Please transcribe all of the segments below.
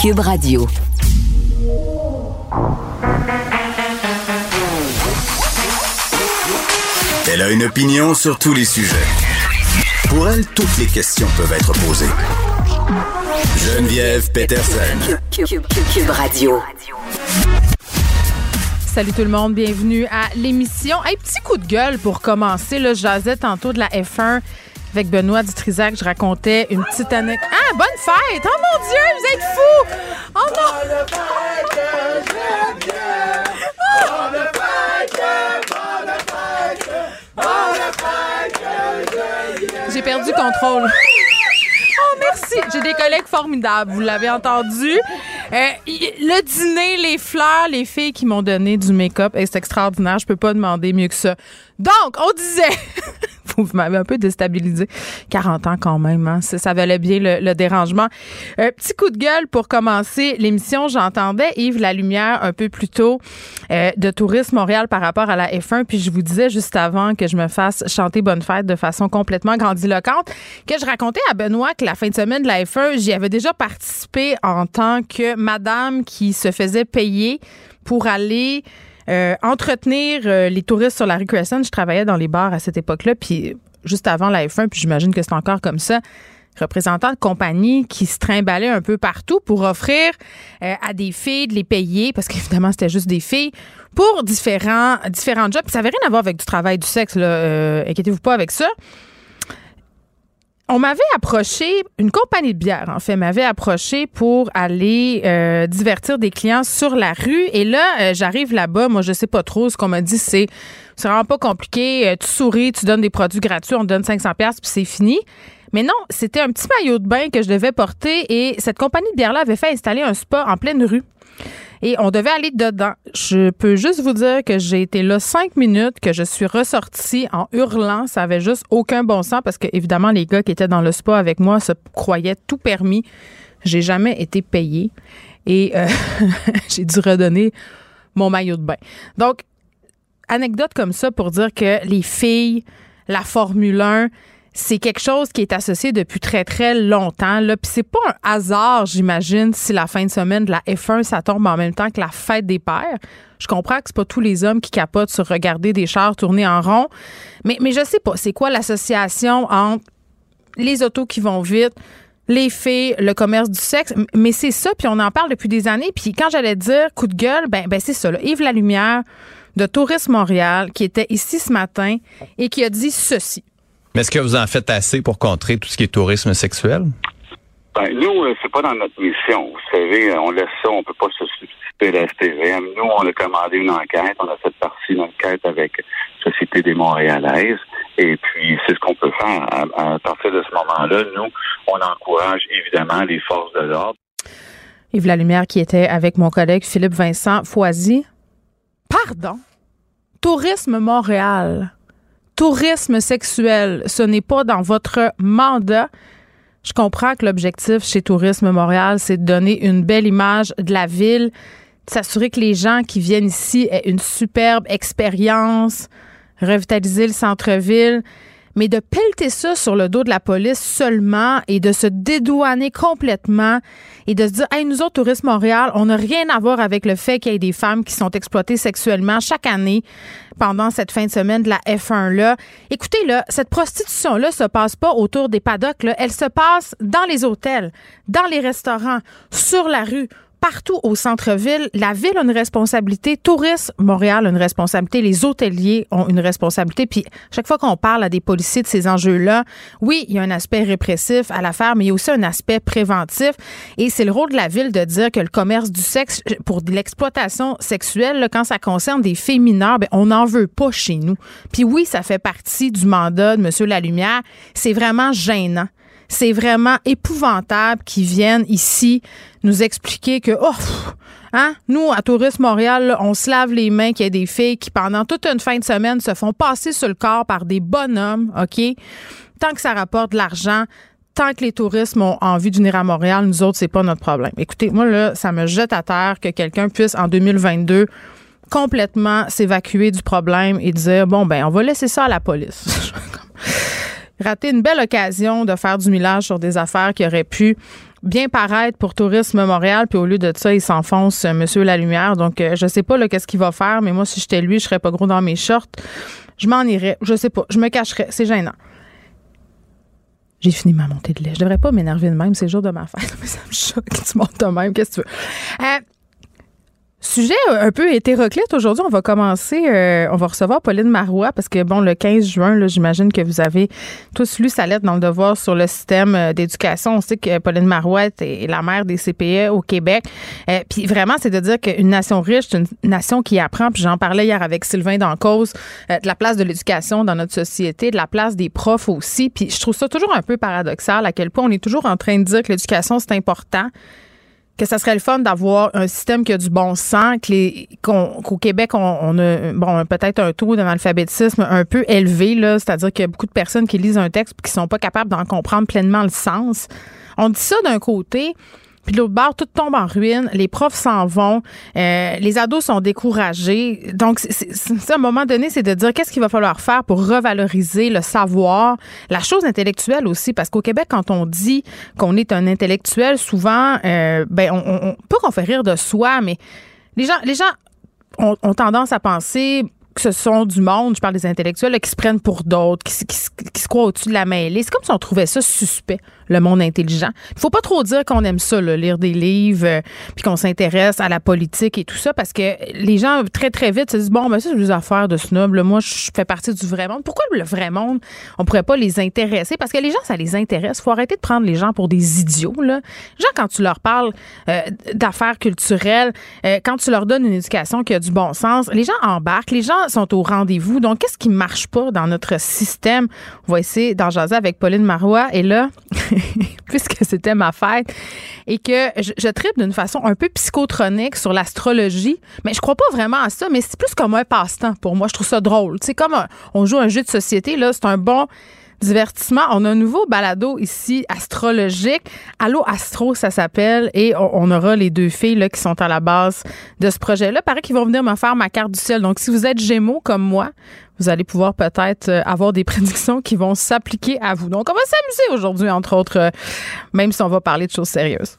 Cube Radio. Elle a une opinion sur tous les sujets. Pour elle, toutes les questions peuvent être posées. Geneviève Peterson. Cube, Radio. Salut tout le monde, bienvenue à l'émission. Un petit coup de gueule pour commencer. Là, je jasais tantôt de la F1 avec Benoît Dutrisac. Je racontais une petite anecdote. Ah, bonne fête! Oh mon Dieu, vous êtes fous! Oh non! J'ai perdu contrôle. Oh, merci. J'ai des collègues formidables. Vous l'avez entendu. Euh, le dîner, les fleurs, les filles qui m'ont donné du make-up, c'est extraordinaire. Je peux pas demander mieux que ça. Donc, on disait. vous m'avez un peu déstabilisé. 40 ans quand même, hein? ça, valait bien le, dérangement. Un petit coup de gueule pour commencer l'émission. J'entendais Yves La Lumière un peu plus tôt euh, de Tourisme Montréal par rapport à la F1. Puis je vous disais juste avant que je me fasse chanter Bonne Fête de façon complètement grandiloquente que je racontais à Benoît que la fin de semaine de la F1, j'y avais déjà participé en tant que madame qui se faisait payer pour aller euh, entretenir euh, les touristes sur la rue Crescent, je travaillais dans les bars à cette époque-là, puis juste avant la F1, puis j'imagine que c'est encore comme ça représentants de compagnies qui se trimballaient un peu partout pour offrir euh, à des filles de les payer, parce qu'évidemment, c'était juste des filles, pour différents, jobs. Puis ça n'avait rien à voir avec du travail du sexe, là. inquiétez-vous pas avec ça on m'avait approché, une compagnie de bière, en fait, m'avait approché pour aller euh, divertir des clients sur la rue. Et là, euh, j'arrive là-bas. Moi, je sais pas trop. Ce qu'on m'a dit, c'est c'est vraiment pas compliqué. Euh, tu souris, tu donnes des produits gratuits, on te donne 500 pièces puis c'est fini. Mais non, c'était un petit maillot de bain que je devais porter et cette compagnie de bière-là avait fait installer un spa en pleine rue et on devait aller dedans. Je peux juste vous dire que j'ai été là cinq minutes, que je suis ressortie en hurlant. Ça avait juste aucun bon sens parce que, évidemment, les gars qui étaient dans le spa avec moi se croyaient tout permis. J'ai jamais été payée et euh, j'ai dû redonner mon maillot de bain. Donc, anecdote comme ça pour dire que les filles, la Formule 1, c'est quelque chose qui est associé depuis très, très longtemps. Là. Puis c'est pas un hasard, j'imagine, si la fin de semaine de la F1, ça tombe en même temps que la fête des pères. Je comprends que c'est pas tous les hommes qui capotent sur regarder des chars tourner en rond. Mais, mais je sais pas, c'est quoi l'association entre les autos qui vont vite, les filles, le commerce du sexe, mais c'est ça, puis on en parle depuis des années. Puis quand j'allais dire coup de gueule, ben, ben c'est ça, là. Yves Lalumière de Tourisme Montréal, qui était ici ce matin et qui a dit ceci. Mais est-ce que vous en faites assez pour contrer tout ce qui est tourisme sexuel? Ben, nous, euh, c'est pas dans notre mission. Vous savez, on laisse ça, on peut pas se substituer à la STVM. Nous, on a commandé une enquête, on a fait partie d'une enquête avec Société des Montréalaises. Et puis, c'est ce qu'on peut faire. À, partir de ce moment-là, nous, on encourage évidemment les forces de l'ordre. Yves Lumière qui était avec mon collègue Philippe Vincent Foisy. Pardon? Tourisme Montréal tourisme sexuel, ce n'est pas dans votre mandat. Je comprends que l'objectif chez Tourisme Montréal, c'est de donner une belle image de la ville, de s'assurer que les gens qui viennent ici aient une superbe expérience, revitaliser le centre-ville. Mais de pelleter ça sur le dos de la police seulement et de se dédouaner complètement et de se dire, hey, nous autres, Tourisme Montréal, on n'a rien à voir avec le fait qu'il y ait des femmes qui sont exploitées sexuellement chaque année pendant cette fin de semaine de la F1-là. Écoutez, là, cette prostitution-là se passe pas autour des paddocks, là. Elle se passe dans les hôtels, dans les restaurants, sur la rue partout au centre-ville. La ville a une responsabilité. Tourisme Montréal a une responsabilité. Les hôteliers ont une responsabilité. Puis chaque fois qu'on parle à des policiers de ces enjeux-là, oui, il y a un aspect répressif à l'affaire, mais il y a aussi un aspect préventif. Et c'est le rôle de la ville de dire que le commerce du sexe pour l'exploitation sexuelle, quand ça concerne des filles mineures, ben, on n'en veut pas chez nous. Puis oui, ça fait partie du mandat de M. Lalumière. C'est vraiment gênant c'est vraiment épouvantable qu'ils viennent ici nous expliquer que, oh, hein, nous, à Tourisme Montréal, on se lave les mains qu'il y a des filles qui, pendant toute une fin de semaine, se font passer sur le corps par des bonhommes, OK? Tant que ça rapporte de l'argent, tant que les touristes ont envie de venir à Montréal, nous autres, c'est pas notre problème. Écoutez, moi, là, ça me jette à terre que quelqu'un puisse, en 2022, complètement s'évacuer du problème et dire, bon, ben, on va laisser ça à la police. raté une belle occasion de faire du millage sur des affaires qui auraient pu bien paraître pour Tourisme Montréal, puis au lieu de ça, il s'enfonce euh, Monsieur La Lumière. Donc, euh, je sais pas qu'est-ce qu'il va faire, mais moi, si j'étais lui, je serais pas gros dans mes shorts. Je m'en irais. Je sais pas. Je me cacherais. C'est gênant. J'ai fini ma montée de lait. Je devrais pas m'énerver de même. C'est le jour de ma fête. Mais ça me choque. Tu montes de même. Qu'est-ce que tu veux? Euh, Sujet un peu hétéroclite aujourd'hui. On va commencer, euh, on va recevoir Pauline Marois parce que, bon, le 15 juin, j'imagine que vous avez tous lu sa lettre dans le devoir sur le système euh, d'éducation. On sait que Pauline Marois est la mère des CPE au Québec. Euh, puis vraiment, c'est de dire qu'une nation riche, c'est une nation qui apprend. Puis j'en parlais hier avec Sylvain Dancause, de la place de l'éducation dans notre société, de la place des profs aussi. Puis je trouve ça toujours un peu paradoxal à quel point on est toujours en train de dire que l'éducation, c'est important que ça serait le fun d'avoir un système qui a du bon sens, qu'au Québec, on, a bon peut-être un taux d'analphabétisme un peu élevé, c'est-à-dire qu'il y a beaucoup de personnes qui lisent un texte et qui sont pas capables d'en comprendre pleinement le sens. On dit ça d'un côté, puis l'autre bord, tout tombe en ruine. Les profs s'en vont. Euh, les ados sont découragés. Donc, c'est, à un moment donné, c'est de dire qu'est-ce qu'il va falloir faire pour revaloriser le savoir, la chose intellectuelle aussi? Parce qu'au Québec, quand on dit qu'on est un intellectuel, souvent, euh, ben, on, on, pas qu'on fait rire de soi, mais les gens, les gens ont, ont tendance à penser que ce sont du monde, je parle des intellectuels, qui se prennent pour d'autres, qui, qui, se croient au-dessus de la mêlée. C'est comme si on trouvait ça suspect le monde intelligent. Il faut pas trop dire qu'on aime ça, lire des livres, euh, puis qu'on s'intéresse à la politique et tout ça, parce que les gens très très vite se disent bon, ben ça c'est des affaires de snob. moi, je fais partie du vrai monde. Pourquoi le vrai monde On pourrait pas les intéresser? Parce que les gens, ça les intéresse. Faut arrêter de prendre les gens pour des idiots. Là. Gens, quand tu leur parles euh, d'affaires culturelles, euh, quand tu leur donnes une éducation qui a du bon sens, les gens embarquent, les gens sont au rendez-vous. Donc, qu'est-ce qui marche pas dans notre système? On va essayer d'en jaser avec Pauline Marois. Et là. puisque c'était ma fête, et que je, je tripe d'une façon un peu psychotronique sur l'astrologie. Mais je crois pas vraiment à ça, mais c'est plus comme un passe-temps pour moi. Je trouve ça drôle. C'est comme on joue un jeu de société, là, c'est un bon divertissement. On a un nouveau balado ici astrologique. Allo Astro, ça s'appelle. Et on, aura les deux filles là, qui sont à la base de ce projet-là. Paraît qu'ils vont venir me faire ma carte du ciel. Donc, si vous êtes Gémeaux comme moi, vous allez pouvoir peut-être euh, avoir des prédictions qui vont s'appliquer à vous. Donc, on va s'amuser aujourd'hui, entre autres, euh, même si on va parler de choses sérieuses.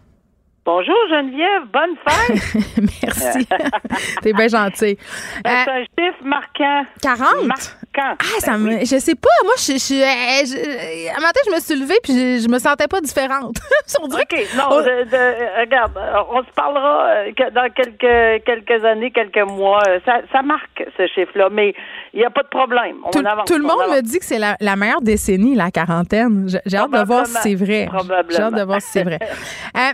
Bonjour Geneviève, bonne fête. Merci. T'es bien gentil. C'est euh, un chiffre marquant? 40? Marquant. Ah, ça ben me, je sais pas. Moi, je, je, je, un matin, je me suis levée puis je, me sentais pas différente. on dirait non, regarde, on se parlera euh, dans quelques, quelques années, quelques mois. Ça, ça marque ce chiffre-là, mais il n'y a pas de problème. On tout, avance, tout le monde me dit que c'est la, la, meilleure décennie, la quarantaine. J'ai hâte de voir si c'est vrai. J'ai hâte de voir si c'est vrai. Euh,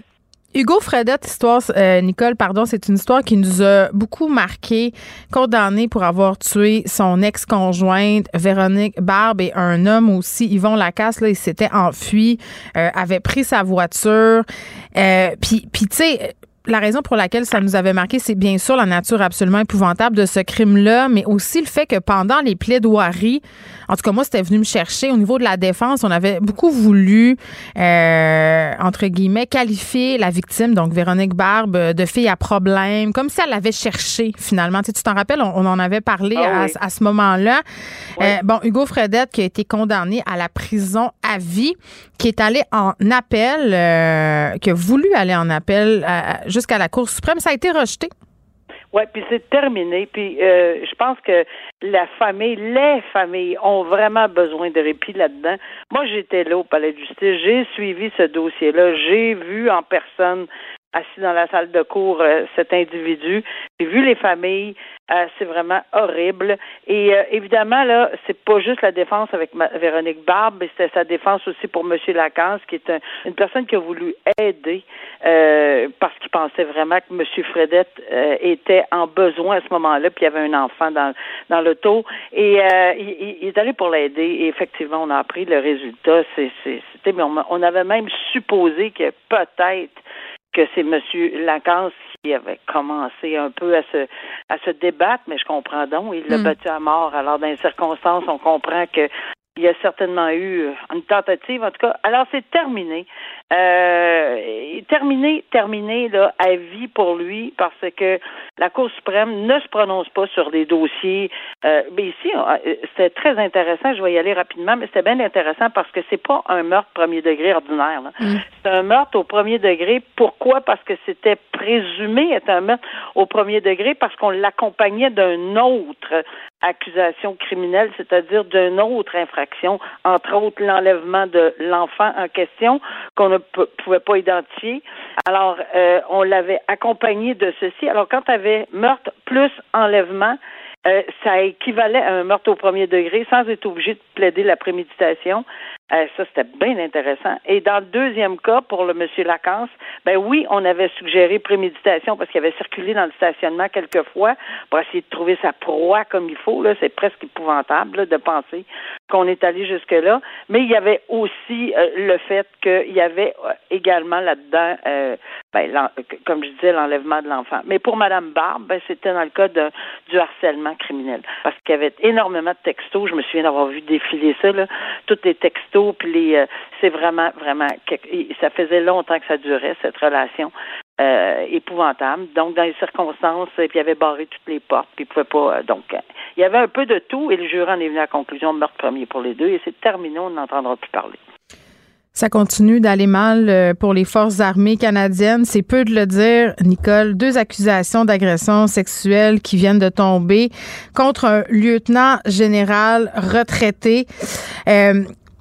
Hugo Fredette, histoire, euh, Nicole, pardon, c'est une histoire qui nous a beaucoup marqué, condamné pour avoir tué son ex-conjointe Véronique Barbe et un homme aussi, Yvon Lacasse, là, il s'était enfui, euh, avait pris sa voiture. Euh, puis, puis tu sais, la raison pour laquelle ça nous avait marqué, c'est bien sûr la nature absolument épouvantable de ce crime-là, mais aussi le fait que pendant les plaidoiries, en tout cas moi c'était venu me chercher au niveau de la défense, on avait beaucoup voulu euh, entre guillemets qualifier la victime, donc Véronique Barbe, de fille à problème, comme si elle l'avait cherché finalement. Tu t'en rappelles, on, en avait parlé ah à, ce moment-là. Euh, bon, Hugo Fredette qui a été condamné à la prison à vie, qui est allé en appel, euh, qui a voulu aller en appel jusqu'à la Cour suprême. Ça a été rejeté. Oui, puis c'est terminé. Puis euh, je pense que la famille, les familles ont vraiment besoin de répit là-dedans. Moi, j'étais là au Palais de justice, j'ai suivi ce dossier-là, j'ai vu en personne assis dans la salle de cours euh, cet individu. J'ai vu les familles, euh, c'est vraiment horrible. Et euh, évidemment, là, c'est pas juste la défense avec Véronique Barbe, mais c'était sa défense aussi pour M. Lacan, qui est une personne qui a voulu aider parce qu'il pensait vraiment que M. Fredette était en besoin à ce moment-là, puis il y avait un enfant dans, dans l'auto. Et il, est allé pour l'aider. Et effectivement, on a appris le résultat. C'était, on avait même supposé que peut-être que c'est M. Lacan qui avait commencé un peu à se à se débattre, mais je comprends donc, il l'a Mm. battu à mort. Alors, dans les circonstances, on comprend que il y a certainement eu une tentative, en tout cas. Alors, c'est terminé. Euh, terminé, terminé là, à vie pour lui, parce que la Cour suprême ne se prononce pas sur des dossiers. Euh, mais ici, euh, c'était très intéressant. Je vais y aller rapidement, mais c'était bien intéressant parce que c'est pas un meurtre premier degré ordinaire. là. C'est un meurtre au premier degré. Pourquoi? Parce que c'était présumé être un meurtre au premier degré parce qu'on l'accompagnait d'un autre accusation criminelle, c'est-à-dire d'une autre infraction, entre autres l'enlèvement de l'enfant en question qu'on ne pouvait pas identifier. Alors, euh, on l'avait accompagné de ceci. Alors, quand tu avais meurtre plus enlèvement, euh, ça équivalait à un meurtre au premier degré sans être obligé de plaider la préméditation. Euh, ça, c'était bien intéressant. Et dans le deuxième cas, pour le monsieur Lacance, ben oui, on avait suggéré préméditation parce qu'il avait circulé dans le stationnement quelques fois pour essayer de trouver sa proie comme il faut. C'est presque épouvantable de penser qu'on est allé jusque-là. Mais il y avait aussi euh, le fait qu'il y avait euh, également là-dedans, euh, ben, comme je disais, l'enlèvement de l'enfant. Mais pour Madame Barbe, ben, c'était dans le cas du harcèlement criminel. Parce qu'il y avait énormément de textos. Je me souviens d'avoir vu défiler ça, là. Les textos, puis les, euh, c'est vraiment, vraiment, ça faisait longtemps que ça durait, cette relation. Euh, épouvantable. Donc, dans les circonstances, euh, puis il avait barré toutes les portes, puis il pouvait pas. donc, il y avait un peu de tout, et le jurant est venu à la conclusion meurtre premier pour les deux, et c'est terminé, on n'entendra plus parler. Ça continue d'aller mal pour les forces armées canadiennes. C'est peu de le dire, Nicole. Deux accusations d'agression sexuelle qui viennent de tomber contre un lieutenant général retraité.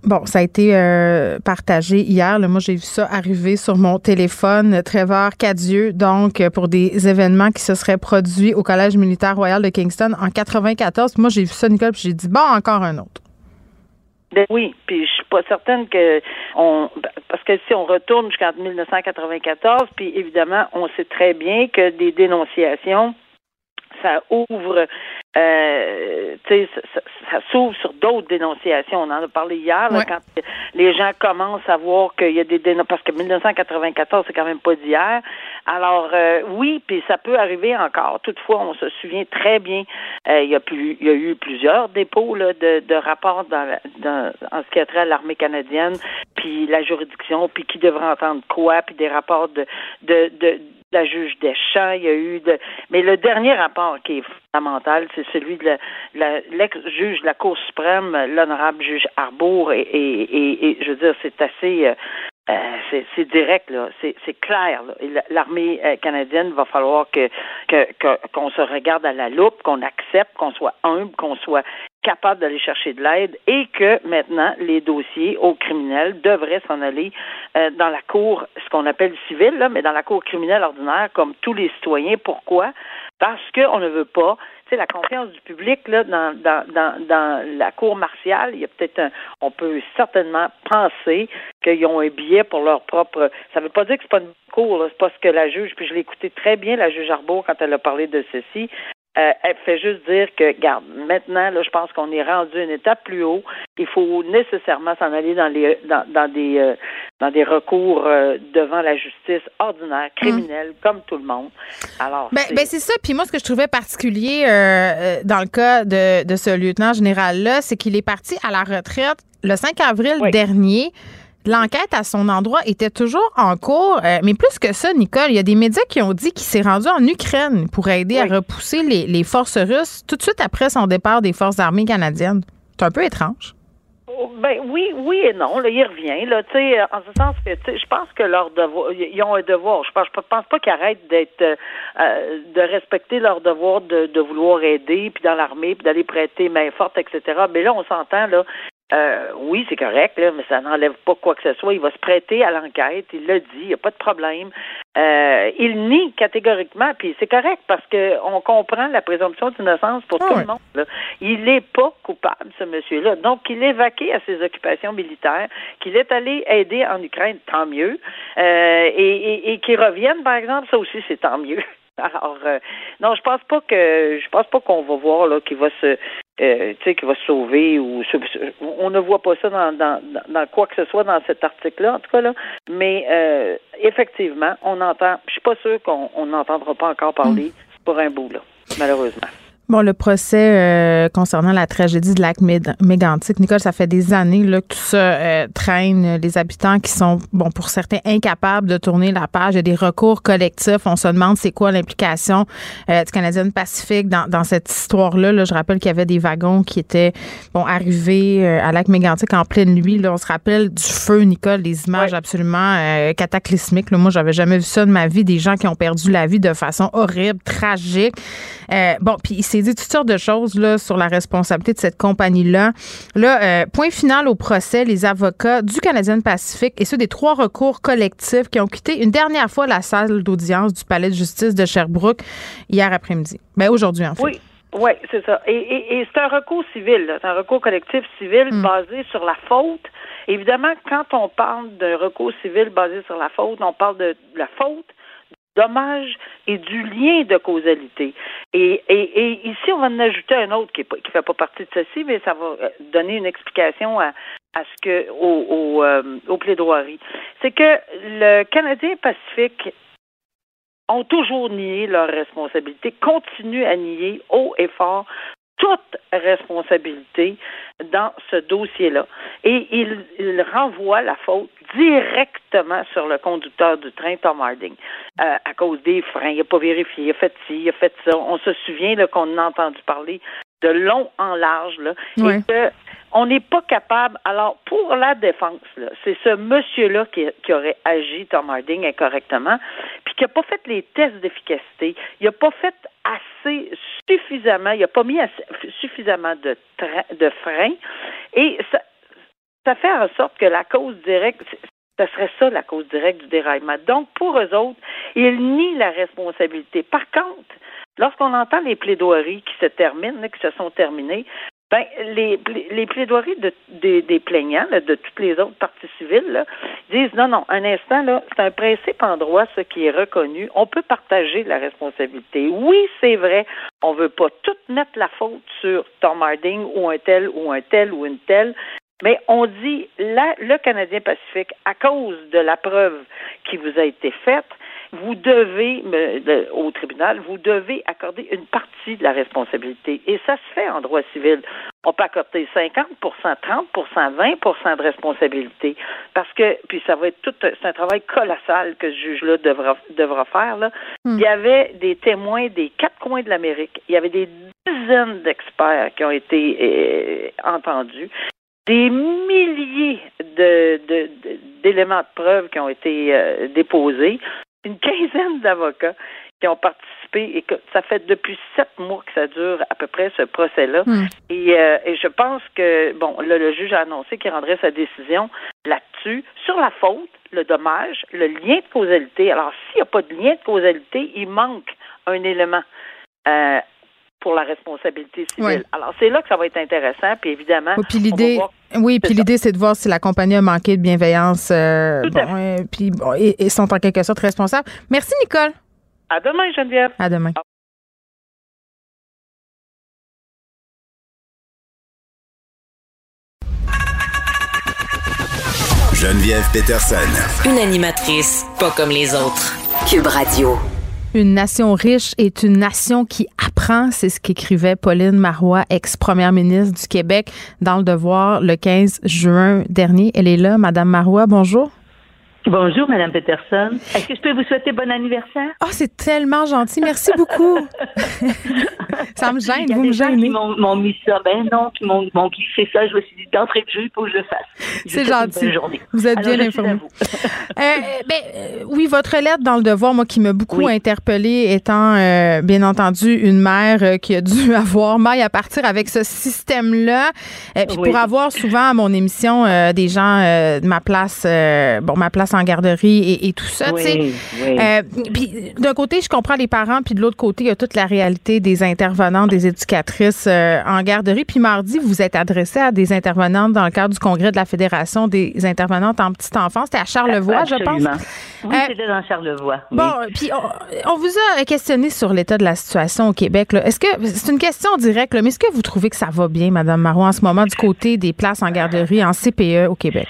Bon, ça a été euh, partagé hier. Moi, j'ai vu ça arriver sur mon téléphone. Trevor Cadieux, donc, euh, pour des événements qui se seraient produits au Collège militaire royal de Kingston en 94. Moi, j'ai vu ça, Nicole, puis j'ai dit, bon, encore un autre. Ben oui, puis je suis pas certaine que on parce que si on retourne jusqu'en 1994, puis évidemment, on sait très bien que des dénonciations ça ouvre, euh, tu sais, ça, ça- ça s'ouvre sur d'autres dénonciations. On en a parlé hier, là, Ouais. quand les gens commencent à voir qu'il y a des dénonciations, parce que 1994, c'est quand même pas d'hier. Alors, euh, oui, puis ça peut arriver encore. Toutefois, on se souvient très bien, euh, il, y a plus, il y a eu plusieurs dépôts là, de, de rapports dans, la- dans, en ce qui a trait à l'armée canadienne, puis la juridiction, puis qui devrait entendre quoi, puis des rapports de, de, de la juge Deschamps, il y a eu de mais le dernier rapport qui est fondamental, c'est celui de l'ex-juge de la Cour suprême, l'honorable juge Arbour, et, et, et, et je veux dire, c'est assez euh, euh, c'est, direct, là. C'est, clair. L'armée euh, canadienne va falloir que, que, que- qu'on se regarde à la loupe, qu'on accepte, qu'on soit humble, qu'on soit capable d'aller chercher de l'aide et que maintenant les dossiers aux criminels devraient s'en aller euh, dans la cour, ce qu'on appelle civile, mais dans la cour criminelle ordinaire, comme tous les citoyens. Pourquoi? Parce qu'on ne veut pas, tu sais, la confiance du public là, dans, la cour martiale, il y a peut-être un, on peut certainement penser qu'ils ont un billet pour leur propre. Ça ne veut pas dire que c'est pas une cour, c'est pas ce que la juge. Puis je l'ai écouté très bien, la juge Arbour, quand elle a parlé de ceci. Euh, elle fait juste dire que, garde, maintenant, là, je pense qu'on est rendu une étape plus haut. Il faut nécessairement s'en aller dans les dans, dans des euh, dans des recours euh, devant la justice ordinaire, criminelle, comme tout le monde. Alors, Ben, c'est- ben, c'est ça. Puis moi, ce que je trouvais particulier euh, euh, dans le cas de, de ce lieutenant général-là, c'est qu'il est parti à la retraite le 5 avril Oui. dernier. L'enquête à son endroit était toujours en cours. Euh, mais plus que ça, Nicole, il y a des médias qui ont dit qu'il s'est rendu en Ukraine pour aider Oui. à repousser les, les forces russes tout de suite après son départ des forces armées canadiennes. C'est un peu étrange. Ben oui, oui et non. Là, il revient. Là, en ce sens que, je pense que leur devoir, ils ont un devoir. Je pense, je pense pas qu'ils arrêtent d'être, euh, euh, de respecter leur devoir de, de vouloir aider, puis dans l'armée, puis d'aller prêter main forte, etc. Mais là, on s'entend là. Euh, oui, c'est correct, là, mais ça n'enlève pas quoi que ce soit. Il va se prêter à l'enquête. Il l'a dit, il n'y a pas de problème. Euh, il nie catégoriquement, puis c'est correct parce que on comprend la présomption d'innocence pour Ah tout le monde. là. Il n'est pas coupable, ce monsieur-là. Donc, qu'il est vaqué à ses occupations militaires, qu'il est allé aider en Ukraine, tant mieux. Euh, et et, et qu'il revienne, par exemple, ça aussi, c'est tant mieux. Alors, euh, non, je pense pas que je pense pas qu'on va voir là qu'il va se euh, tu sais, qui va se sauver ou on ne voit pas ça dans, dans, dans quoi que ce soit dans cet article-là, en tout cas là. Mais euh, effectivement, on entend. Je suis pas sûre qu'on n'entendra pas encore parler mm. pour un bout là, malheureusement. Bon, le procès euh, concernant la tragédie de lac mégantique, Nicole, ça fait des années là, que tout ça euh, traîne. Les habitants qui sont, bon, pour certains, incapables de tourner la page. Il y a des recours collectifs. On se demande c'est quoi l'implication euh, du Canadien Pacifique dans, dans cette histoire-là. Là, je rappelle qu'il y avait des wagons qui étaient, bon, arrivés à lac mégantique en pleine nuit. Là, on se rappelle du feu, Nicole, des images absolument cataclysmiques. Là. Moi, j'avais jamais vu ça de ma vie. Des gens qui ont perdu la vie de façon horrible, tragique. bon, puis c'est dit toutes sortes de choses là, sur la responsabilité de cette compagnie-là. Là, euh, point final au procès, les avocats du Canadien Pacifique et ceux des trois recours collectifs qui ont quitté une dernière fois la salle d'audience du Palais de justice de Sherbrooke hier après-midi. Ben aujourd'hui, en fait. Oui. Oui, c'est ça. Et, c'est un recours civil, c'est un recours collectif civil hmm. basé sur la faute. Évidemment, quand on parle d'un recours civil basé sur la faute, on parle de la faute dommage et du lien de causalité. Et, et, ici, on va en ajouter un autre qui ne fait pas partie de ceci, mais ça va euh, donner une explication à, à ce que au, au, euh, aux plaidoiries. C'est que le Canadien Pacifique ont toujours nié leur responsabilité, continuent à nier haut et fort toute responsabilité dans ce dossier-là. Et il, il renvoie la faute directement sur le conducteur du train, Tom Harding, euh, à cause des freins. Il n'a pas vérifié, il a fait ci, il a fait ça. On se souvient qu'on a entendu parler de long en large, là, et que on n'est pas capable. Alors, pour la défense, c'est ce monsieur-là qui, aurait agi, Tom Harding, incorrectement, puis qui n'a pas fait les tests d'efficacité. Il n'a pas fait assez suffisamment, il n'a pas mis suffisamment de, freins. Et ça, ça fait en sorte que la cause directe, ce serait ça la cause directe du déraillement. Donc, pour eux autres, ils nient la responsabilité. Par contre, lorsqu'on entend les plaidoiries qui se terminent, qui se sont terminées, ben, les, les plaidoiries de, des, plaignants, de toutes les autres parties civiles, disent non, non, un instant, là, c'est un principe en droit, ce qui est reconnu. On peut partager la responsabilité. Oui, c'est vrai, on veut pas tout mettre la faute sur Tom Harding ou un tel ou un tel ou une telle. Mais on dit, là, le Canadien Pacifique, à cause de la preuve qui vous a été faite, vous devez, au tribunal, vous devez accorder une partie de la responsabilité. Et ça se fait en droit civil. On peut accorder 50% 30% 20% de responsabilité. Parce que, puis ça va être tout, c'est un travail colossal que ce juge-là devra, devra faire. Là. Hmm. Il y avait des témoins des quatre coins de l'Amérique. Il y avait des dizaines d'experts qui ont été euh, entendus des milliers de, d'éléments de, preuve qui ont été euh, déposés, une quinzaine d'avocats qui ont participé et que ça fait depuis sept mois que ça dure à peu près ce procès-là. Hmm. Et, euh, et, je pense que bon, le juge a annoncé qu'il rendrait sa décision là-dessus sur la faute, le dommage, le lien de causalité. Alors s'il n'y a pas de lien de causalité, il manque un élément. Euh, pour la responsabilité civile. Alors, c'est là que ça va être intéressant. Puis évidemment, oui, puis l'idée, oui, puis l'idée, c'est de voir si la compagnie a manqué de bienveillance. Euh, bon, puis bon, et, sont en quelque sorte responsables. Merci, Nicole. À demain, Geneviève. À demain. Geneviève Peterson. Une animatrice pas comme les autres. Cube Radio. Une nation riche est une nation qui apprend. C'est ce qu'écrivait Pauline Marois, ex-première ministre du Québec, dans Le Devoir le 15 juin dernier. Elle est là, Madame Marois. Bonjour. Bonjour, Madame Peterson. Est-ce que je peux vous souhaiter bon anniversaire? Oh, c'est tellement gentil. Merci beaucoup. ça me gêne, vous me gênez. M'ont mis ça. Ben non, puis m'ont glissé ça. Je me suis dit, d'entrée de jeu, il faut que je le fasse. C'est gentil. Vous êtes bien informé. euh, ben, euh, oui, votre lettre dans le devoir, moi, qui m'a beaucoup interpellée, étant euh, bien entendu une mère euh, qui a dû avoir maille à partir avec ce système-là. puis pour avoir souvent à mon émission des gens de ma place, bon, ma place en garderie et, tout ça. Oui, euh, puis d'un côté, je comprends les parents, puis de l'autre côté, il y a toute la réalité des intervenantes, des éducatrices euh, en garderie. Puis mardi, vous êtes adressé à des intervenantes dans le cadre du congrès de la Fédération des intervenantes en petite enfance. C'était à Charlevoix, je pense. Oui, euh, c'était dans Charlevoix. Bon, puis on, vous a questionné sur l'état de la situation au Québec. Est-ce que c'est une question directe, mais est-ce que vous trouvez que ça va bien, Madame Marois, en ce moment, du côté des places en garderie en CPE au Québec?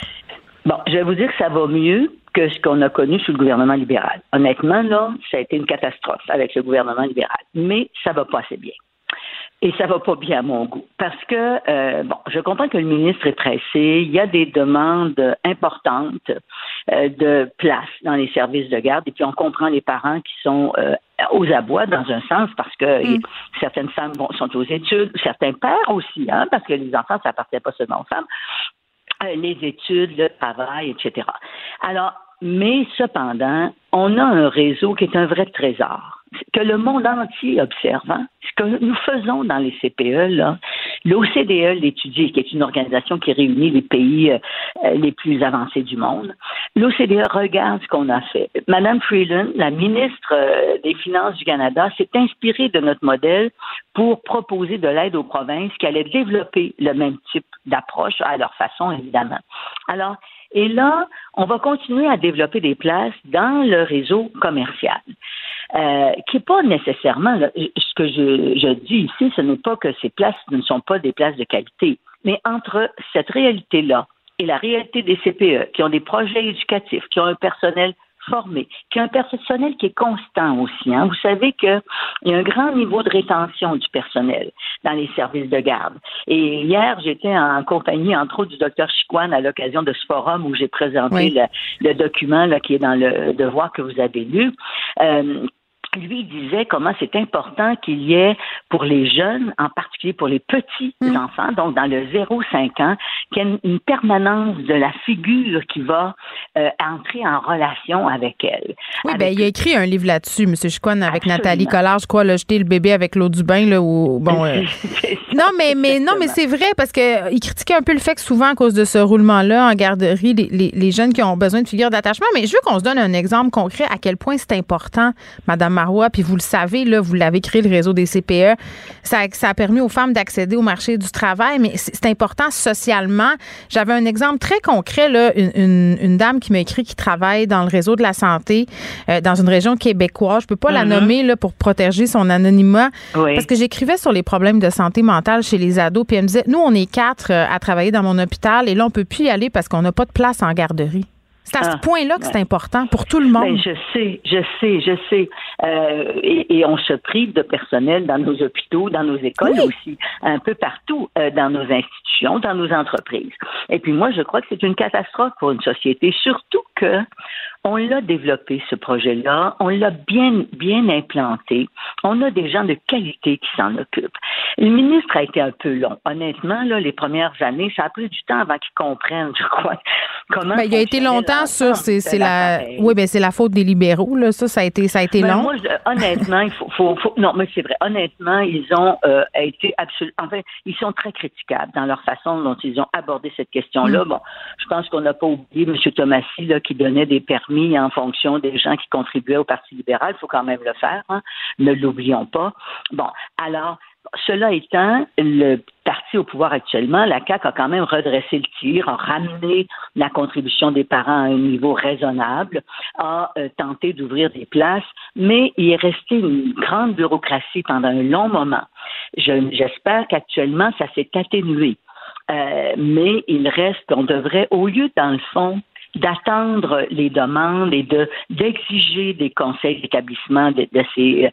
Bon, je vais vous dire que ça va mieux que ce qu'on a connu sous le gouvernement libéral. Honnêtement, là, ça a été une catastrophe avec le gouvernement libéral. Mais ça va pas assez bien. Et ça va pas bien à mon goût. Parce que, euh, bon, je comprends que le ministre est pressé. Il y a des demandes importantes euh, de place dans les services de garde. Et puis, on comprend les parents qui sont euh, aux abois dans un sens parce que mm. certaines femmes sont aux études, certains pères aussi, hein, parce que les enfants, ça appartient pas seulement aux femmes. Les études, le travail, etc. Alors, mais cependant, on a un réseau qui est un vrai trésor que le monde entier observe. Hein. Ce que nous faisons dans les CPE, là, l'OCDE l'étudie, qui est une organisation qui réunit les pays euh, les plus avancés du monde. L'OCDE regarde ce qu'on a fait. Madame Freeland, la ministre euh, des Finances du Canada, s'est inspirée de notre modèle pour proposer de l'aide aux provinces qui allaient développer le même type d'approche à leur façon, évidemment. Alors, et là, on va continuer à développer des places dans le réseau commercial. Euh, qui n'est pas nécessairement ce que je, je dis ici, ce n'est pas que ces places ne sont pas des places de qualité, mais entre cette réalité-là et la réalité des CPE, qui ont des projets éducatifs, qui ont un personnel formé, qui a un personnel qui est constant aussi. Hein. Vous savez qu'il y a un grand niveau de rétention du personnel dans les services de garde. Et hier, j'étais en compagnie, entre autres, du docteur Chiquan à l'occasion de ce forum où j'ai présenté le, document là, qui est dans le devoir que vous avez lu. Euh, lui disait comment c'est important qu'il y ait pour les jeunes, en particulier pour les petits mm. enfants, donc dans le 0-5 ans, qu'il y ait une permanence de la figure qui va euh, entrer en relation avec elle. Oui, ben il a écrit un livre là-dessus, M. Chicoine, avec Nathalie Collard, je crois, là, jeter le bébé avec l'eau du bain, là, ou bon. Euh, non, mais mais non, mais c'est vrai parce que il critiquait un peu le fait que souvent à cause de ce roulement-là en garderie, les, les, jeunes qui ont besoin de figures d'attachement. Mais je veux qu'on se donne un exemple concret à quel point c'est important, Madame puis vous le savez, là, vous l'avez créé le réseau des CPE. Ça, ça a permis aux femmes d'accéder au marché du travail, mais c'est important socialement. J'avais un exemple très concret, là, une, une, dame qui m'a écrit qui travaille dans le réseau de la santé euh, dans une région québécoise. Je peux pas la mm-hmm. nommer là, pour protéger son anonymat parce que j'écrivais sur les problèmes de santé mentale chez les ados, puis elle me disait, nous, on est quatre euh, à travailler dans mon hôpital et là, on peut plus y aller parce qu'on n'a pas de place en garderie. C'est à ce ah, point-là que c'est important pour tout le monde. Ben, je sais, je sais, je sais. Euh, et, on se prive de personnel dans nos hôpitaux, dans nos écoles aussi, un peu partout, euh, dans nos institutions, dans nos entreprises. Et puis moi, je crois que c'est une catastrophe pour une société, surtout que on l'a développé, ce projet-là. On l'a bien, bien implanté. On a des gens de qualité qui s'en occupent. Le ministre a été un peu long. Honnêtement, là, les premières années, ça a pris du temps avant qu'il comprenne, je crois, comment. Ben, il a été longtemps sur, c'est la, oui, ben, c'est la faute des libéraux, là. Ça, ça a été, ça a été ben, long. Moi, honnêtement, il faut, faut, non, mais c'est vrai. Honnêtement, ils ont euh, été absolument, enfin, ils sont très critiquables dans leur façon dont ils ont abordé cette question-là. Mm. Bon, je pense qu'on n'a pas oublié M. Thomasy, là, qui donnait des permis en fonction des gens qui contribuaient au Parti libéral. Il faut quand même le faire. Hein. Ne l'oublions pas. Bon, alors, cela étant, le parti au pouvoir actuellement, la CAQ a quand même redressé le tir, a ramené la contribution des parents à un niveau raisonnable, a euh, tenté d'ouvrir des places, mais il est resté une grande bureaucratie pendant un long moment. J'espère qu'actuellement, ça s'est atténué. Euh, mais il reste, on devrait, au lieu, dans le fond, d'attendre les demandes et de d'exiger des conseils d'établissement de, ces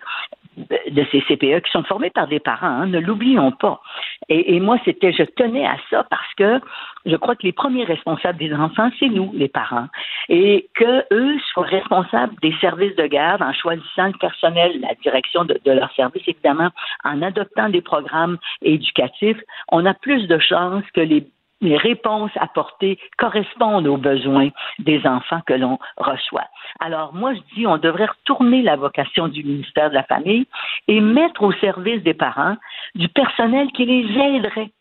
de ces CPE qui sont formés par des parents, hein, ne l'oublions pas. Et, moi, c'était, je tenais à ça parce que je crois que les premiers responsables des enfants, c'est nous, les parents, et que eux soient responsables des services de garde en choisissant le personnel, la direction de, de leur service, évidemment, en adoptant des programmes éducatifs, on a plus de chances que les les réponses apportées correspondent aux besoins des enfants que l'on reçoit. Alors moi, je dis, on devrait retourner la vocation du ministère de la Famille et mettre au service des parents du personnel qui les aiderait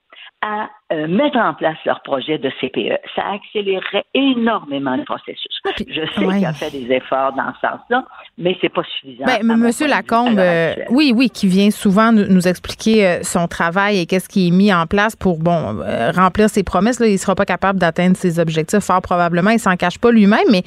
à euh, mettre en place leur projet de CPE. Ça accélérerait énormément le processus. Je sais qu'il a fait des efforts dans ce sens-là, mais c'est pas suffisant. Ben, Monsieur Lacombe, euh, oui, oui, qui vient souvent nous, expliquer euh, son travail et qu'est-ce qui est mis en place pour bon remplir ses promesses. Là, il sera pas capable d'atteindre ses objectifs, fort probablement. Il s'en cache pas lui-même, mais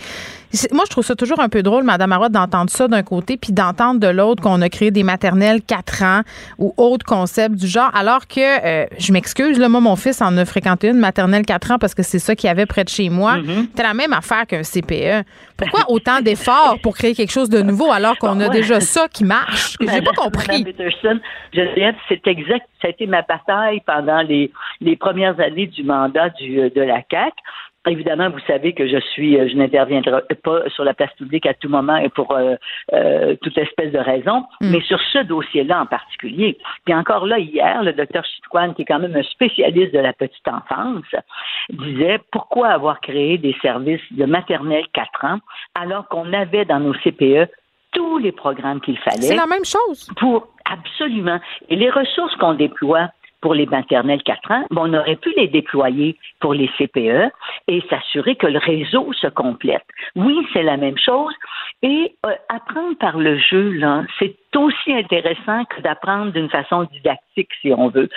moi, je trouve ça toujours un peu drôle, Madame Marotte, d'entendre ça d'un côté, puis d'entendre de l'autre qu'on a créé des maternelles 4 ans ou autres concepts du genre, alors que, je m'excuse, là, moi, mon fils en a fréquenté une maternelle 4 ans parce que c'est ça qu'il y avait près de chez moi. Mm-hmm. C'était la même affaire qu'un CPE. Pourquoi autant d'efforts pour créer quelque chose de nouveau alors qu'on a déjà ça qui marche? J'ai pas compris. Peterson, c'est exact. Ça a été ma bataille pendant les, les premières années du mandat du, de la CAC. Évidemment, vous savez que je suis, euh, je n'interviendrai pas sur la place publique à tout moment et pour euh, euh, toute espèce de raison, mm. mais sur ce dossier-là en particulier. Puis encore là, hier, le docteur Chitouane, qui est quand même un spécialiste de la petite enfance, disait pourquoi avoir créé des services de maternelle 4 ans alors qu'on avait dans nos CPE tous les programmes qu'il fallait. C'est la même chose. Pour absolument. Et les ressources qu'on déploie pour les maternelles 4 ans, on aurait pu les déployer pour les CPE et s'assurer que le réseau se complète. Oui, c'est la même chose. Et euh, apprendre par le jeu, là, c'est aussi intéressant que d'apprendre d'une façon didactique, si on veut.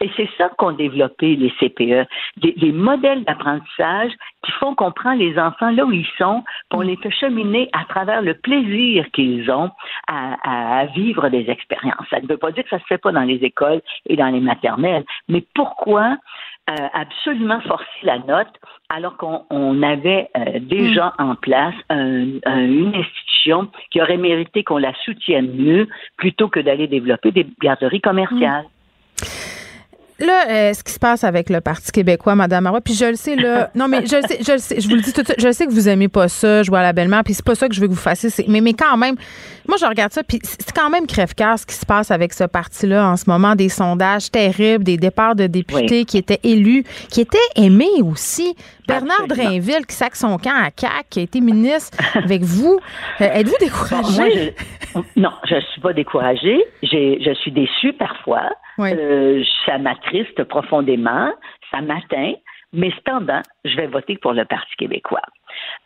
Et c'est ça qu'ont développé les CPE, des, modèles d'apprentissage qui font qu'on prend les enfants là où ils sont, pour les fait cheminer à travers le plaisir qu'ils ont à, vivre des expériences. Ça ne veut pas dire que ça se fait pas dans les écoles et dans les maternelles, mais pourquoi euh, absolument forcer la note alors qu'on avait euh, déjà mm. en place une institution qui aurait mérité qu'on la soutienne mieux plutôt que d'aller développer des garderies commerciales. Là, euh, ce qui se passe avec le Parti québécois, Madame Marois, puis je le sais, là. Non, mais je le sais, je le sais, je vous le dis tout de suite, je sais que vous aimez pas ça, jouer à la belle-mère, puis c'est pas ça que je veux que vous fassiez. Mais, mais quand même, moi, je regarde ça, puis c'est quand même crève-cœur ce qui se passe avec ce parti-là en ce moment, des sondages terribles, des départs de députés qui étaient élus, qui étaient aimés aussi. Bernard Drainville, qui sac son camp à CAC, qui a été ministre avec vous. Euh, êtes-vous découragé? non, je suis pas découragée. Je suis déçue parfois. Euh, ça m'attriste profondément, ça m'atteint, mais cependant, je vais voter pour le Parti québécois.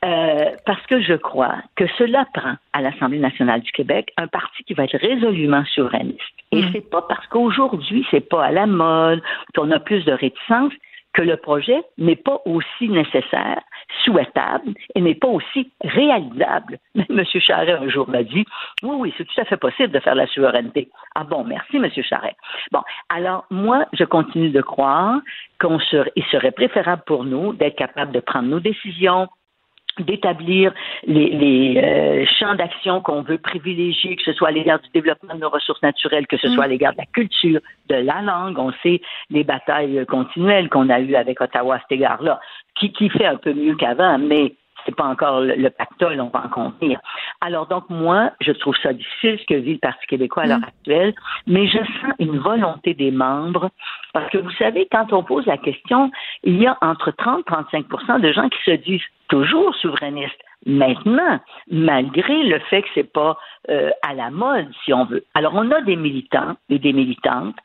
Euh, parce que je crois que cela prend à l'Assemblée nationale du Québec un parti qui va être résolument souverainiste. Et mm. c'est pas parce qu'aujourd'hui c'est pas à la mode, qu'on a plus de réticence, que le projet n'est pas aussi nécessaire, souhaitable et n'est pas aussi réalisable. M. Charret un jour m'a dit Oui, oui, c'est tout à fait possible de faire la souveraineté. Ah bon, merci, M. Charret. Bon, alors moi, je continue de croire qu'il serait, serait préférable pour nous d'être capable de prendre nos décisions, d'établir les, euh, champs d'action qu'on veut privilégier, que ce soit à l'égard du développement de nos ressources naturelles, que ce soit à mm. l'égard de la culture, de la langue. On sait les batailles continuelles qu'on a eues avec Ottawa à cet égard-là, qui, qui fait un peu mieux qu'avant, mais c'est pas encore le, pactole, on va en contenir. Alors donc moi, je trouve ça difficile ce que vit le Parti québécois à l'heure mm. actuelle, mais je sens une volonté des membres parce que vous savez, quand on pose la question, il y a entre 30 et 35% de gens qui se disent toujours souverainistes. Maintenant, malgré le fait que c'est pas euh, à la mode, si on veut. Alors, on a des militants et des militantes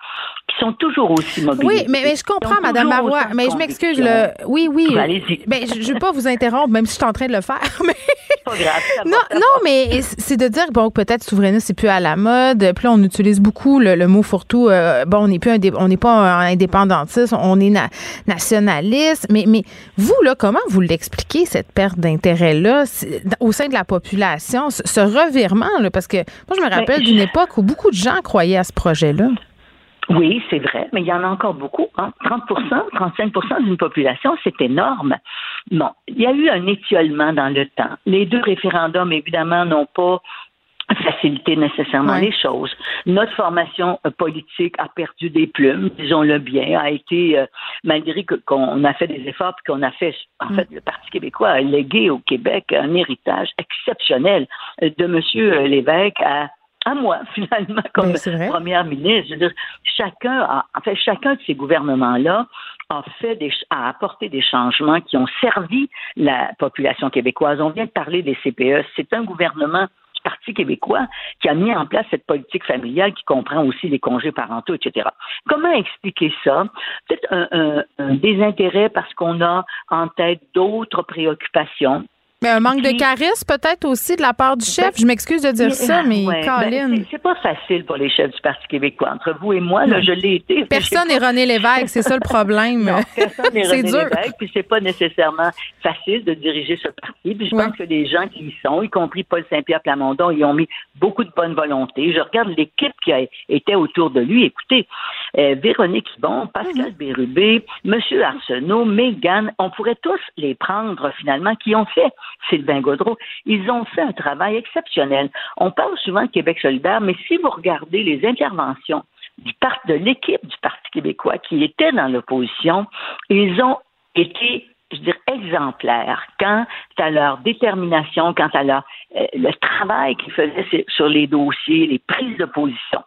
qui sont toujours aussi mobilisés. Oui, mais, je comprends, Madame Marois, mais je m'excuse. Le... Oui, oui. Ben, allez-y. Ben, je ne veux pas vous interrompre, même si je suis en train de le faire. Mais... Pas grave, non, non, mais c'est de dire bon, peut-être souverainiste, c'est plus à la mode. Puis là, on utilise beaucoup le, mot fourre-tout. Euh, bon, on n'est plus on n'est pas indépendantiste, on est nationaliste. Mais, mais vous, là, comment vous l'expliquez, cette perte d'intérêt-là au sein de la population, ce revirement, là, parce que moi, je me rappelle d'une époque où beaucoup de gens croyaient à ce projet-là. Oui, c'est vrai, mais il y en a encore beaucoup. Hein. 30% 35% d'une population, c'est énorme. Bon, il y a eu un étiolement dans le temps. Les deux référendums, évidemment, n'ont pas facilité nécessairement les choses. Notre formation euh, politique a perdu des plumes, disons-le bien, a été, euh, malgré qu'on a fait des efforts, puis qu'on a fait, en mm. fait, le Parti québécois a légué au Québec un héritage exceptionnel euh, de M. Lévesque à à moi, finalement, comme première ministre. Je veux dire, chacun, a, en fait, chacun de ces gouvernements-là a fait des, a apporté des changements qui ont servi la population québécoise. On vient de parler des CPE. C'est un gouvernement Parti québécois qui a mis en place cette politique familiale qui comprend aussi les congés parentaux, etc. Comment expliquer ça? Peut-être un, un désintérêt parce qu'on a en tête d'autres préoccupations mais un manque de charisme, peut-être aussi de la part du chef. je m'excuse de dire ça, mais ouais, ben, c'est pas facile pour les chefs du Parti québécois. Entre vous et moi, là, je l'ai été. Personne n'est René Lévesque, c'est ça le problème. Non, personne n'est René dur. Lévesque, puis c'est pas nécessairement facile de diriger ce parti. Puis je pense que les gens qui y sont, y compris Paul Saint-Pierre Plamondon, ils ont mis beaucoup de bonne volonté. Je regarde l'équipe qui a, était autour de lui. Écoutez, euh, Véronique Bon, Pascal mhm. Bérubé, M. Arsenault, Mégane, on pourrait tous les prendre finalement, qui ont fait Sylvain Gaudreau, ils ont fait un travail exceptionnel. On parle souvent de Québec solidaire, mais si vous regardez les interventions du de l'équipe du Parti québécois qui était dans l'opposition, ils ont été je veux dire, exemplaires quant à leur détermination, quant à leur, euh, le travail qu'ils faisaient sur les dossiers, les prises de position.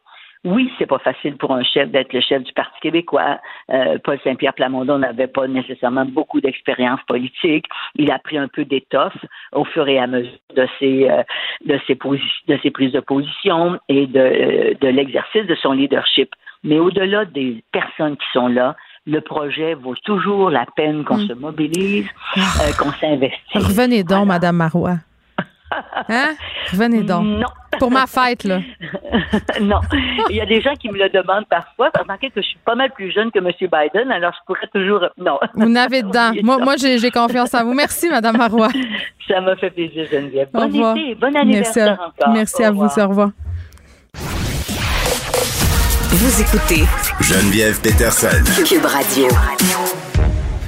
Oui, c'est pas facile pour un chef d'être le chef du Parti québécois. Euh, Paul Saint-Pierre Plamondon n'avait pas nécessairement beaucoup d'expérience politique. Il a pris un peu d'étoffe au fur et à mesure de ses euh, de ses de ses prises de position et de, euh, de l'exercice de son leadership. Mais au-delà des personnes qui sont là, le projet vaut toujours la peine qu'on mm. se mobilise, ah. qu'on s'investisse. Revenez donc, Madame Marois. Hein? Revenez donc. Non. Pour ma fête, là. non. Il y a des gens qui me le demandent parfois. Remarquez que je suis pas mal plus jeune que M. Biden, alors je pourrais toujours. Non. Vous n'avez dedans. moi, moi j'ai confiance en vous. Merci, Mme Marois. Ça m'a fait plaisir, Geneviève. Bon été. Bon anniversaire Merci encore. Merci à vous. Au revoir. Vous écoutez Geneviève Peterson. Cube Radio.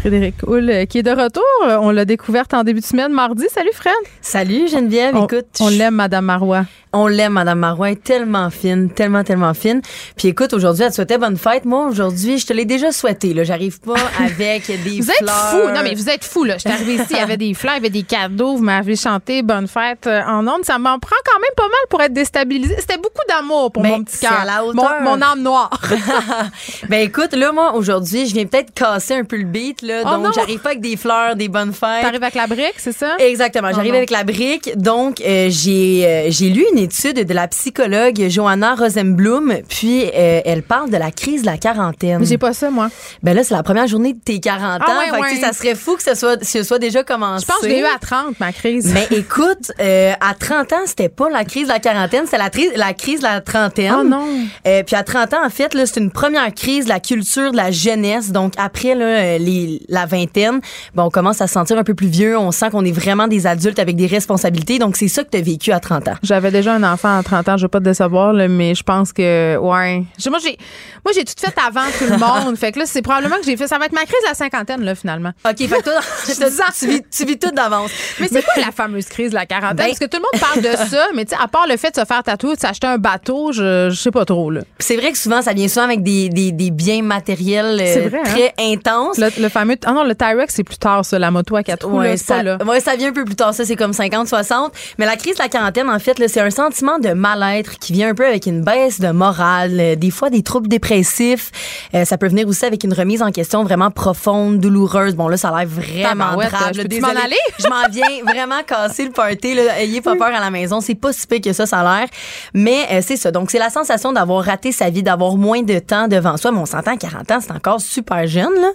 Frédéric Hull, euh, qui est de retour. Euh, on l'a découverte en début de semaine, mardi. Salut, Fred. Salut, Geneviève. écoute. On l'aime, Madame Marois. On l'aime, Madame Marois, tellement fine, tellement, tellement fine. Puis écoute, aujourd'hui, elle te souhaitait bonne fête. Moi, aujourd'hui, je te l'ai déjà souhaité. Là, j'arrive pas avec des vous fleurs. Vous êtes fou. Non, mais vous êtes fou. Là, je suis arrivée ici, il y avait des fleurs, il y avait des cadeaux. Vous m'avez chanté bonne fête euh, en ondes. Ça m'en prend quand même pas mal pour être déstabilisée. C'était beaucoup d'amour pour mon petit cœur, mon, mon, âme noire. ben écoute, là, moi, aujourd'hui, je viens peut-être casser un peu le beat. Là, oh donc, j'arrive pas avec des fleurs, des bonnes fêtes. T'arrives avec la brique, c'est ça? Exactement. J'arrive oh avec la brique. Donc, euh, j'ai euh, j'ai lu une étude de la psychologue Johanna Rosenblum, puis euh, elle parle de la crise de la quarantaine. J'ai pas ça, moi. Ben là, c'est la première journée de tes 40 ans. Ah ouais, ça serait fou que ce soit, ce soit déjà commencé. Je pense que je l'ai eu à 30, ma crise. Mais écoute, euh, à 30 ans, c'était pas la crise de la quarantaine, c'était la, la crise de la trentaine. Oh non. Euh, puis à 30 ans, en fait, là, c'est une première crise de la culture de la jeunesse. Donc après là, les, la vingtaine, on commence à se sentir un peu plus vieux. On sent qu'on est vraiment des adultes avec des responsabilités. Donc c'est ça que tu as vécu à 30 ans. J'avais déjà un enfant à 30 ans je veux pas te décevoir, mais je pense que, ouais. Moi, j'ai, moi, j'ai tout fait avant tout le monde. fait que là, c'est probablement que j'ai fait. Ça va être ma crise de la cinquantaine, là, finalement. OK, fait que toi, tu, vis, tu vis tout d'avance. Mais c'est quoi la fameuse crise de la quarantaine? Ben Parce que tout le monde parle de ça, mais tu sais, à part le fait de se faire tatouer, de s'acheter un bateau, je, je sais pas trop, là. C'est vrai que souvent, ça vient souvent avec des, des, des biens matériels euh, vrai, hein? très intenses. Le, fameux. Ah non, le Tyrex, c'est plus tard, ça, la moto à quatre roues, ouais, ça, là. Ouais, ça vient un peu plus tard, ça, c'est comme 50, 60. Mais la crise de la quarantaine, en fait, c'est un sentiment de mal être qui vient un peu avec une baisse de morale, euh, des fois des troubles dépressifs. Euh, ça peut venir aussi avec une remise en question vraiment profonde, douloureuse. Bon, là, ça a l'air vraiment grave. Je m'en aller? je m'en viens vraiment casser le party. Là. Ayez pas peur à la maison. C'est pas si pire que ça, ça a l'air. Mais euh, c'est ça. Donc, c'est la sensation d'avoir raté sa vie, d'avoir moins de temps devant soi. Mais on s'entend 40 ans, c'est encore super jeune, là.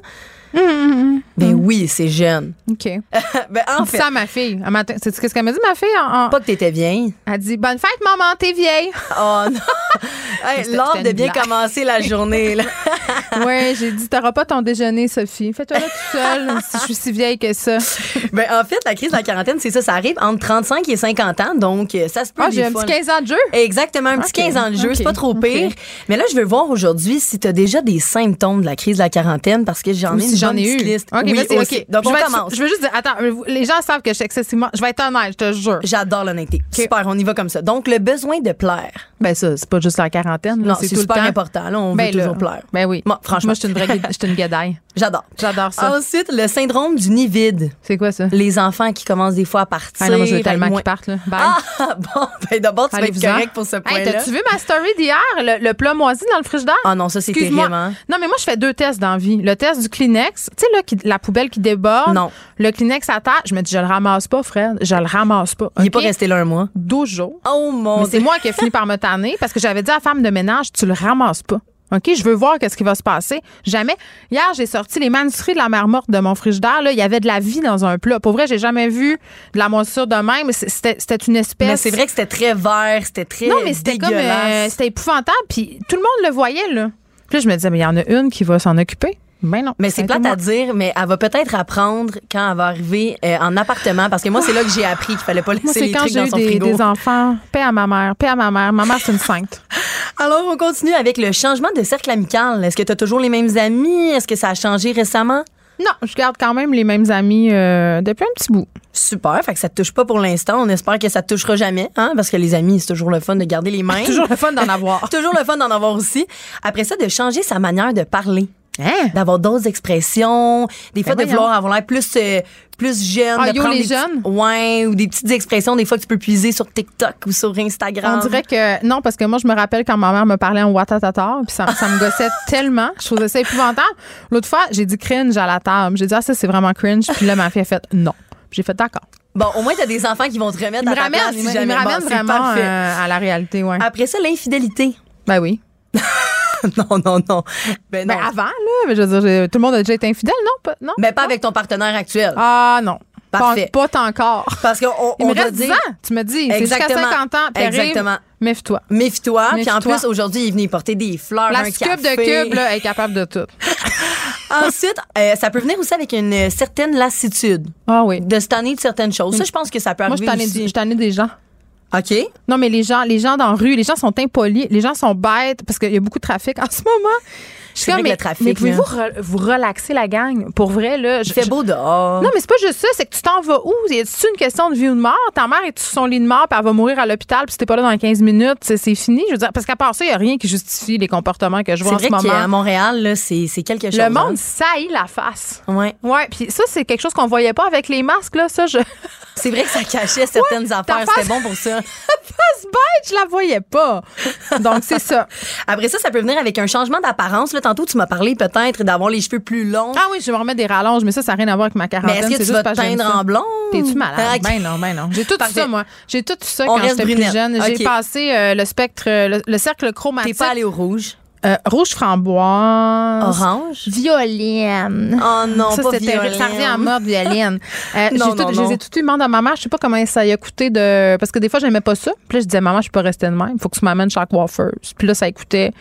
Ben oui, c'est jeune. OK. ben, en fait. ça ma fille. C'est ce qu'elle m'a dit, ma fille? En, Pas que t'étais vieille. Elle dit Bonne fête, maman, t'es vieille. Oh non. L'ordre de bien commencer la journée. oui, j'ai dit T'auras pas ton déjeuner, Sophie. Fais-toi là toute seule si je suis si vieille que ça. ben, en fait, la crise de la quarantaine, c'est ça. Ça arrive entre 35 et 50 ans. Donc, euh, ça se peut. Ah, j'ai un petit 15 ans de jeu? Exactement, un petit 15 ans de jeu. C'est pas trop pire. Mais là, je veux voir aujourd'hui si tu as déjà des symptômes de la crise de la quarantaine parce que j'en ai une j'en ai eu. Liste. OK, oui, OK. Donc, je on commence. je veux juste dire, attends, les gens savent que je suis excessivement. Je vais être honnête, je te jure. J'adore l'honnêteté. Super, on y va comme ça. Donc, le besoin de plaire. Ben, ça, c'est pas juste la quarantaine. Non, c'est super important. Là, on ben veut toujours plaire. Ben oui. franchement. Moi, je suis une vraie je une gadaille. J'adore. J'adore ça. Ensuite, le syndrome du nid vide. C'est quoi ça? Les enfants qui commencent des fois à partir. Ah non, moi, je veux tellement qu'ils partent, là. Bye. Ah, bon, ben d'abord, tu vas être correct pour ce point-là. t'as-tu vu ma story d'hier? Le, le plat moisi dans le frigidaire? Ah non, ça, c'est terrible, hein? Non, mais moi, je fais deux tests dans vie. Le test du Kleenex, tu sais, la poubelle qui déborde. Non. Le Kleenex à terre, je me dis, je le ramasse pas, Fred. Je le ramasse pas. Il n'est pas resté là un mois. 12 jours. Oh mon Mais c'est moi qui ai fini par me tanner parce que j'avais dit à la femme de ménage, tu le ramasses pas. OK, je veux voir qu'est-ce qui va se passer. Jamais. Hier, j'ai sorti les manuscrits de la mer morte de mon frigidaire. Là, il y avait de la vie dans un plat. Pour vrai, j'ai jamais vu de la moisissure de même. C'était c'était une espèce. Mais c'est vrai que c'était très vert, c'était très Non, mais c'était comme. euh, c'était épouvantable. Puis tout le monde le voyait, là. Puis là, je me disais, mais il y en a une qui va s'en occuper. Ben non. Mais c'est plate à dire, mais elle va peut-être apprendre quand elle va arriver euh, en appartement, parce que moi, c'est là que j'ai appris qu'il fallait pas laisser c'est les quand trucs j'ai dans son des, frigo. des enfants. Paix à ma mère. Paix à ma mère. Ma mère, c'est une sainte. Alors, on continue avec le changement de cercle amical. Est-ce que tu as toujours les mêmes amis? Est-ce que ça a changé récemment? Non, je garde quand même les mêmes amis euh, depuis un petit bout. Super, fait que ça te touche pas pour l'instant. On espère que ça te touchera jamais, hein, parce que les amis, c'est toujours le fun de garder les mains. Toujours le fun d'en avoir. toujours le fun d'en avoir aussi. Après ça, de changer sa manière de parler. Hein? D'avoir d'autres expressions, des fois Ben de voyons. vouloir avoir l'air plus euh, plus jeune, Ah, de yo, prendre les des petits- jeunes? ouais, ou des petites expressions des fois que tu peux puiser sur TikTok ou sur Instagram. On dirait que non, parce que moi, je me rappelle quand ma mère me parlait en watatata, puis ça, ça me gossait tellement. Je trouvais ça épouvantable. L'autre fois, j'ai dit cringe à la table. J'ai dit, ah, ça, c'est vraiment cringe. Puis là, ma fille a fait non. J'ai fait d'accord. Bon, au moins t'as des enfants qui vont te remettre Il à me ta ramène, place il si me, Bon, vraiment euh, à la réalité, ouais. Après ça, l'infidélité. Ben oui. non, non, non. Ben non. Ben avant, là, mais je veux dire, tout le monde a déjà été infidèle, non? Pas, non? Mais pas avec ton partenaire actuel. Ah, non. Parfait. Pas, pas encore. Parce qu'on on, Il on me doit reste 10 dire. ans, tu me dis. C'est jusqu'à Exactement. 50 ans. Exactement. Méfie-toi. Méfie-toi. Puis en plus, aujourd'hui, il est venu porter des fleurs, La un cube café. de cube, là, est capable de tout. Ensuite, euh, ça peut venir aussi avec une certaine lassitude. Ah oui. De se tanner de certaines choses. Ça, je pense que ça peut Moi, arriver tannée- je suis tannée des gens. OK. Non, mais les gens, les gens dans la rue, les gens sont impolis, les gens sont bêtes parce qu'il y a beaucoup de trafic en ce moment. Je suis C'est comme, mais, le trafic, mais pouvez-vous re- vous relaxer la gang? Pour vrai, là. Il je- fait beau dehors. Non, mais c'est pas juste ça, c'est que tu t'en vas où? A-tu une question de vie ou de mort? Ta mère est sur son lit de mort, puis elle va mourir à l'hôpital, puis si t'es pas là dans 15 minutes, c'est c'est fini. Je veux dire, parce qu'à part ça, il y a rien qui justifie les comportements que je vois C'est en vrai ce moment. Montréal, là, c'est c'est quelque chose. Le hein. monde saillit la face. Ouais. Ouais, puis ça, c'est quelque chose qu'on voyait pas avec les masques, là. Ça, je. C'est vrai que ça cachait certaines affaires. C'était bon pour ça. face bête, je la voyais pas. Donc, c'est ça. Après ça, ça peut venir avec un changement d'apparence. Tantôt, tu m'as parlé peut-être d'avoir les cheveux plus longs. Ah oui, je vais me remettre des rallonges, mais ça, ça n'a rien à voir avec ma mais quarantaine. est-ce que tu vas te teindre en blond? T'es-tu malade? Ah. Ben non, ben non. J'ai tout Parfait. ça, moi. J'ai tout ça On quand j'étais plus jeune. J'ai passé euh, le spectre, le, le cercle T'es chromatique. pas allé au rouge? Euh, rouge framboise. Orange? Violaine. Oh non, ça, pas. Ça revient à violaine. mode, violaine. Euh, j'ai Non, tout- non, je les non. ai toutes eu demande à ma mère. Je sais pas comment ça y a coûté de. Parce que des fois, j'aimais pas ça. Puis là, je disais, maman, je peux pas rester de même. Il faut que tu m'amènes la coiffeuse. Puis là, ça coûtait.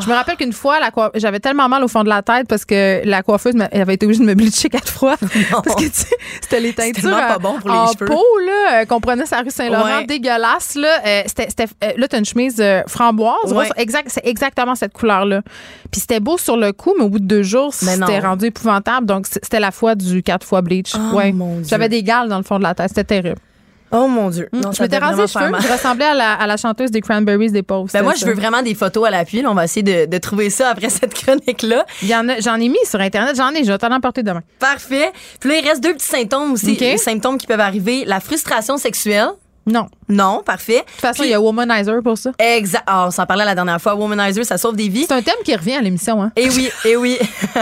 Je me rappelle qu'une fois, la coif- j'avais tellement mal au fond de la tête parce que la coiffeuse elle avait été obligée de me bleacher quatre fois. parce que, tu sais, c'était les teintures pas euh, bon pour les en cheveux. peau, là, euh, qu'on prenait sur la rue Saint-Laurent, Ouais. dégueulasse, là. Euh, c'était, c'était- là, t'as une chemise euh, framboise. Ouais. Exact, c'est exactement cette couleur-là. Puis c'était beau sur le coup, mais au bout de deux jours, c'était rendu épouvantable. Donc, c'était la fois du quatre fois bleach. Oh, ouais. J'avais des gales dans le fond de la tête. C'était terrible. Oh mon Dieu. Non, je m'étais rasé les cheveux. Je ressemblais à la, à la chanteuse des Cranberries des pauvres. Ben moi, je veux vraiment des photos à l'appui. là. On va essayer de, de trouver ça après cette chronique-là. J'en ai mis sur Internet. J'en ai. Je vais t'en emporter demain. Parfait. Puis là, il reste deux petits symptômes aussi. Les symptômes qui peuvent arriver. La frustration sexuelle. Non. De Non, parfait. toute façon, il y a Womanizer pour ça. Exact. Ah, on s'en parlait la dernière fois. Womanizer, ça sauve des vies. C'est un thème qui revient à l'émission. Hein? Eh oui, eh oui.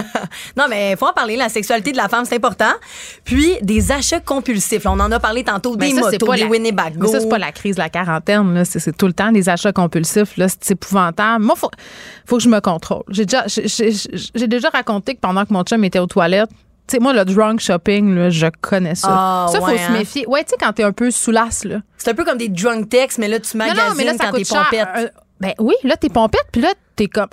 non, mais il faut en parler. La sexualité de la femme, c'est important. Puis, des achats compulsifs. On en a parlé tantôt. Des ça, c'est motos, pas des la- Winnebago. Mais ça, c'est pas la crise de la quarantaine. C'est, tout le temps des achats compulsifs. Là. C'est épouvantable. Moi, faut, faut que je me contrôle. J'ai déjà, j'ai déjà raconté que pendant que mon chum était aux toilettes, tu sais, moi, le drunk shopping, là, je connais ça. Ah, ça, faut ouais, se hein. méfier. Ouais, tu sais, quand t'es un peu sous l'as, là. C'est un peu comme des drunk texts, mais là, tu magasines non, non, mais là, ça quand t'es pompette. Euh, ben oui, là, t'es pompette, puis là, t'es comme.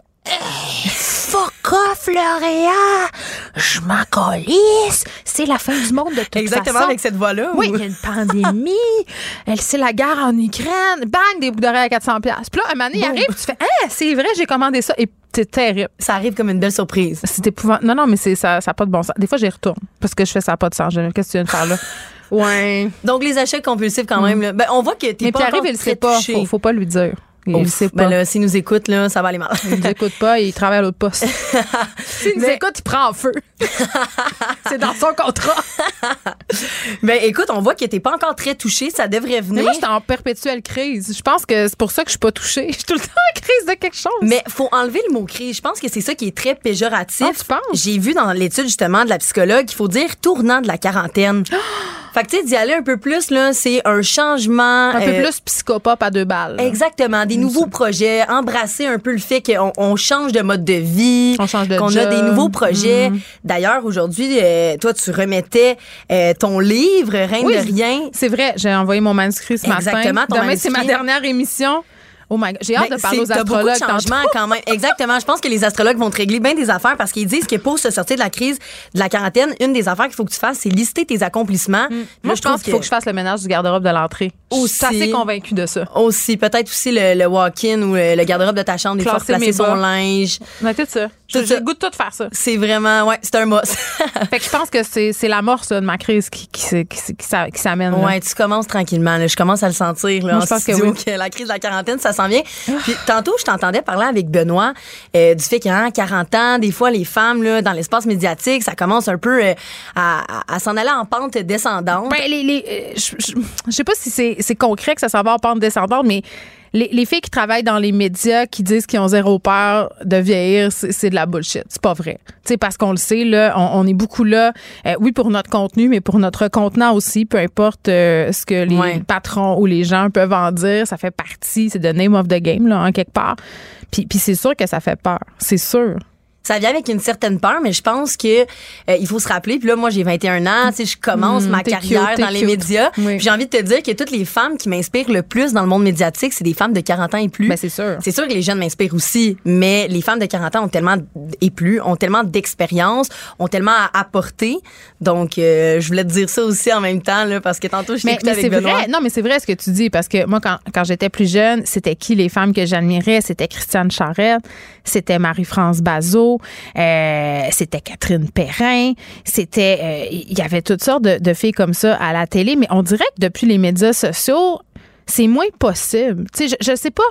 Fuck off, Lauréat! Je m'en calisse! C'est la fin du monde de toute Exactement façon. avec cette voix-là. Oui, ou- il y a une pandémie. Elle, c'est la guerre en Ukraine. Bang, des boucles d'oreilles à 400 pièces. Puis là, un moment donné, il arrive, tu fais, ah, c'est vrai, j'ai commandé ça. Et c'est terrible. Ça arrive comme une belle surprise. C'est épouvantable. Non, non, mais c'est, ça n'a pas de bon sens. Des fois, j'y retourne parce que je fais ça n'a pas de sens. Qu'est-ce que tu viens de faire là? Ouais. Donc, les achats compulsifs, quand même. là. Ben, on voit que t'es Mais pas Pierre-Yves, encore il sait pas. touché. Faut, faut pas lui dire. Il sait Ben pas. là, s'il nous écoute, là, ça va aller mal. il nous écoute pas, il travaille à l'autre poste. S'il nous Mais- écoute, il prend en feu. c'est dans son contrat. ben écoute, on voit que t'es pas encore très touché, ça devrait Mais venir. moi, j'étais en perpétuelle crise. Je pense que c'est pour ça que je suis pas touchée. Je suis tout le temps en crise de quelque chose. Mais faut enlever le mot crise. Je pense que c'est ça qui est très péjoratif. Ah, tu penses? J'ai vu dans l'étude justement de la psychologue qu'il faut dire tournant de la quarantaine. fait que tu sais d'y aller un peu plus là, c'est un changement un peu euh, plus psychopathe à deux balles. Exactement, des nouveaux projets, embrasser un peu le fait qu'on on change de mode de vie, qu'on a des nouveaux projets. Mhm. D'ailleurs, aujourd'hui, euh, toi, tu remettais euh, ton livre, Oui, de rien. C'est vrai, j'ai envoyé mon manuscrit ce Exactement, matin. ton Demain, c'est ma dernière émission. Oh my God, j'ai hâte Ben, de parler aux t'as beaucoup de astrologues changements quand même. Exactement. Je pense que les astrologues vont te régler bien des affaires parce qu'ils disent que pour se sortir de la crise de la quarantaine, une des affaires qu'il faut que tu fasses, c'est lister tes accomplissements. Là, Mm. Moi, je pense qu'il faut que je fasse le ménage du garde-robe de l'entrée. Je suis Aussi. assez convaincue de ça. Aussi, peut-être aussi le, le walk-in ou le, le garde-robe de ta chambre, des fois, placer son bas. linge. On tout ça. J'ai goût de tout faire ça. C'est vraiment, ouais, c'est un must. Fait que je pense que c'est c'est l'amorce de ma crise qui, qui, qui, qui s'a- qui s'amène. Ouais, tu commences tranquillement. Là. Je commence à le sentir. Là, Moi, en je pense que oui. que la crise de la quarantaine, ça s'en vient. Puis tantôt, je t'entendais parler avec Benoît euh, du fait qu'à 40 ans, des fois, les femmes là, dans l'espace médiatique, ça commence un peu euh, à, s'en aller en pente descendante. Ben, les, euh, je, je- je sais pas si c'est concret que ça s'en va en pente descendante, mais les, les filles qui travaillent dans les médias qui disent qu'ils ont zéro peur de vieillir, c'est c'est de la bullshit. C'est pas vrai. Tu sais, parce qu'on le sait, là, on, on est beaucoup là, euh, oui, pour notre contenu, mais pour notre contenant aussi, peu importe euh, ce que les Ouais. patrons ou les gens peuvent en dire, ça fait partie, c'est the name of the game, là, en quelque part. Puis, puis c'est sûr que ça fait peur. C'est sûr. Ça vient avec une certaine peur, mais je pense que euh, il faut se rappeler. Puis là, moi, j'ai 21 ans. Tu sais, je commence Mm, ma carrière cute, dans les cute. médias. Oui. J'ai envie de te dire que toutes les femmes qui m'inspirent le plus dans le monde médiatique, c'est des femmes de 40 ans et plus. Ben, c'est sûr. C'est sûr que les jeunes m'inspirent aussi, mais les femmes de 40 ans ont tellement et plus, ont tellement d'expérience, ont tellement à apporter. Donc, euh, je voulais te dire ça aussi en même temps, là, parce que tantôt, je t'écoutais mais avec c'est Benoît. vrai. Non, mais c'est vrai ce que tu dis parce que moi, quand, quand j'étais plus jeune, c'était qui les femmes que j'admirais? C'était Christiane Charette, c'était Marie-France Bazot, euh, c'était Catherine Perrin, c'était. euh, Il y avait toutes sortes de, de filles comme ça à la télé, mais on dirait que depuis les médias sociaux, c'est moins possible. Tu sais, je, je sais pas.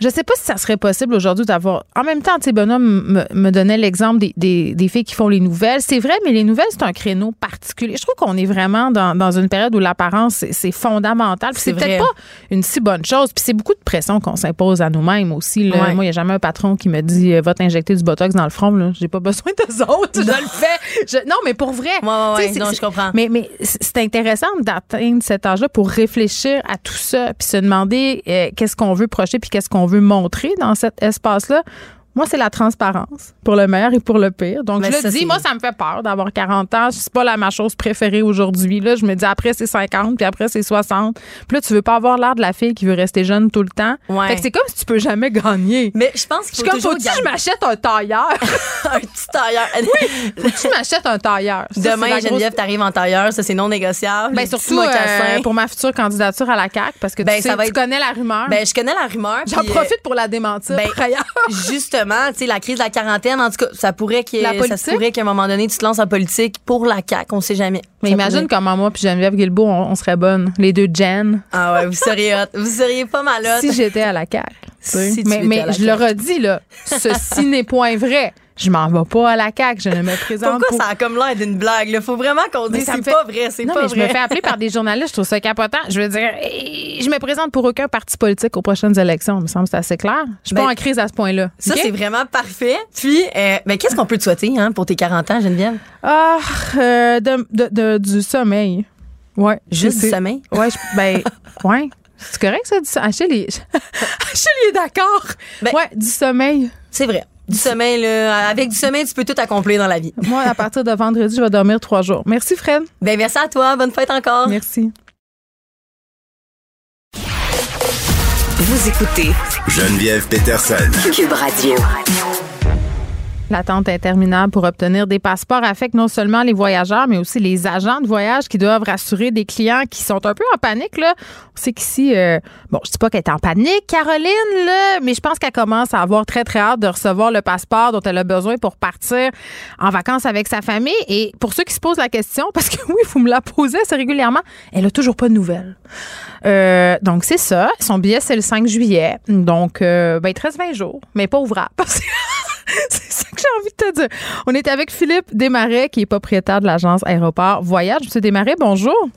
Je sais pas si ça serait possible aujourd'hui d'avoir. En même temps, tu Benoît me, me donnait l'exemple des, des, des filles qui font les nouvelles. C'est vrai, mais les nouvelles, c'est un créneau particulier. Je trouve qu'on est vraiment dans, dans une période où l'apparence, c'est- fondamental. C'est peut-être pas une si bonne chose. Puis c'est beaucoup de pression qu'on s'impose à nous-mêmes aussi. là. Ouais. Moi, il n'y a jamais un patron qui me dit euh, va t'injecter du botox dans le front. Là. J'ai pas besoin d'eux autres. Je le fais. Je- non, mais pour vrai. Ouais, ouais, Non, je comprends. Mais, mais c'est c'est intéressant d'atteindre cet âge-là pour réfléchir à tout ça, puis se demander euh, qu'est-ce qu'on veut projeter, puis qu'est-ce qu'on veut montrer dans cet espace-là. Moi, c'est la transparence, pour le meilleur et pour le pire. Donc, Mais je le dis, moi, ça me fait peur d'avoir 40 ans. C'est pas la, ma chose préférée aujourd'hui. Là, je me dis, après, c'est 50, puis après, c'est 60. Puis là, tu veux pas avoir l'air de la fille qui veut rester jeune tout le temps. Ouais. Fait que c'est comme si tu peux jamais gagner. Mais je pense qu'il faut comme, faut-tu que je m'achète un tailleur? un petit tailleur. tu m'achètes un tailleur? Ça, Demain, la grosse- Geneviève, t'arrives en tailleur. Ça, c'est non négociable. Ben surtout euh, pour ma future candidature à la CAQ parce que Ben, tu, sais, ça va tu être- connais la rumeur. Ben, je connais la rumeur. J'en euh, profite pour la démentir. ben, ailleurs. Justement, tu sais, la crise de la quarantaine, en tout cas, ça pourrait qu'il ça politique? se pourrait qu'à un moment donné, tu te lances en politique pour la CAQ, on sait jamais. Mais Ça imagine pourrait. comment moi puis Geneviève Guilbeault, on, on serait bonnes. Les deux Jen. Ah ouais, vous seriez hot. Vous seriez pas mal hot. Si j'étais à la CAQ. Si mais mais je le redis, là, ceci n'est point vrai. Je m'en vais pas à la CAQ. Je ne me présente Pourquoi pour- ça a comme l'air d'une blague? Il faut vraiment qu'on dise c'est fait- pas vrai, c'est pas mais je vrai. me fais appeler par des journalistes. Je trouve ça capotant. Je veux dire, eh, je me présente pour aucun parti politique aux prochaines élections. Il me semble que c'est assez clair. Je suis Ben, pas en crise à ce point-là. Ça, c'est vraiment parfait. Puis, euh, ben, qu'est-ce qu'on peut te souhaiter hein, pour tes 40 ans, Geneviève? Ah, euh, de, de- de- du sommeil. Ouais. Juste du sommeil? Ouais, je- ben, ouais. C'est correct, ça, du sommeil. Achille, est- Achille, il est d'accord. Ben- ouais, du sommeil. C'est vrai. Du sommeil, là, avec du sommeil, tu peux tout accomplir dans la vie. Moi, à partir de vendredi, je vais dormir trois jours. Merci, Fred. Ben, merci à toi. Bonne fête encore. Merci. Vous écoutez Geneviève Peterson. Cube Radio. L'attente interminable pour obtenir des passeports affecte non seulement les voyageurs, mais aussi les agents de voyage qui doivent rassurer des clients qui sont un peu en panique. Là. On sait qu'ici, euh, bon, je dis pas qu'elle est en panique, Caroline, là, mais je pense qu'elle commence à avoir très, très hâte de recevoir le passeport dont elle a besoin pour partir en vacances avec sa famille. Et pour ceux qui se posent la question, parce que oui, vous me la posez assez régulièrement, elle a toujours pas de nouvelles. Euh, donc, c'est ça. Son billet, c'est le 5 juillet. Donc, euh, ben, il te reste 20 jours, mais pas ouvrable. c'est ça que j'ai envie de te dire. On est avec Philippe Desmarais, qui est propriétaire de l'agence Aéroport Voyage. Monsieur Desmarais, bonjour.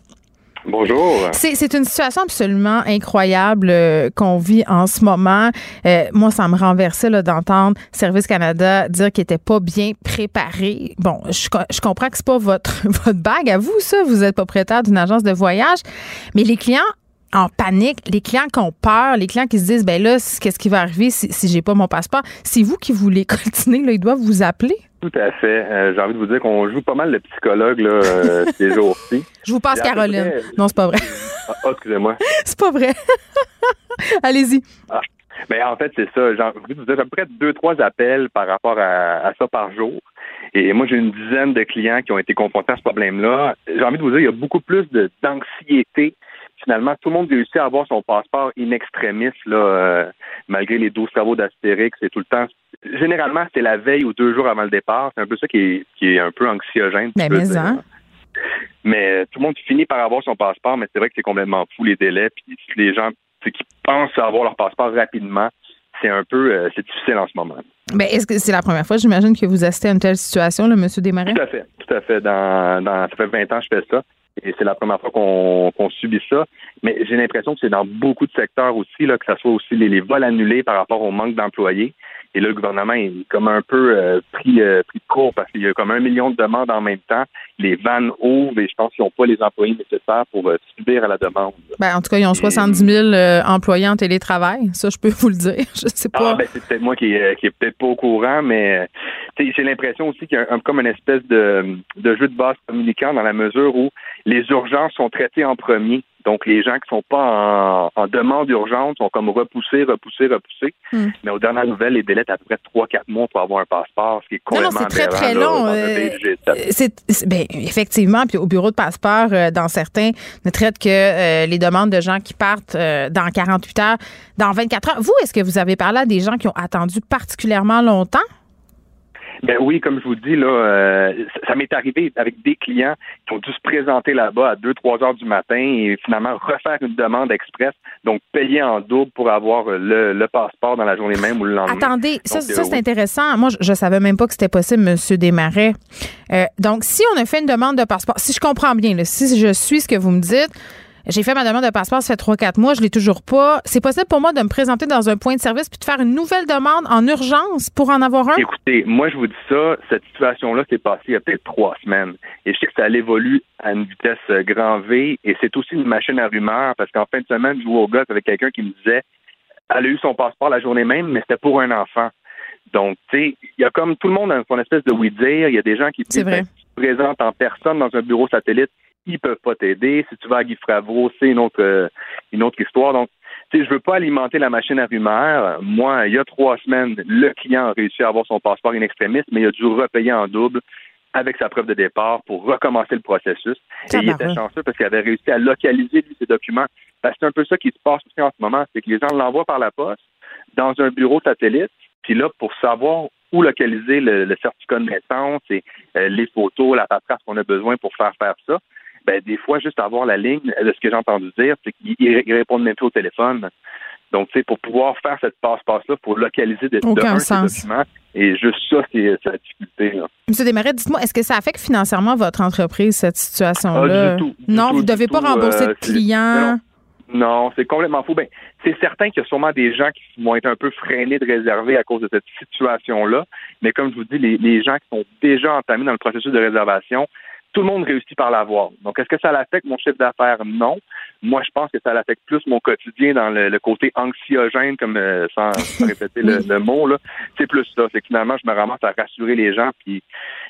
Bonjour. C'est une situation absolument incroyable euh, qu'on vit en ce moment. Euh, moi, ça me renversait d'entendre Service Canada dire qu'il n'était pas bien préparé. Bon, je, je comprends que c'est pas votre, votre bague à vous, ça. Vous êtes propriétaire d'une agence de voyage. Mais les clients en panique, les clients qui ont peur, les clients qui se disent, ben là, qu'est-ce qui va arriver si, si j'ai pas mon passeport? C'est vous qui voulez continuer, là, ils doivent vous appeler. Tout à fait. Euh, j'ai envie de vous dire qu'on joue pas mal de psychologue là, euh, ces jours-ci. Je vous passe Caroline. non, c'est pas vrai. ah, oh, excusez-moi. c'est pas vrai. Allez-y. Ah. Ben, en fait, c'est ça. J'ai envie de vous dire à peu près deux, trois appels par rapport à, à ça par jour. Et moi, j'ai une dizaine de clients qui ont été confrontés à ce problème-là. J'ai envie de vous dire, il y a beaucoup plus d'anxiété finalement, tout le monde réussit à avoir son passeport in extremis, là, euh, malgré les 12 travaux d'Astérix et tout le temps. Généralement, c'est la veille ou deux jours avant le départ. C'est un peu ça qui est, qui est un peu anxiogène. Mais, mais, hein? mais tout le monde finit par avoir son passeport, mais c'est vrai que c'est complètement fou les délais. Puis les gens qui pensent avoir leur passeport rapidement, c'est un peu euh, c'est difficile en ce moment. Mais est-ce que c'est la première fois, j'imagine, que vous assistez à une telle situation, là, M. Desmarais? Tout à fait, tout à fait. Dans, dans, ça fait 20 ans que je fais ça et c'est la première fois qu'on subit ça. Mais j'ai l'impression que c'est dans beaucoup de secteurs aussi, là, que ce soit aussi les vols annulés par rapport au manque d'employés. Et là, le gouvernement est comme un peu euh, pris, euh, pris de court parce qu'il y a comme un million de demandes en même temps. Les vannes ouvrent et je pense qu'ils n'ont pas les employés nécessaires pour euh, subir à la demande. Ben, en tout cas, ils ont 70 000 employés en télétravail. Ça, je peux vous le dire. Je sais pas. Ah, ben, c'est peut-être moi qui, qui est peut-être pas au courant, mais j'ai l'impression aussi qu'il y a un, comme une espèce de, de jeu de base communicant dans la mesure où les urgences sont traitées en premier. Donc, les gens qui sont pas en, demande d'urgence sont comme repoussés, repoussés, repoussés. Hmm. Mais aux dernières nouvelles, les délais à peu près 3-4 mois pour avoir un passeport, ce qui est complètement Non, c'est très, très long. Euh, c'est, ben, effectivement, puis au bureau de passeport, euh, dans certains, ne traite que euh, les demandes de gens qui partent dans 48 heures, dans 24 heures. Vous, est-ce que vous avez parlé à des gens qui ont attendu particulièrement longtemps? Ben oui, comme je vous dis, là, euh, ça m'est arrivé avec des clients qui ont dû se présenter là-bas à 2-3 heures du matin et finalement refaire une demande express, donc payer en double pour avoir le, passeport dans la journée même ou le lendemain. Attendez, ça, ça c'est intéressant. Moi, je, ne savais même pas que c'était possible, Monsieur Desmarais. Euh, donc, si on a fait une demande de passeport, si je comprends bien, si je suis ce que vous me dites, j'ai fait ma demande de passeport, ça fait 3-4 mois, je l'ai toujours pas. C'est possible pour moi de me présenter dans un point de service puis de faire une nouvelle demande en urgence pour en avoir un? Écoutez, moi, je vous dis ça, cette situation-là s'est passée il y a peut-être trois semaines. Et je sais que ça évolue à une vitesse euh, grand V et c'est aussi une machine à rumeurs parce qu'en fin de semaine, je jouais au golf avec quelqu'un qui me disait elle a eu son passeport la journée même, mais c'était pour un enfant. Donc, tu sais, il y a comme tout le monde a son espèce de oui-dire. Il y a des gens qui se présentent en personne dans un bureau satellite ils peuvent pas t'aider. Si tu vas à Guy Favreau, c'est une autre, euh, une autre histoire. Donc, tu sais, je veux pas alimenter la machine à rumeurs. Moi, il y a trois semaines, le client a réussi à avoir son passeport in extremis, mais il a dû repayer en double avec sa preuve de départ pour recommencer le processus. Et il était chanceux parce qu'il avait réussi à localiser lui, ses documents. c'est un peu ça qui se passe aussi en ce moment, c'est que les gens l'envoient par la poste dans un bureau satellite, puis là, pour savoir où localiser le, certificat de naissance et euh, les photos, la paperasse qu'on a besoin pour faire faire ça, ben, des fois, juste avoir la ligne, de ce que j'ai entendu dire, c'est qu'ils répondent même plus au téléphone. Donc, tu sais, pour pouvoir faire cette passe-passe-là, pour localiser des, documents. Et juste ça, c'est la difficulté. Là. Monsieur Desmarais, dites-moi, est-ce que ça affecte financièrement votre entreprise, cette situation-là? Ah, non, vous ne devez pas rembourser de euh, clients. Non, c'est complètement fou. Ben, c'est certain qu'il y a sûrement des gens qui vont être un peu freinés de réserver à cause de cette situation-là. Mais comme je vous dis, les, les gens qui sont déjà entamés dans le processus de réservation, tout le monde réussit par l'avoir. Donc, est-ce que ça l'affecte mon chiffre d'affaires? Non. Moi, je pense que ça l'affecte plus mon quotidien dans le, côté anxiogène, comme euh, sans, répéter le, mot. là. C'est plus ça. C'est que finalement, je me ramasse à rassurer les gens. Puis,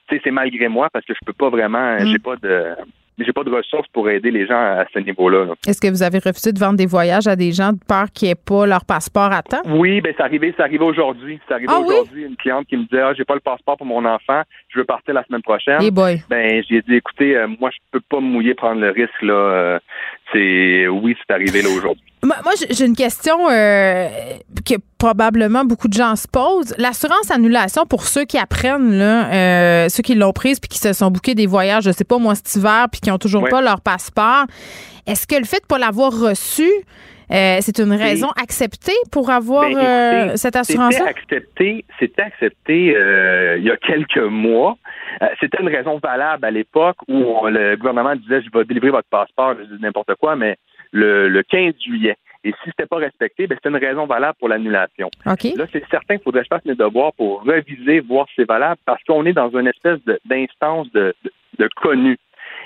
tu sais, c'est malgré moi parce que je peux pas vraiment. Mm. J'ai pas de j'ai pas de ressources pour aider les gens à, ce niveau-là. Est-ce que vous avez refusé de vendre des voyages à des gens de peur qu'ils n'aient pas leur passeport à temps? Oui, ben c'est arrivé, c'est arrivé aujourd'hui. C'est arrivé ah aujourd'hui, une cliente qui me disait ah, j'ai pas le passeport pour mon enfant, je veux partir la semaine prochaine. Hey boy. Ben j'ai dit écoutez, euh, moi je peux pas me mouiller prendre le risque là. Euh, c'est oui, c'est arrivé là aujourd'hui. Moi, j'ai une question euh, que probablement beaucoup de gens se posent. L'assurance annulation pour ceux qui apprennent, là, euh, ceux qui l'ont prise puis qui se sont bouqués des voyages, je sais pas moi cet hiver puis qui ont toujours pas leur passeport. Est-ce que le fait de pas l'avoir reçu, euh, c'est une raison acceptée pour avoir ben, cette assurance C'était accepté, c'était accepté il y a quelques mois. c'était une raison valable à l'époque où le gouvernement disait je vais délivrer votre passeport, je dis n'importe quoi, mais le, 15 juillet. Et si c'était pas respecté, ben, c'est une raison valable pour l'annulation. Là, c'est certain qu'il faudrait que je fasse mes devoirs pour reviser, voir si c'est valable, parce qu'on est dans une espèce d'instance de, de, connu.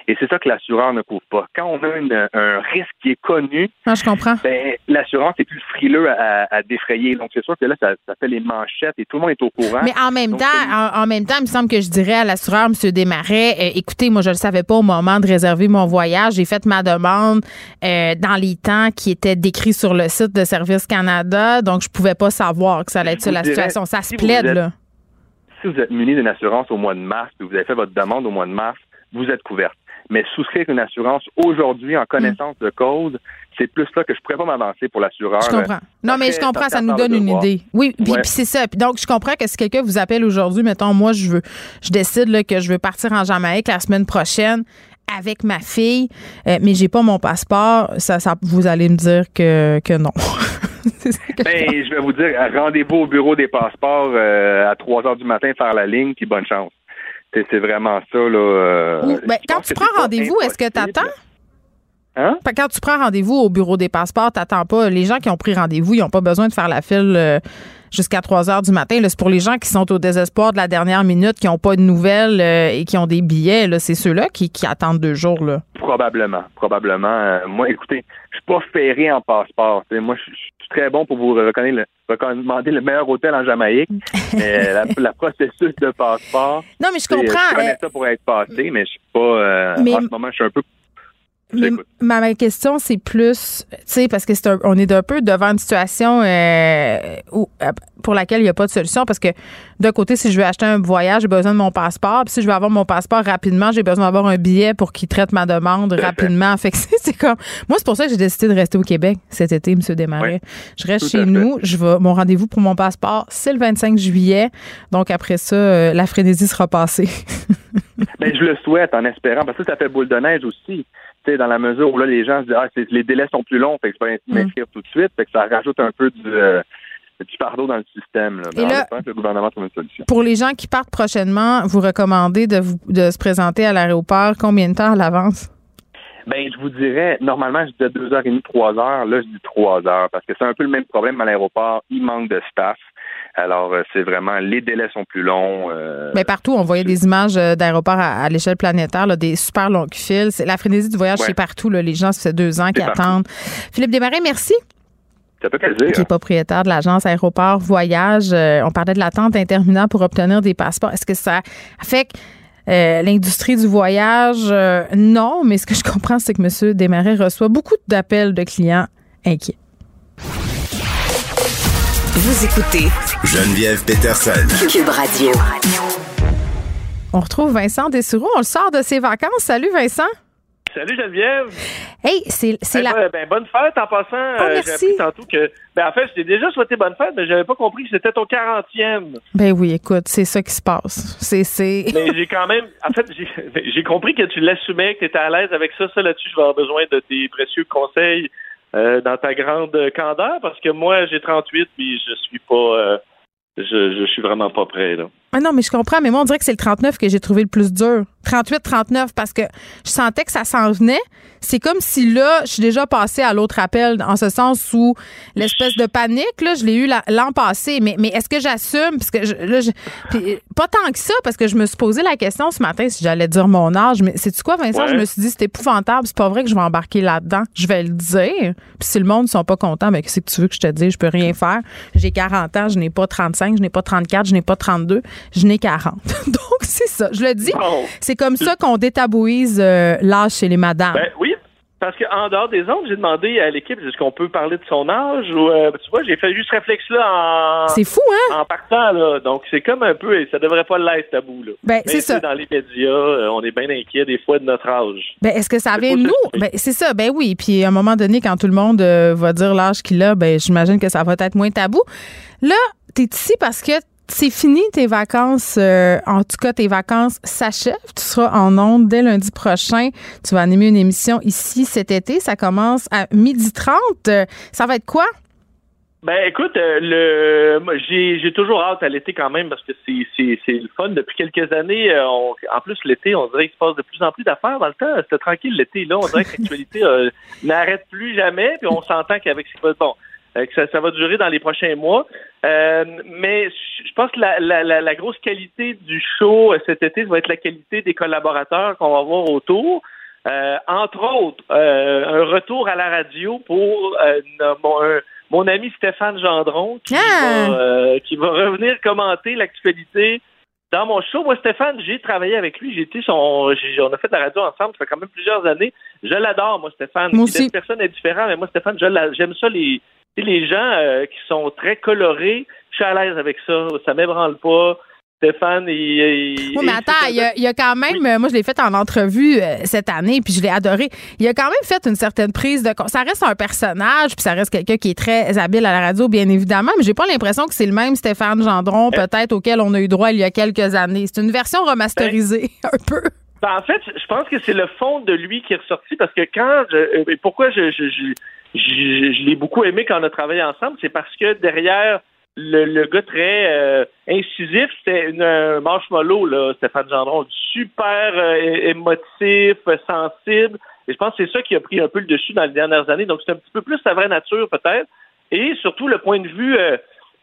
Et c'est ça que l'assureur ne couvre pas. Quand on a un risque qui est connu, ah, je comprends. Ben, l'assurance est plus frileux à, défrayer. Donc, c'est sûr que là, ça, fait les manchettes et tout le monde est au courant. Mais en même temps, en, même temps, il me semble que je dirais à l'assureur, M. Desmarais, euh, écoutez, moi, je ne le savais pas au moment de réserver mon voyage. J'ai fait ma demande euh, dans les temps qui étaient décrits sur le site de Service Canada. Donc, je pouvais pas savoir que ça allait être ça la situation. Ça se plaide, là. Si vous êtes muni d'une assurance au mois de mars, et vous avez fait votre demande au mois de mars, vous êtes couverte mais souscrire une assurance aujourd'hui en connaissance de cause, c'est plus là que je pourrais pas m'avancer pour l'assureur. Je comprends. Non, mais je comprends, ça nous donne une idée. Oui, puis, c'est ça. donc, je comprends que si quelqu'un vous appelle aujourd'hui, mettons, moi, je veux, je décide là, que je veux partir en Jamaïque la semaine prochaine avec ma fille, euh, mais j'ai pas mon passeport, ça, ça, vous allez me dire que, que non. ben, je vais vous dire, rendez-vous au bureau des passeports euh, à 3 heures du matin, faire la ligne, puis bonne chance. C'est vraiment ça. Là, euh, ben, quand tu prends rendez-vous, est-ce que tu attends? Hein? Quand tu prends rendez-vous au bureau des passeports, t'attends pas. Les gens qui ont pris rendez-vous, ils n'ont pas besoin de faire la file euh, jusqu'à 3 heures du matin. C'est pour les gens qui sont au désespoir de la dernière minute, qui n'ont pas de nouvelles euh, et qui ont des billets. C'est ceux-là qui, attendent deux jours. Là. Probablement. Probablement. moi, écoutez, je suis pas ferré en passeport. moi, je suis très bon pour vous recommander le meilleur hôtel en Jamaïque. mais la, processus de passeport. Non, mais je comprends. Je connais euh, ça pour être passé, mais je suis pas. Euh, en ce moment, je suis un peu mais ma, question, c'est plus, tu sais, parce que c'est on est un peu devant une situation euh, où, euh, pour laquelle il n'y a pas de solution. Parce que d'un côté, si je veux acheter un voyage, j'ai besoin de mon passeport. Puis si je veux avoir mon passeport rapidement, j'ai besoin d'avoir un billet pour qu'il traite ma demande rapidement. Fait que c'est comme, moi, c'est pour ça que j'ai décidé de rester au Québec cet été, M. Desmarais. je reste chez nous. Je vais, mon rendez-vous pour mon passeport, c'est le 25 juillet. Donc après ça, euh, la frénésie sera passée. Mais ben, je le souhaite en espérant, parce que ça fait boule de neige aussi dans la mesure où là, les gens se disent, ah, les délais sont plus longs, fait que je peux m'inscrire tout de suite, fait que ça rajoute un peu du, euh, fardeau dans le système. Là. Et là, le gouvernement trouve une solution. Pour les gens qui partent prochainement, vous recommandez de, vous, de se présenter à l'aéroport combien de temps à l'avance? Ben, je vous dirais, normalement, je disais deux heures et demie, trois heures. Là, je dis trois heures parce que c'est un peu le même problème à l'aéroport. Il manque de staff. Alors, euh, c'est vraiment, les délais sont plus longs. Euh, Mais partout, on voyait des images euh, d'aéroports à, l'échelle planétaire, des super longs fils. La frénésie du voyage, c'est partout. Les gens, ça fait deux ans qui attendent. Philippe Desmarais, merci. Ça peut plaisir. Qui est propriétaire de l'agence Aéroport Voyage. on parlait de l'attente interminable pour obtenir des passeports. Est-ce que ça affecte l'industrie du voyage? non, mais ce que je comprends, c'est que M. Desmarais reçoit beaucoup d'appels de clients inquiets. Vous écoutez Geneviève Peterson. Cube Radio. On retrouve Vincent Dessoureau. On le sort de ses vacances. Salut, Vincent. Salut Geneviève. Hey, c'est ben, la. Ben, bonne fête en passant. Oh, euh, merci. tantôt que. Ben, en fait, je t'ai déjà souhaité bonne fête, mais j'avais pas compris que c'était ton 40e. Ben oui, écoute, c'est ça qui se passe. C'est. Mais j'ai quand même. En fait, j'ai compris que tu l'assumais, que tu étais à l'aise avec ça. Ça, là-dessus, je vais avoir besoin de tes précieux conseils euh, dans ta grande candeur parce que moi j'ai 38 puis je suis pas euh, je, je suis vraiment pas prêt là. Ah non, mais je comprends, mais moi, on dirait que c'est le 39 que j'ai trouvé le plus dur. 38, 39, parce que je sentais que ça s'en venait. C'est comme si là, je suis déjà passée à l'autre appel, en ce sens où l'espèce de panique, là, je l'ai eu l'an passé. Mais, mais est-ce que j'assume? Parce que je, là, pas tant que ça, parce que je me suis posé la question ce matin si j'allais dire mon âge. Mais c'est-tu quoi, Vincent? Je me suis dit, c'est épouvantable. C'est pas vrai que je vais embarquer là-dedans. Je vais le dire. Puis si le monde ne sont pas contents, mais qu'est-ce que tu veux que je te dise? Je peux rien faire. J'ai 40 ans, je n'ai pas 35, je n'ai pas 34, je n'ai pas 32 je n'ai 40. Donc, c'est ça. Je le dis. C'est c'est comme ça qu'on détabouise euh, l'âge chez les madames. Ben, oui, parce qu'en dehors des ondes, j'ai demandé à l'équipe est-ce qu'on peut parler de son âge ou euh, tu vois, j'ai fait juste ce réflexe-là en. C'est fou, hein? En partant, là. Donc, c'est comme un peu, et ça devrait pas l'être tabou, là. Ben, c'est ça. Dans les médias, euh, on est bien inquiet des fois de notre âge. Ben, est-ce que ça vient de nous? Ben, c'est ça, ben oui. Puis, à un moment donné, quand tout le monde euh, va dire l'âge qu'il a, ben, j'imagine que ça va être moins tabou. Là, t'es ici parce que c'est fini tes vacances. Euh, en tout cas, tes vacances s'achèvent. Tu seras en ondes dès lundi prochain. Tu vas animer une émission ici cet été. Ça commence à midi 30. Euh, ça va être quoi? Ben écoute, euh, le j'ai toujours hâte à l'été quand même parce que c'est le fun depuis quelques années. en plus l'été, on dirait qu'il se passe de plus en plus d'affaires. Dans le temps, c'était tranquille l'été. Là, on dirait que l'actualité n'arrête plus jamais. Puis on s'entend qu'avec ce bon, que ça, ça, va durer dans les prochains mois. Euh, mais je pense que la, la, la, grosse qualité du show euh, cet été, ça va être la qualité des collaborateurs qu'on va voir autour. Euh, entre autres, un retour à la radio pour mon, mon, ami Stéphane Gendron qui, ah! va, qui va revenir commenter l'actualité dans mon show. Moi, Stéphane, j'ai travaillé avec lui. J'ai été son, on a fait de la radio ensemble. Ça fait quand même plusieurs années. Je l'adore, moi, Stéphane. Moi aussi. Personne est différent, mais moi, Stéphane, j'aime ça les les gens euh, qui sont très colorés, je suis à l'aise avec ça. Ça m'ébranle pas. Stéphane, il. oui, mais attends, il y, a, quand même, euh, moi je l'ai fait en entrevue euh, cette année, puis je l'ai adoré. Il a quand même fait une certaine prise de. Ça reste un personnage, puis ça reste quelqu'un qui est très habile à la radio, bien évidemment, mais j'ai pas l'impression que c'est le même Stéphane Gendron, peut-être, auquel on a eu droit il y a quelques années. C'est une version remasterisée, ben, un peu. Ben, en fait, je pense que c'est le fond de lui qui est ressorti, parce que quand. Je, pourquoi je je, l'ai beaucoup aimé quand on a travaillé ensemble, c'est parce que derrière le, le gars très euh, incisif, c'était un marshmallow, là, Stéphane Gendron, super euh, émotif, sensible. Et je pense que c'est ça qui a pris un peu le dessus dans les dernières années. Donc, c'est un petit peu plus sa vraie nature, peut-être. Et surtout, le point de vue, euh,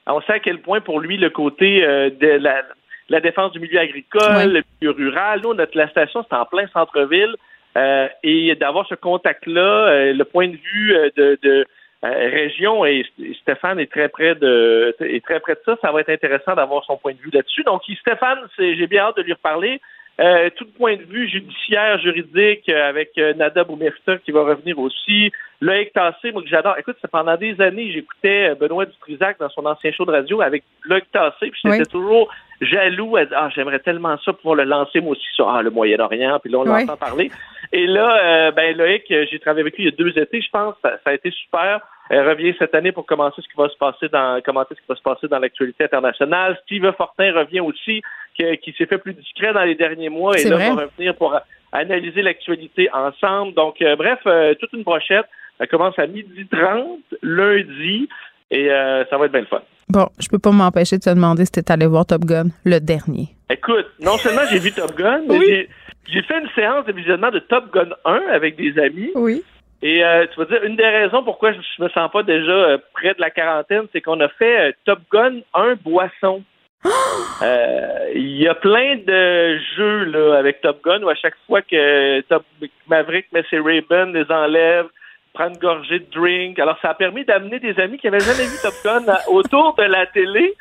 on sait à quel point pour lui, le côté de la, la, défense du milieu agricole, le milieu rural. Nous, notre, la station, c'est en plein centre-ville. Euh, et d'avoir ce contact-là, euh, le point de vue euh, de, de région et Stéphane est très près de est très près de ça. Ça va être intéressant d'avoir son point de vue là-dessus. Donc Stéphane, j'ai bien hâte de lui reparler. Euh, tout point de vue judiciaire, juridique, avec Nada Boumerta qui va revenir aussi. Loïc Tassé, moi que j'adore. Écoute, pendant des années, j'écoutais Benoît Dutrisac dans son ancien show de radio avec Loïc Tassé, puis j'étais toujours jaloux. Ah, j'aimerais tellement ça pouvoir le lancer moi aussi sur ah, le Moyen-Orient, puis là, on l'entend parler. Et là, euh, ben Loïc, euh, j'ai travaillé avec lui il y a deux étés, je pense. Ça, a été super. Elle revient cette année pour commencer ce qui va se passer dans commenter ce qui va se passer dans l'actualité internationale. Steve Fortin revient aussi, qui, s'est fait plus discret dans les derniers mois et là va revenir pour analyser l'actualité ensemble. Donc, euh, bref, toute une brochette. Elle commence à midi 30 lundi et ça va être bien le fun. Bon, je peux pas m'empêcher de te demander si t'es allé voir Top Gun, le dernier. Écoute, non seulement j'ai vu Top Gun, mais j'ai fait une séance de visionnement de Top Gun 1 avec des amis. Oui. Et euh, tu vas dire, une des raisons pourquoi je, me sens pas déjà euh, près de la quarantaine, c'est qu'on a fait euh, Top Gun 1 boisson. Il y a plein de jeux là, avec Top Gun où à chaque fois que Top Maverick met ses ray les enlève, prend une gorgée de drink. Alors, ça a permis d'amener des amis qui n'avaient jamais vu Top Gun autour de la télé.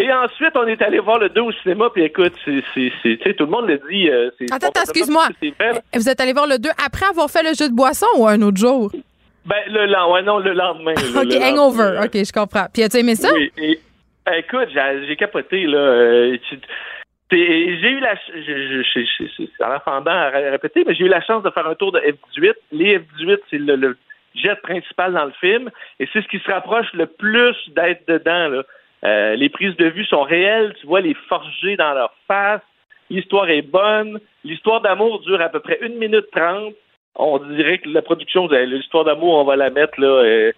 Et ensuite, on est allé voir le 2 au cinéma, puis écoute, c'est, tout le monde le dit. Euh, attends, attends, excuse-moi. Vous êtes allé voir le 2 après avoir fait le jeu de boisson ou un autre jour? Ben, le, lendemain, ouais, non, le lendemain. OK, hangover. OK, je comprends. Puis as-tu aimé ça? Oui, écoute, j'ai, capoté, là. Euh, j'ai eu la c'est en fendant à répéter, mais j'ai eu la chance de faire un tour de F-18. Les F-18, c'est le, le, jet principal dans le film, et c'est ce qui se rapproche le plus d'être dedans. Là. Euh, les prises de vue sont réelles, tu vois les forger dans leur face. L'histoire est bonne. L'histoire d'amour dure à peu près une minute trente. On dirait que la production, l'histoire d'amour, on va la mettre là. Euh,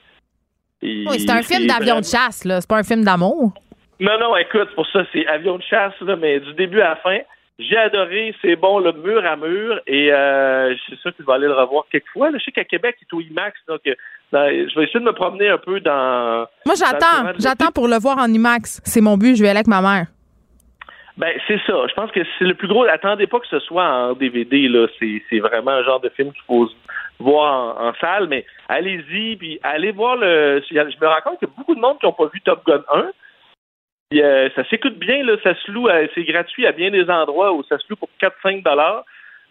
oui, c'est un film d'avion de chasse, là. C'est pas un film d'amour. Non, non, écoute, pour ça, c'est avion de chasse, là, mais du début à la fin. J'ai adoré, c'est bon, le mur à mur, et euh, c'est sûr que tu vas aller le revoir quelques fois. je sais qu'à Québec, il est au IMAX, donc euh, je vais essayer de me promener un peu dans. Moi, j'attends, j'attends pour le voir en IMAX. C'est mon but, je vais aller avec ma mère. Ben, c'est ça. Je pense que c'est le plus gros. Attendez pas que ce soit en DVD, là. C'est vraiment un genre de film qu'il faut voir en, salle, mais allez-y, puis allez voir le. Je me rends compte qu'il y a beaucoup de monde qui n'ont pas vu Top Gun 1. euh, ça s'écoute bien, là, ça se loue, c'est gratuit à bien des endroits où ça se loue pour 4-5 dollars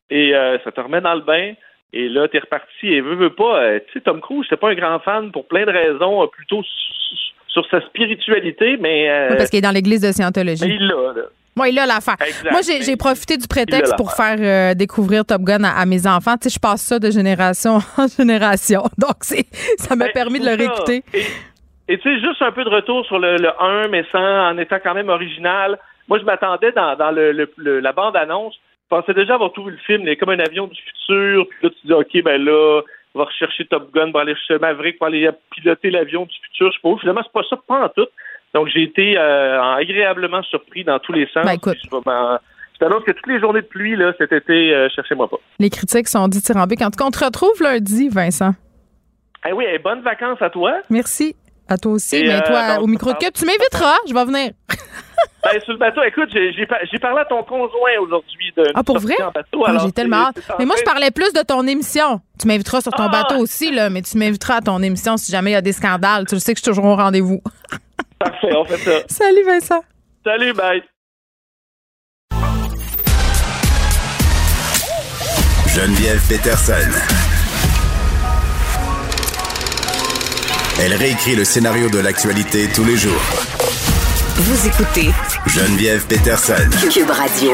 et euh, ça te remet dans le bain. Et là, t'es reparti et veut, veut pas. Euh, tu sais, Tom Cruise, c'est pas un grand fan pour plein de raisons, plutôt sur sa spiritualité, mais. parce qu'il est dans l'église de Scientologie. Mais il l'a, là. Moi, il a l'affaire. Moi, j'ai profité du prétexte pour faire découvrir Top Gun à, mes enfants. Tu sais, je passe ça de génération en génération. Donc, ça m'a ben, permis de le réécouter. Et tu sais, juste un peu de retour sur le, 1, mais sans, en étant quand même original. Moi, je m'attendais dans, dans le, la bande-annonce. Je pensais déjà avoir tout vu le film, il est comme un avion du futur. Puis là, tu dis, OK, ben là, on va rechercher Top Gun pour aller chercher Maverick, pour aller piloter l'avion du futur. Je sais pas Finalement, c'est pas ça, pas en tout. Donc, j'ai été euh, agréablement surpris dans tous les sens. Ben, écoute. Je t'annonce que toutes les journées de pluie, là, cet été, euh, cherchez-moi pas. Les critiques sont dithyrambiques. En tout cas, on te retrouve lundi, Vincent. Eh oui, bonnes vacances à toi. Merci. À toi aussi. mais toi, euh, au micro de cup, tu m'inviteras. Je vais venir. ben, sur le bateau, écoute, j'ai parlé à ton conjoint aujourd'hui de. Ah, pour vrai? Ah, j'ai tellement hâte. Mais moi, je parlais plus de ton émission. Tu m'inviteras sur ton ah! bateau aussi, là, mais tu m'inviteras à ton émission si jamais il y a des scandales. Tu le sais que je suis toujours au rendez-vous. Parfait, on fait ça. Salut, Vincent. Salut, bye. Geneviève Peterson. Elle réécrit le scénario de l'actualité tous les jours. Vous écoutez Geneviève Peterson. Cube Radio.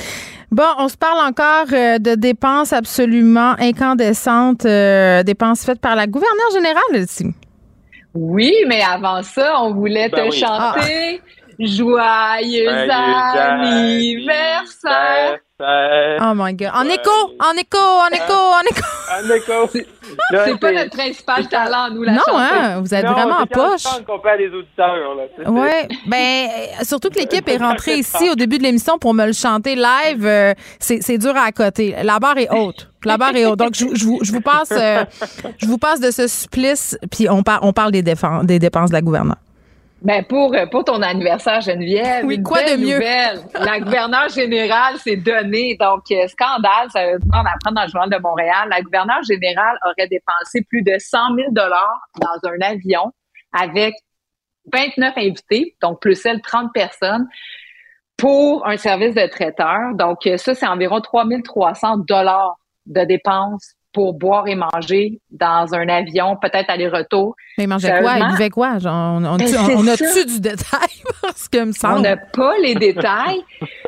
Bon, on se parle encore euh, de dépenses absolument incandescentes, euh, dépenses faites par la gouverneure générale ici. Oui, mais avant ça, on voulait ben te chanter Joyeux, anniversaire. Oh my God. En écho, en écho, en écho, en écho. En écho. C'est pas notre principal talent, nous, la Non, hein, vous êtes vraiment en poche. qu'on à les auditeurs, là. Oui, ben, surtout que l'équipe est rentrée ici au début de l'émission pour me le chanter live. Euh, c'est dur à côté. La barre est haute. La barre est haute. Donc, je, vous, je vous passe, euh, je vous passe de ce supplice, puis on, on parle des, des dépenses de la gouverneure. Ben pour, pour ton anniversaire, Geneviève, oui, quoi de mieux? Nouvelle. La gouverneure générale s'est donnée. Donc, euh, scandale, ça veut dire, on apprend dans le journal de Montréal, la gouverneure générale aurait dépensé plus de 100 000 dollars dans un avion avec 29 invités, donc plus elle, 30 personnes, pour un service de traiteur. Donc, euh, ça, c'est environ 3 300 dollars de dépenses pour boire et manger dans un avion, peut-être aller-retour. Mais ils mangeaient quoi? Ils buvaient quoi? Genre, on, on, a-tu du détail? Parce que me semble. On n'a pas les détails,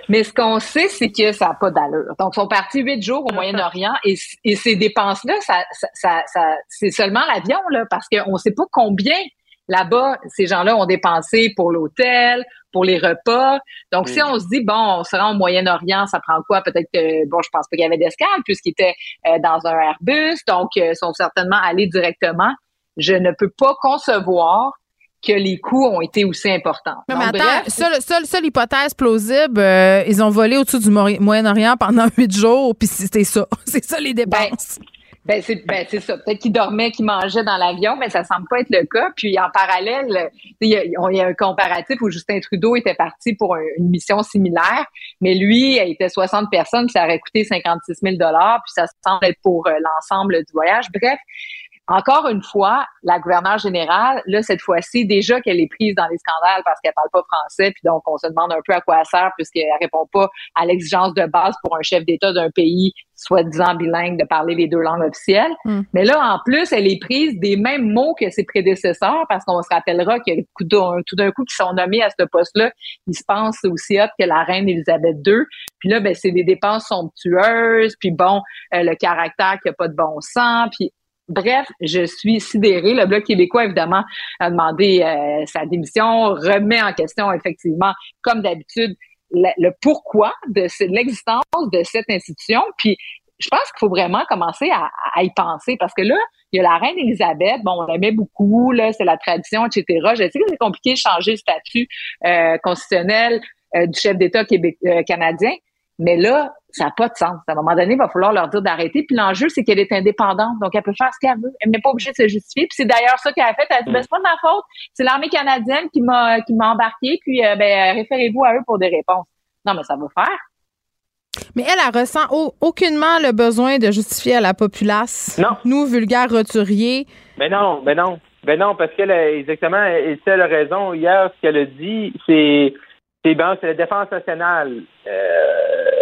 mais ce qu'on sait, c'est que ça n'a pas d'allure. Donc, ils sont partis huit jours au Moyen-Orient et, et, ces dépenses-là, ça, ça, ça, c'est seulement l'avion, là, parce qu'on ne sait pas combien là-bas, ces gens-là ont dépensé pour l'hôtel, pour les repas. Donc, si mm. on se dit, bon, on se rend au Moyen-Orient, ça prend quoi? Peut-être que, bon, je pense pas qu'il y avait d'escale puisqu'ils étaient euh, dans un Airbus, donc euh, ils sont certainement allés directement. Je ne peux pas concevoir que les coûts ont été aussi importants. Non, mais attends, seule, seule, hypothèse plausible, euh, ils ont volé au-dessus du Moyen-Orient pendant huit jours, puis c'était ça. C'est ça les ben, dépenses. Ben c'est ben c'est ça. Peut-être qu'il dormait, qu'il mangeait dans l'avion, mais ça semble pas être le cas. Puis en parallèle, il y, a, un comparatif où Justin Trudeau était parti pour une mission similaire, mais lui, il était 60 personnes, ça aurait coûté 56 000 dollars, puis ça semble être pour euh, l'ensemble du voyage. Bref, encore une fois, la gouverneure générale, là, cette fois-ci, déjà qu'elle est prise dans les scandales parce qu'elle parle pas français, puis donc on se demande un peu à quoi elle sert puisqu'elle répond pas à l'exigence de base pour un chef d'État d'un pays soi-disant bilingue de parler les deux langues officielles. Hmm. Mais là, en plus, elle est prise des mêmes mots que ses prédécesseurs parce qu'on se rappellera qu'il y a tout d'un coup qui sont nommés à ce poste-là, ils se pensent aussi hot que la reine Elisabeth II. Puis là, ben, c'est des dépenses somptueuses, puis bon, euh, le caractère qui a pas de bon sens, puis Bref, je suis sidérée. Le Bloc québécois, évidemment, a demandé euh, sa démission, remet en question, effectivement, comme d'habitude, le, pourquoi de, l'existence de cette institution. Puis, je pense qu'il faut vraiment commencer à, y penser parce que là, il y a la reine Elisabeth, bon, on l'aimait beaucoup, là, c'est la tradition, etc. Je sais que c'est compliqué de changer le statut euh, constitutionnel du chef d'État canadien. Mais là, ça n'a pas de sens. À un moment donné, il va falloir leur dire d'arrêter. Puis l'enjeu, c'est qu'elle est indépendante, donc elle peut faire ce qu'elle veut. Elle n'est pas obligée de se justifier. Puis c'est d'ailleurs ça qu'elle a fait. Elle a dit, ben, c'est pas de ma faute. C'est l'armée canadienne qui m'a qui m'a embarqué. Puis euh, ben, référez-vous à eux pour des réponses. Non, mais ça va faire. Mais elle, elle ressent aucunement le besoin de justifier à la populace. Non. Nous, vulgaires roturiers. Mais non, mais non. Ben non, parce qu'elle a exactement, et c'est la raison. Hier, ce qu'elle a dit, c'est c'est ben, c'est la défense nationale. Euh,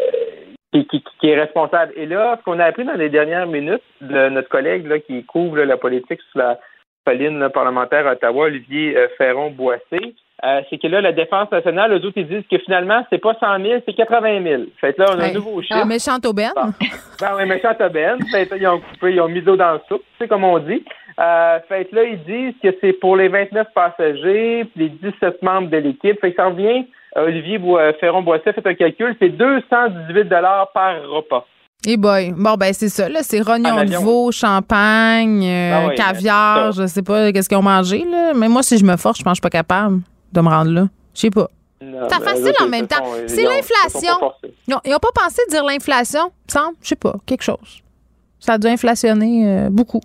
qui, est responsable. Et là, ce qu'on a appris dans les dernières minutes de notre collègue là, qui couvre la politique sur la colline parlementaire à Ottawa, Olivier euh, Ferron-Boissé, euh, c'est que là, la défense nationale, eux autres, ils disent que finalement, c'est pas 100 000, c'est 80 000. Fait là, on a un nouveau chiffre. Ah, méchante aubaine. Ben oui, méchante aubaine. Fait ils ont coupé, ils ont mis d'eau dans le soupe, c'est comme on dit. Euh, fait là, ils disent que c'est pour les 29 passagers, puis les 17 membres de l'équipe. Fait que ça revient Olivier Ferron-Boisset fait un calcul, c'est 218 par repas. Et eh boy. Bon, ben, c'est ça, là. C'est rognon de veau, champagne, euh, ah caviar, je sais pas qu'est-ce qu'ils ont mangé, là. Mais moi, si je me force, je pense que je suis pas capable de me rendre là. Je sais pas. C'est facile en même temps. C'est l'inflation. Ils n'ont pas pensé dire l'inflation, semble, je sais pas, quelque chose. Ça a dû inflationner euh, beaucoup.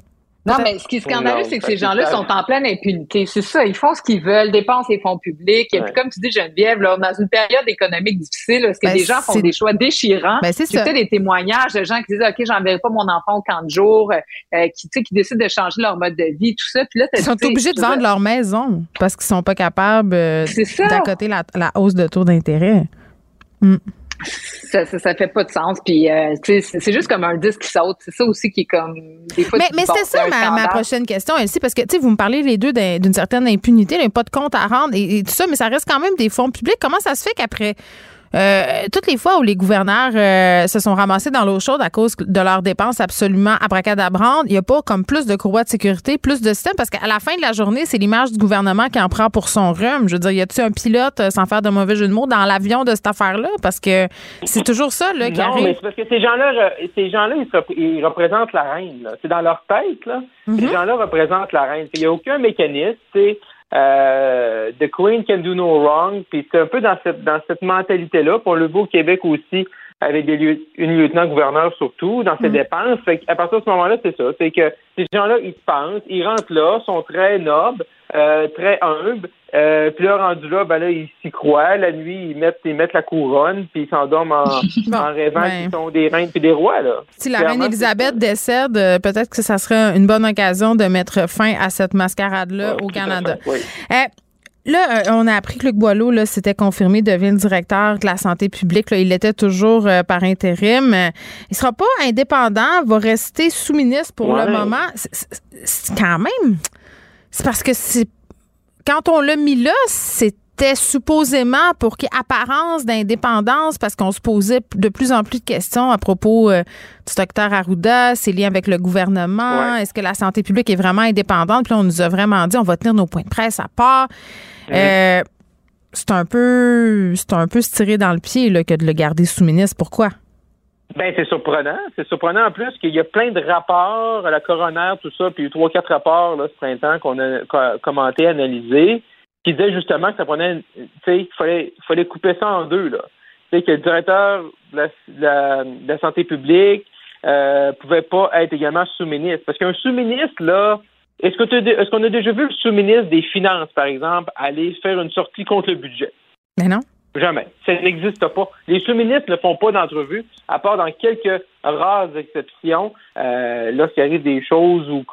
Non, mais ce qui est scandaleux, c'est que ces gens-là sont en pleine impunité. C'est ça, ils font ce qu'ils veulent, dépensent les fonds publics. Et puis, comme tu dis, Geneviève, là, dans une période économique difficile, parce que ben, des gens font des choix déchirants? Ben, c'est J'ai des témoignages de gens qui disent, OK, j'enverrai pas mon enfant au camp de jour, euh, qui, qui décident de changer leur mode de vie, tout ça. Puis là, ils sont obligés de vendre leur maison parce qu'ils sont pas capables euh, d'accoter la, la, hausse de taux d'intérêt. Mm ça, ça, fait pas de sens. Puis, euh, c'est juste comme un disque qui saute. C'est ça aussi qui est comme. Des fois, mais mais c'était ça ma, prochaine question, Elsie, parce que vous me parlez les deux d'une certaine impunité, a pas de compte à rendre et, tout ça, mais ça reste quand même des fonds publics. Comment ça se fait qu'après euh, toutes les fois où les gouverneurs euh, se sont ramassés dans l'eau chaude à cause de leurs dépenses absolument abracadabrantes, il n'y a pas comme plus de courroies de sécurité, plus de système, parce qu'à la fin de la journée, c'est l'image du gouvernement qui en prend pour son rhume. Je veux dire, y a-t-il un pilote, euh, sans faire de mauvais jeu de mots, dans l'avion de cette affaire-là? Parce que c'est toujours ça là, qui non, mais c'est parce que ces gens-là, ces gens-là, ils, représentent la reine. C'est dans leur tête. Là. Ces mm-hmm. gens-là représentent la reine. Il n'y a aucun mécanisme. C'est euh, The Queen can do no wrong. Puis c'est un peu dans cette dans cette mentalité-là. Pour le beau Québec aussi, avec des lieu, une lieutenant-gouverneur surtout, dans ses mm. dépenses. Fait à partir de ce moment-là, c'est ça. C'est que ces gens-là, ils pensent, ils rentrent là, sont très nobles, euh, très humbles. Euh, puis là, rendu là, ben là, ils s'y croient. La nuit, ils mettent, ils mettent la couronne, puis ils s'endorment en, en rêvant qu'ils sont des reines puis des rois. Là. Si la reine Elisabeth décède, euh, peut-être que ça serait une bonne occasion de mettre fin à cette mascarade-là au Canada. Là, on a appris que Luc Boileau là, s'était confirmé devient le directeur de la santé publique. il l'était toujours euh, par intérim. Il sera pas indépendant, va rester sous-ministre pour le moment. C'est quand même. C'est parce que c'est quand on l'a mis là, c'était supposément pour qu'il y ait apparence d'indépendance parce qu'on se posait de plus en plus de questions à propos euh, du docteur Arruda, ses liens avec le gouvernement, est-ce que la santé publique est vraiment indépendante? Puis on nous a vraiment dit on va tenir nos points de presse à part. Euh, c'est un peu c'est un peu se tirer dans le pied là, que de le garder sous-ministre. Pourquoi? Ben, c'est surprenant. C'est surprenant en plus qu'il y a plein de rapports à la coroner, tout ça, puis il y a eu trois, quatre rapports là, ce printemps qu'on a commenté, analysé, qui disaient justement que ça prenait, tu sais, il fallait, fallait couper ça en deux, là. Tu sais, que le directeur de la, santé publique euh, pouvait pas être également sous-ministre. Parce qu'un sous-ministre, là, est-ce est-ce qu'on a déjà vu le sous-ministre des Finances, par exemple, aller faire une sortie contre le budget? Mais non. Jamais. Ça n'existe pas. Les sous-ministres ne font pas d'entrevue, à part dans quelques rares exceptions. Euh, lorsqu'il arrive des choses où,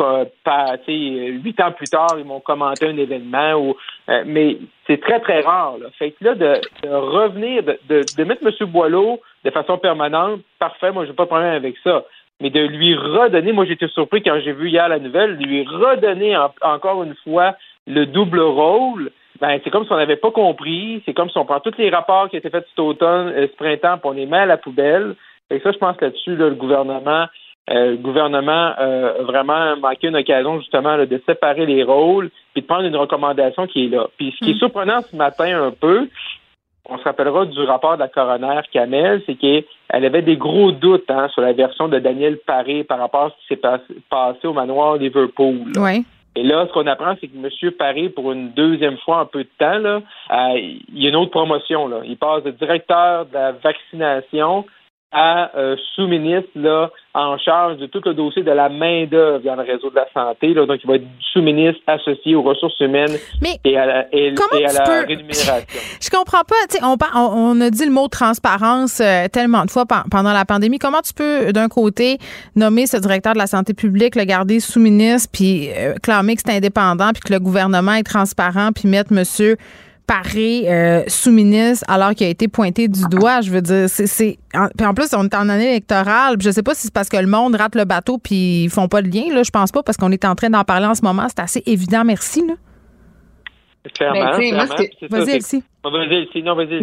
huit ans plus tard, ils m'ont commenté un événement, ou, euh, mais c'est très, très rare. Là. Fait que là, de, revenir, de, de, mettre M. Boileau de façon permanente, parfait, moi, j'ai pas de problème avec ça mais de lui redonner, moi j'étais surpris quand j'ai vu hier la nouvelle, lui redonner encore une fois le double rôle, ben c'est comme si on n'avait pas compris, c'est comme si on prend tous les rapports qui étaient faits cet automne, euh, ce printemps, puis on les met à la poubelle. Et ça, je pense là-dessus, le gouvernement, euh, le gouvernement euh, a vraiment manqué une occasion justement de séparer les rôles puis de prendre une recommandation qui est là. Puis ce qui est mm. surprenant ce matin un peu, on se rappellera du rapport de la coroner Kamel, c'est qu'elle avait des gros doutes hein, sur la version de Daniel Paré par rapport à ce qui s'est passé, au manoir Liverpool. Oui. Et là, ce qu'on apprend, c'est que M. Paris, pour une deuxième fois en peu de temps, là, euh, il y a une autre promotion. Là. Il passe de directeur de la vaccination à euh, sous-ministre là, en charge de tout le dossier de la main-d'œuvre dans le réseau de la santé. Là. Donc, il va être sous-ministre associé aux ressources humaines et à la, et, à la rémunération. Je comprends pas. On, on, a dit le mot transparence euh, tellement de fois pendant la pandémie. Comment tu peux, d'un côté, nommer ce directeur de la santé publique, le garder sous-ministre, puis euh, clamer que c'est indépendant, puis que le gouvernement est transparent, puis mettre monsieur paré euh, sous-ministre alors qu'il a été pointé du doigt. Je veux dire, c'est. En, en plus, on est en année électorale. Je sais pas si c'est parce que le monde rate le bateau puis ils font pas de lien. Là. Je pense pas parce qu'on est en train d'en parler en ce moment. C'est assez évident. Merci. Là. Clairement, Vas-y, Elsie. Vas-y, Elsie. Non, vas-y.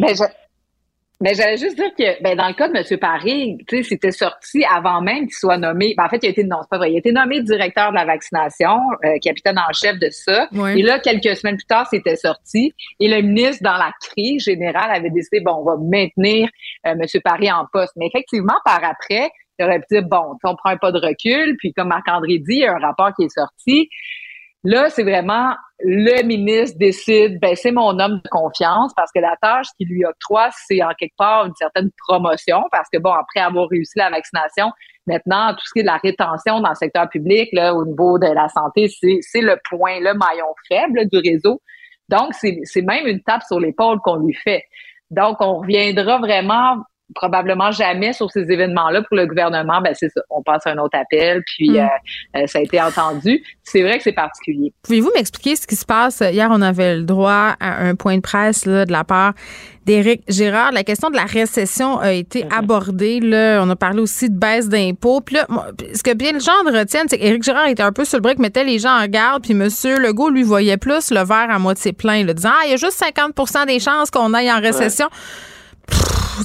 Ben, mais j'allais juste dire que ben, dans le cas de M. Paris, c'était sorti avant même qu'il soit nommé. Ben, en fait, il a été non, c'est pas vrai. Il a été nommé directeur de la vaccination, euh, capitaine en chef de ça. Et là, quelques semaines plus tard, c'était sorti. Et le ministre, dans la crise générale, avait décidé bon, on va maintenir euh, M. Paris en poste. Mais effectivement, par après, il aurait pu dire bon, on prend un pas de recul. Puis comme Marc-André dit, il y a un rapport qui est sorti. Là, c'est vraiment le ministre décide, ben c'est mon homme de confiance parce que la tâche qu'il lui octroie, c'est en quelque part une certaine promotion parce que bon, après avoir réussi la vaccination, maintenant tout ce qui est de la rétention dans le secteur public, là, au niveau de la santé, c'est le point, le maillon faible du réseau. Donc c'est même une tape sur l'épaule qu'on lui fait. Donc on reviendra vraiment probablement jamais sur ces événements-là pour le gouvernement, ben c'est ça. On passe à un autre appel, puis mm. euh, euh, ça a été entendu. C'est vrai que c'est particulier. Pouvez-vous m'expliquer ce qui se passe? Hier, on avait le droit à un point de presse là, de la part d'Éric Girard. La question de la récession a été mm-hmm. abordée. Là. On a parlé aussi de baisse d'impôts. Puis là, ce que bien les gens retiennent, c'est qu'Éric Girard était un peu sur le brick, mettait les gens en garde, puis M. Legault, lui, voyait plus le verre à moitié plein, là, disant « Ah, il y a juste 50% des chances qu'on aille en récession.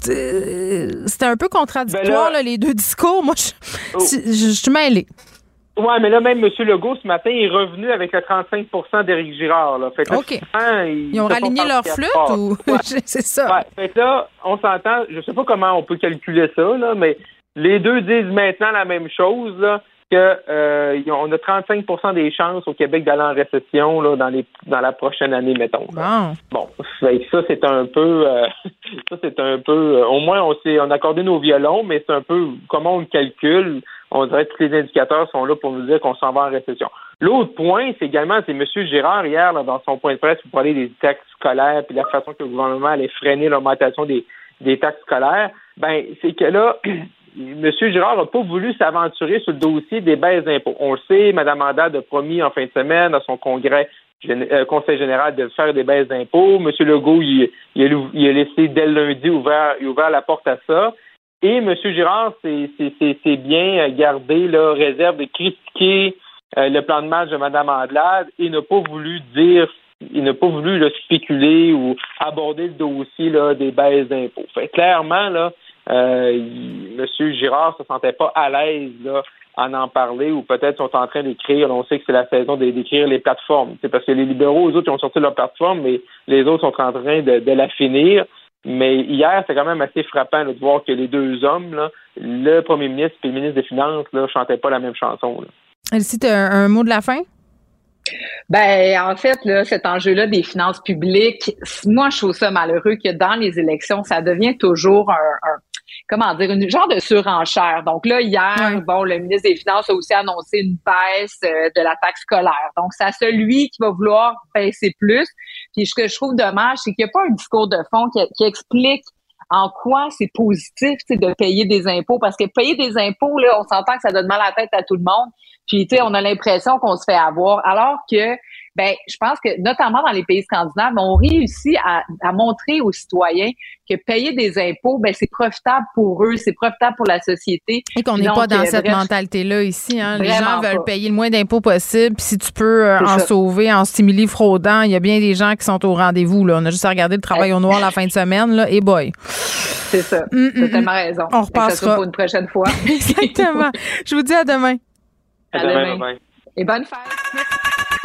C'était un peu contradictoire, ben les deux discours. Moi, je, oh. suis mêlée. Oui, mais là, même M. Legault, ce matin, est revenu avec le 35% d'Éric Girard. Là. Fait OK. ils, ont raligné leur flûte ou? C'est ça? Fait là, on s'entend, je sais pas comment on peut calculer ça, là, mais les deux disent maintenant la même chose. Là que euh, on a 35% des chances au Québec d'aller en récession là, dans les dans la prochaine année, mettons. Bon, ça c'est un peu euh, ça c'est un peu euh, au moins on s'est on a accordé nos violons, mais c'est un peu comment on le calcule. On dirait que tous les indicateurs sont là pour nous dire qu'on s'en va en récession. L'autre point, c'est également, c'est M. Girard, hier, dans son point de presse, pour parler des taxes scolaires puis la façon que le gouvernement allait freiner l'augmentation des, des taxes scolaires. Ben, c'est que là, M. Girard n'a pas voulu s'aventurer sur le dossier des baisses d'impôts. On le sait, Mme Mandad a promis en fin de semaine à son congrès euh, Conseil général de faire des baisses d'impôts. M. Legault, il, a, laissé dès lundi ouvert, il ouvert la porte à ça. Et M. Girard c'est bien gardé la réserve de critiquer euh, le plan de match de Mme Andelade et n'a pas voulu dire il n'a pas voulu spéculer ou aborder le dossier là, des baisses d'impôts. Clairement, là, Monsieur Girard se sentait pas à l'aise là en en parler ou peut-être sont en train d'écrire. On sait que c'est la saison d'écrire les plateformes. C'est parce que les libéraux, eux autres, ils ont sorti leur plateforme, mais les autres sont en train de, la finir. Mais hier, c'est quand même assez frappant de voir que les deux hommes, là, le premier ministre et le ministre des Finances, ne chantaient pas la même chanson. Là. Elsie, tu un, un mot de la fin? Ben, en fait, là, cet enjeu-là des finances publiques, moi, je trouve ça malheureux que dans les élections, ça devient toujours un comment dire, une genre de surenchère. Donc là, hier, bon, le ministre des Finances a aussi annoncé une baisse euh, de la taxe scolaire. Donc, c'est à celui qui va vouloir baisser plus. Puis ce que je trouve dommage, c'est qu'il n'y a pas un discours de fond qui, qui explique en quoi c'est positif de payer des impôts. Parce que payer des impôts, là, on s'entend que ça donne mal à la tête à tout le monde. Puis, tu sais, on a l'impression qu'on se fait avoir. Alors que ben, je pense que notamment dans les pays scandinaves, on réussit à, à montrer aux citoyens que payer des impôts, ben, c'est profitable pour eux, c'est profitable pour la société. Et qu'on n'est pas dans euh, cette mentalité-là ici. Hein. Les gens veulent payer le moins d'impôts possible. Puis si tu peux euh, en sauver en stimuli fraudant, il y a bien des gens qui sont au rendez-vous. Là. On a juste à regarder le travail au noir la fin de semaine. Là, et boy. C'est ça. Mm, mm, tellement mm. raison. On repassera. pour une prochaine fois. Exactement. Je vous dis à demain. À, demain. Et bonne fête.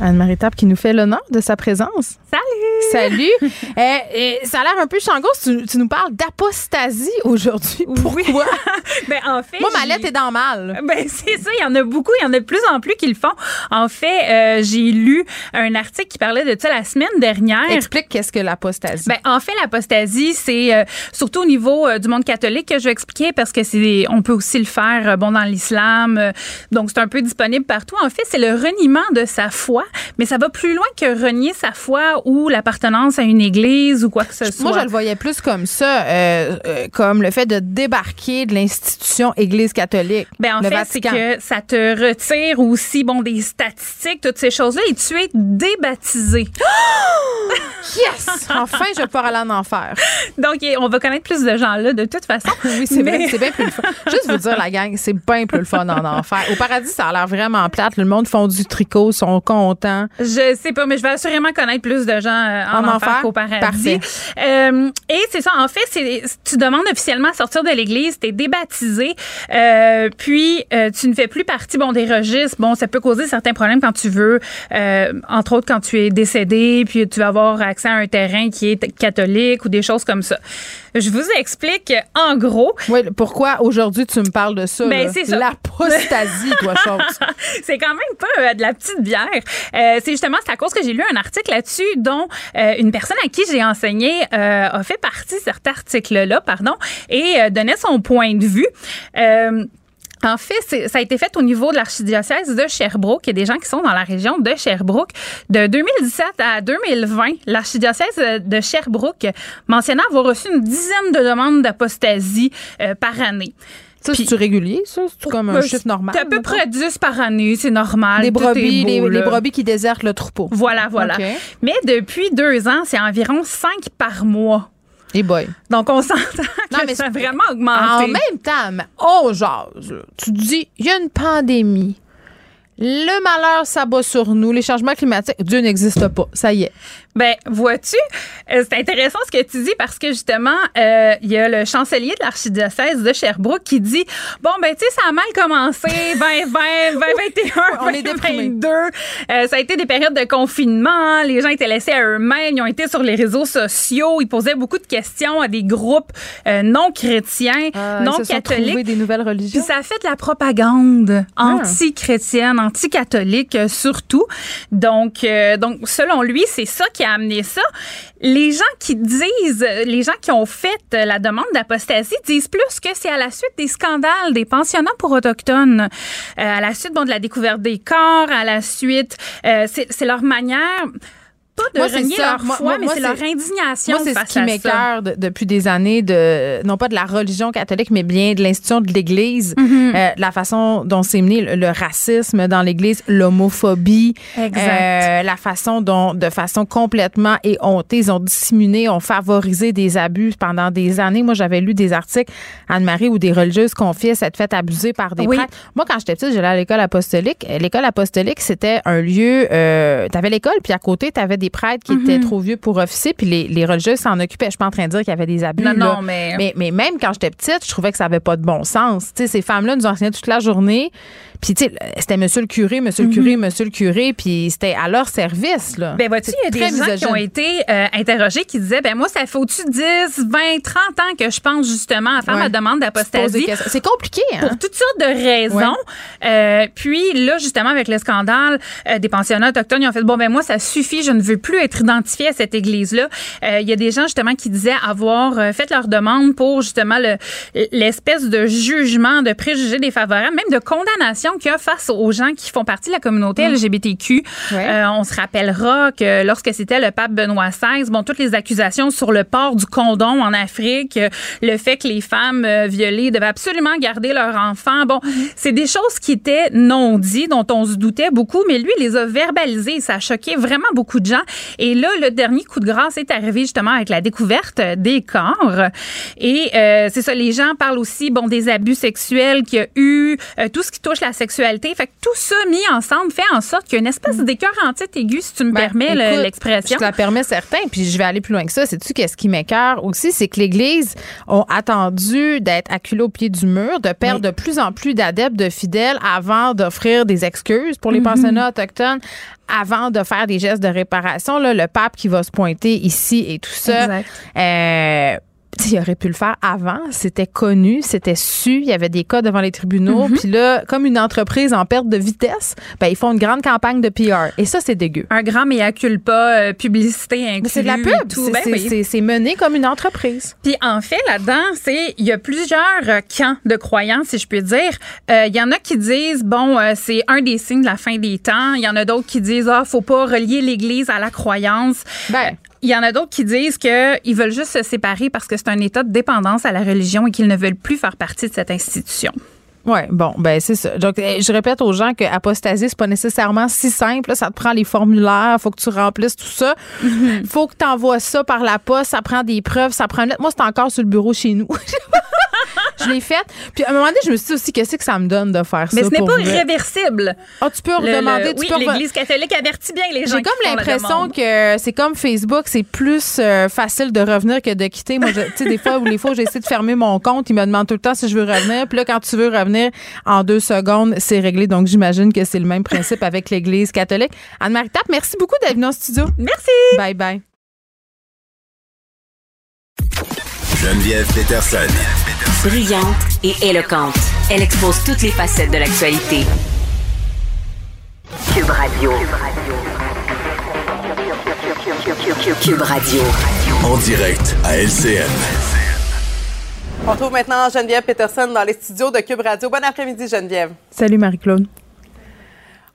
Anne-Marie Tape qui nous fait l'honneur de sa présence. Salut! Salut! Eh, eh, ça a l'air un peu changos. Tu, tu nous parles d'apostasie aujourd'hui. Pourquoi? ben, en fait. Moi, ma lettre est dans mal. Ben, c'est ça. Il y en a beaucoup. Il y en a de plus en plus qui le font. En fait, euh, j'ai lu un article qui parlait de ça la semaine dernière. Explique qu'est-ce que l'apostasie. Ben, en fait, l'apostasie, c'est euh, surtout au niveau euh, du monde catholique que je vais expliquer parce que c'est, on peut aussi le faire, bon, dans l'islam. donc, c'est un peu disponible partout. En fait, c'est le reniement de sa foi, mais ça va plus loin que renier sa foi ou l'appartenance à une église ou quoi que ce soit. Moi, je le voyais plus comme ça, euh, euh, comme le fait de débarquer de l'institution Église catholique. Ben, en le fait, c'est que ça te retire aussi, bon, des statistiques, toutes ces choses-là, et tu es débaptisé. Yes! Enfin, je vais pouvoir aller en enfer. Donc, on va connaître plus de gens là, de toute façon. oui, c'est Mais- c'est bien plus le fun. Juste vous dire, la gang, c'est bien plus le fun en enfer. Au paradis, ça a l'air vraiment plate. Le monde font du tricot, sont contents. Je sais pas, mais je vais assurément connaître plus de gens euh, en, En enfer enfer? qu'au paradis. Euh, et c'est ça, en fait, c'est tu demandes officiellement à sortir de l'Église, t'es débaptisé, euh, puis euh, tu ne fais plus partie bon des registres. Bon, ça peut causer certains problèmes quand tu veux, euh, entre autres quand tu es décédé, puis tu vas avoir accès à un terrain qui est catholique ou des choses comme ça. Je vous explique en gros. Oui, pourquoi aujourd'hui tu me parles de ça? Ben, c'est ça. L'apostasie, toi, chose. c'est quand même pas de la petite bière. Euh, c'est justement c'est à cause que j'ai lu un article là-dessus dont euh, une personne à qui j'ai enseigné euh, a fait partie cet article-là, pardon, et euh, donnait son point de vue. Euh, en fait, ça a été fait au niveau de l'archidiocèse de Sherbrooke. Il y a des gens qui sont dans la région de Sherbrooke. De 2017 à 2020, l'archidiocèse de Sherbrooke mentionnait avoir reçu une dizaine de demandes d'apostasie euh, par année. Ça, Puis- c'est régulier, ça? C'est comme un chiffre normal? C'est à peu près 10 par année, c'est normal. Les brebis, beau, les, brebis qui désertent le troupeau. Voilà, voilà. Mais depuis deux ans, c'est environ 5 par mois. Et boy. Donc, on s'entend Non, que mais ça a vraiment augmenté. En même temps, mais on jase. Tu te dis, il y a une pandémie. Le malheur s'abat sur nous. Les changements climatiques, Dieu n'existe pas. Ça y est. Ben, vois-tu, euh, c'est intéressant ce que tu dis parce que justement, euh, il y a le chancelier de l'archidiocèse de Sherbrooke qui dit Bon, ben, tu sais, ça a mal commencé, 2020, 2021, on est déprimés. 2022. Euh, ça a été des périodes de confinement. Les gens étaient laissés à eux-mêmes. Ils ont été sur les réseaux sociaux. Ils posaient beaucoup de questions à des groupes euh, non chrétiens, Ah, ils non se sont catholiques. trouvés des nouvelles Puis religions. ça a fait de la propagande Ah. anti-chrétienne, anti-catholique euh, surtout. Donc, euh, donc selon lui, c'est ça qui a amené ça. Les gens qui disent, les gens qui ont fait euh, la demande d'apostasie disent plus que c'est à la suite des scandales des pensionnats pour autochtones, euh, à la suite bon, de la découverte des corps, à la suite, euh, c'est leur manière pas de Moi, renier leur foi, moi- mais moi, c'est leur indignation Moi, c'est ce qui m'écœure de- depuis des années, de non pas de la religion catholique, mais bien de l'institution de l'Église, Mhm. Euh, la façon dont c'est mené le, le racisme dans l'Église, l'homophobie, euh, la façon dont, de façon complètement éhontée, ils ont disséminé, ont favorisé des abus pendant des années. Moi, j'avais lu des articles, Anne-Marie, où des religieuses confiaient s'être fait abuser par des Oui. prêtres. Moi, quand j'étais petite, j'allais à l'école apostolique. L'école apostolique, c'était un lieu. Euh, t'avais l'école, puis à côté, t'avais des prêtres qui Mhm. étaient trop vieux pour officier, puis les, les religieuses s'en occupaient. Je suis pas en train de dire qu'il y avait des abus. Non, là. non, mais- mais. Mais même quand j'étais petite, je trouvais que ça avait pas de bon sens. Ces femmes-là nous enseignaient toute la journée. Puis, tu sais, c'était monsieur le curé, monsieur le curé, monsieur le curé, puis c'était à leur service, là. Mhm. Ben, vois-tu, il y a des gens qui ont été euh, interrogés qui disaient, ben, moi, ça fait au-dessus de 10, 20, 30 ans que je pense justement à faire Ouais. ma demande d'apostasie. C'est compliqué, hein? Pour toutes sortes de raisons. Euh, puis là, justement, avec le scandale euh, des pensionnats autochtones, ils ont fait bon ben moi ça suffit, je ne veux plus être identifié à cette église-là. Euh, Il y a des gens justement qui disaient avoir euh, fait leur demande pour justement le- l'espèce de jugement, de préjugés défavorables, même de condamnation qu'il y a face aux gens qui font partie de la communauté LGBTQ. Euh, on se rappellera que lorsque c'était le pape Benoît XVI, bon toutes les accusations sur le port du condom en Afrique, le fait que les femmes violées devaient absolument garder leur enfant. Bon, c'est des choses qui étaient non dites, dont on se doutait beaucoup, mais lui, il les a verbalisées. Ça a choqué vraiment beaucoup de gens. Et là, le dernier coup de grâce est arrivé justement avec la découverte des corps. Et euh, c'est ça, les gens parlent aussi, bon, des abus sexuels qu'il y a eu, euh, tout ce qui touche la sexualité. Fait que tout ça mis ensemble fait en sorte qu'il y a une espèce d'écœur anti aigu, si tu me permets Ben, Écoute, l'expression. Je te la permets certain, puis je vais aller plus loin que ça. Sais-tu qu'est-ce qui m'écœure aussi? C'est que l'Église a attendu d'être acculée au pied du mur, de perdre de plus en plus d'adeptes, de fidèles avant d'offrir des excuses pour les Mhm. pensionnats autochtones avant de faire des gestes de réparation, là, le pape qui va se pointer ici et tout ça. Exact. Euh, il aurait pu le faire avant, c'était connu, c'était su, il y avait des cas devant les tribunaux, Mhm. puis là, comme une entreprise en perte de vitesse, ben ils font une grande campagne de PR et ça c'est dégueu. Un grand mea culpa, euh, publicité inclus. C'est de la pub, c'est- Ben c'est mené comme une entreprise. Puis en fait, là-dedans, c'est il y a plusieurs euh, camps de croyance, si je peux dire. Euh, Il y en a qui disent bon, euh, c'est un des signes de la fin des temps. Il y en a d'autres qui disent ah, faut pas relier l'Église à la croyance. Ben, il y en a d'autres qui disent que ils veulent juste se séparer parce que c'est un état de dépendance à la religion et qu'ils ne veulent plus faire partie de cette institution. Ouais, bon, ben c'est ça. Donc, eh, je répète aux gens que apostasie, c'est pas nécessairement si simple. là. Ça te prend les formulaires, faut que tu remplisses tout ça. faut que tu envoies ça par la poste, ça prend des preuves, ça prend une lettre. Moi, c'est encore sur le bureau chez nous. je l'ai faite. Puis à un moment donné, je me suis dit aussi, qu'est-ce que ça me donne de faire Mais ça? ce n'est pas vrai? irréversible. Ah, tu peux Le- redemander. le- tu oui, re- l'Église catholique avertit bien les gens. J'ai comme l'impression que c'est comme Facebook, c'est plus euh, facile de revenir que de quitter. Moi, je- tu sais, des fois, ou les fois, essayé de fermer mon compte, ils me demandent tout le temps si je veux revenir. Puis là, quand tu veux revenir en deux secondes, c'est réglé. Donc, j'imagine que c'est le même principe avec l'Église catholique. Anne-Marie Tape, merci beaucoup d'être venue en studio. Merci. Bye bye. Geneviève Peterson. Brillante et éloquente, elle expose toutes les facettes de l'actualité. Cube Radio. Cube Radio. En direct à LCN. On retrouve maintenant Geneviève Peterson dans les studios de Cube Radio. Bon après-midi, Geneviève. Salut Marie-Claude.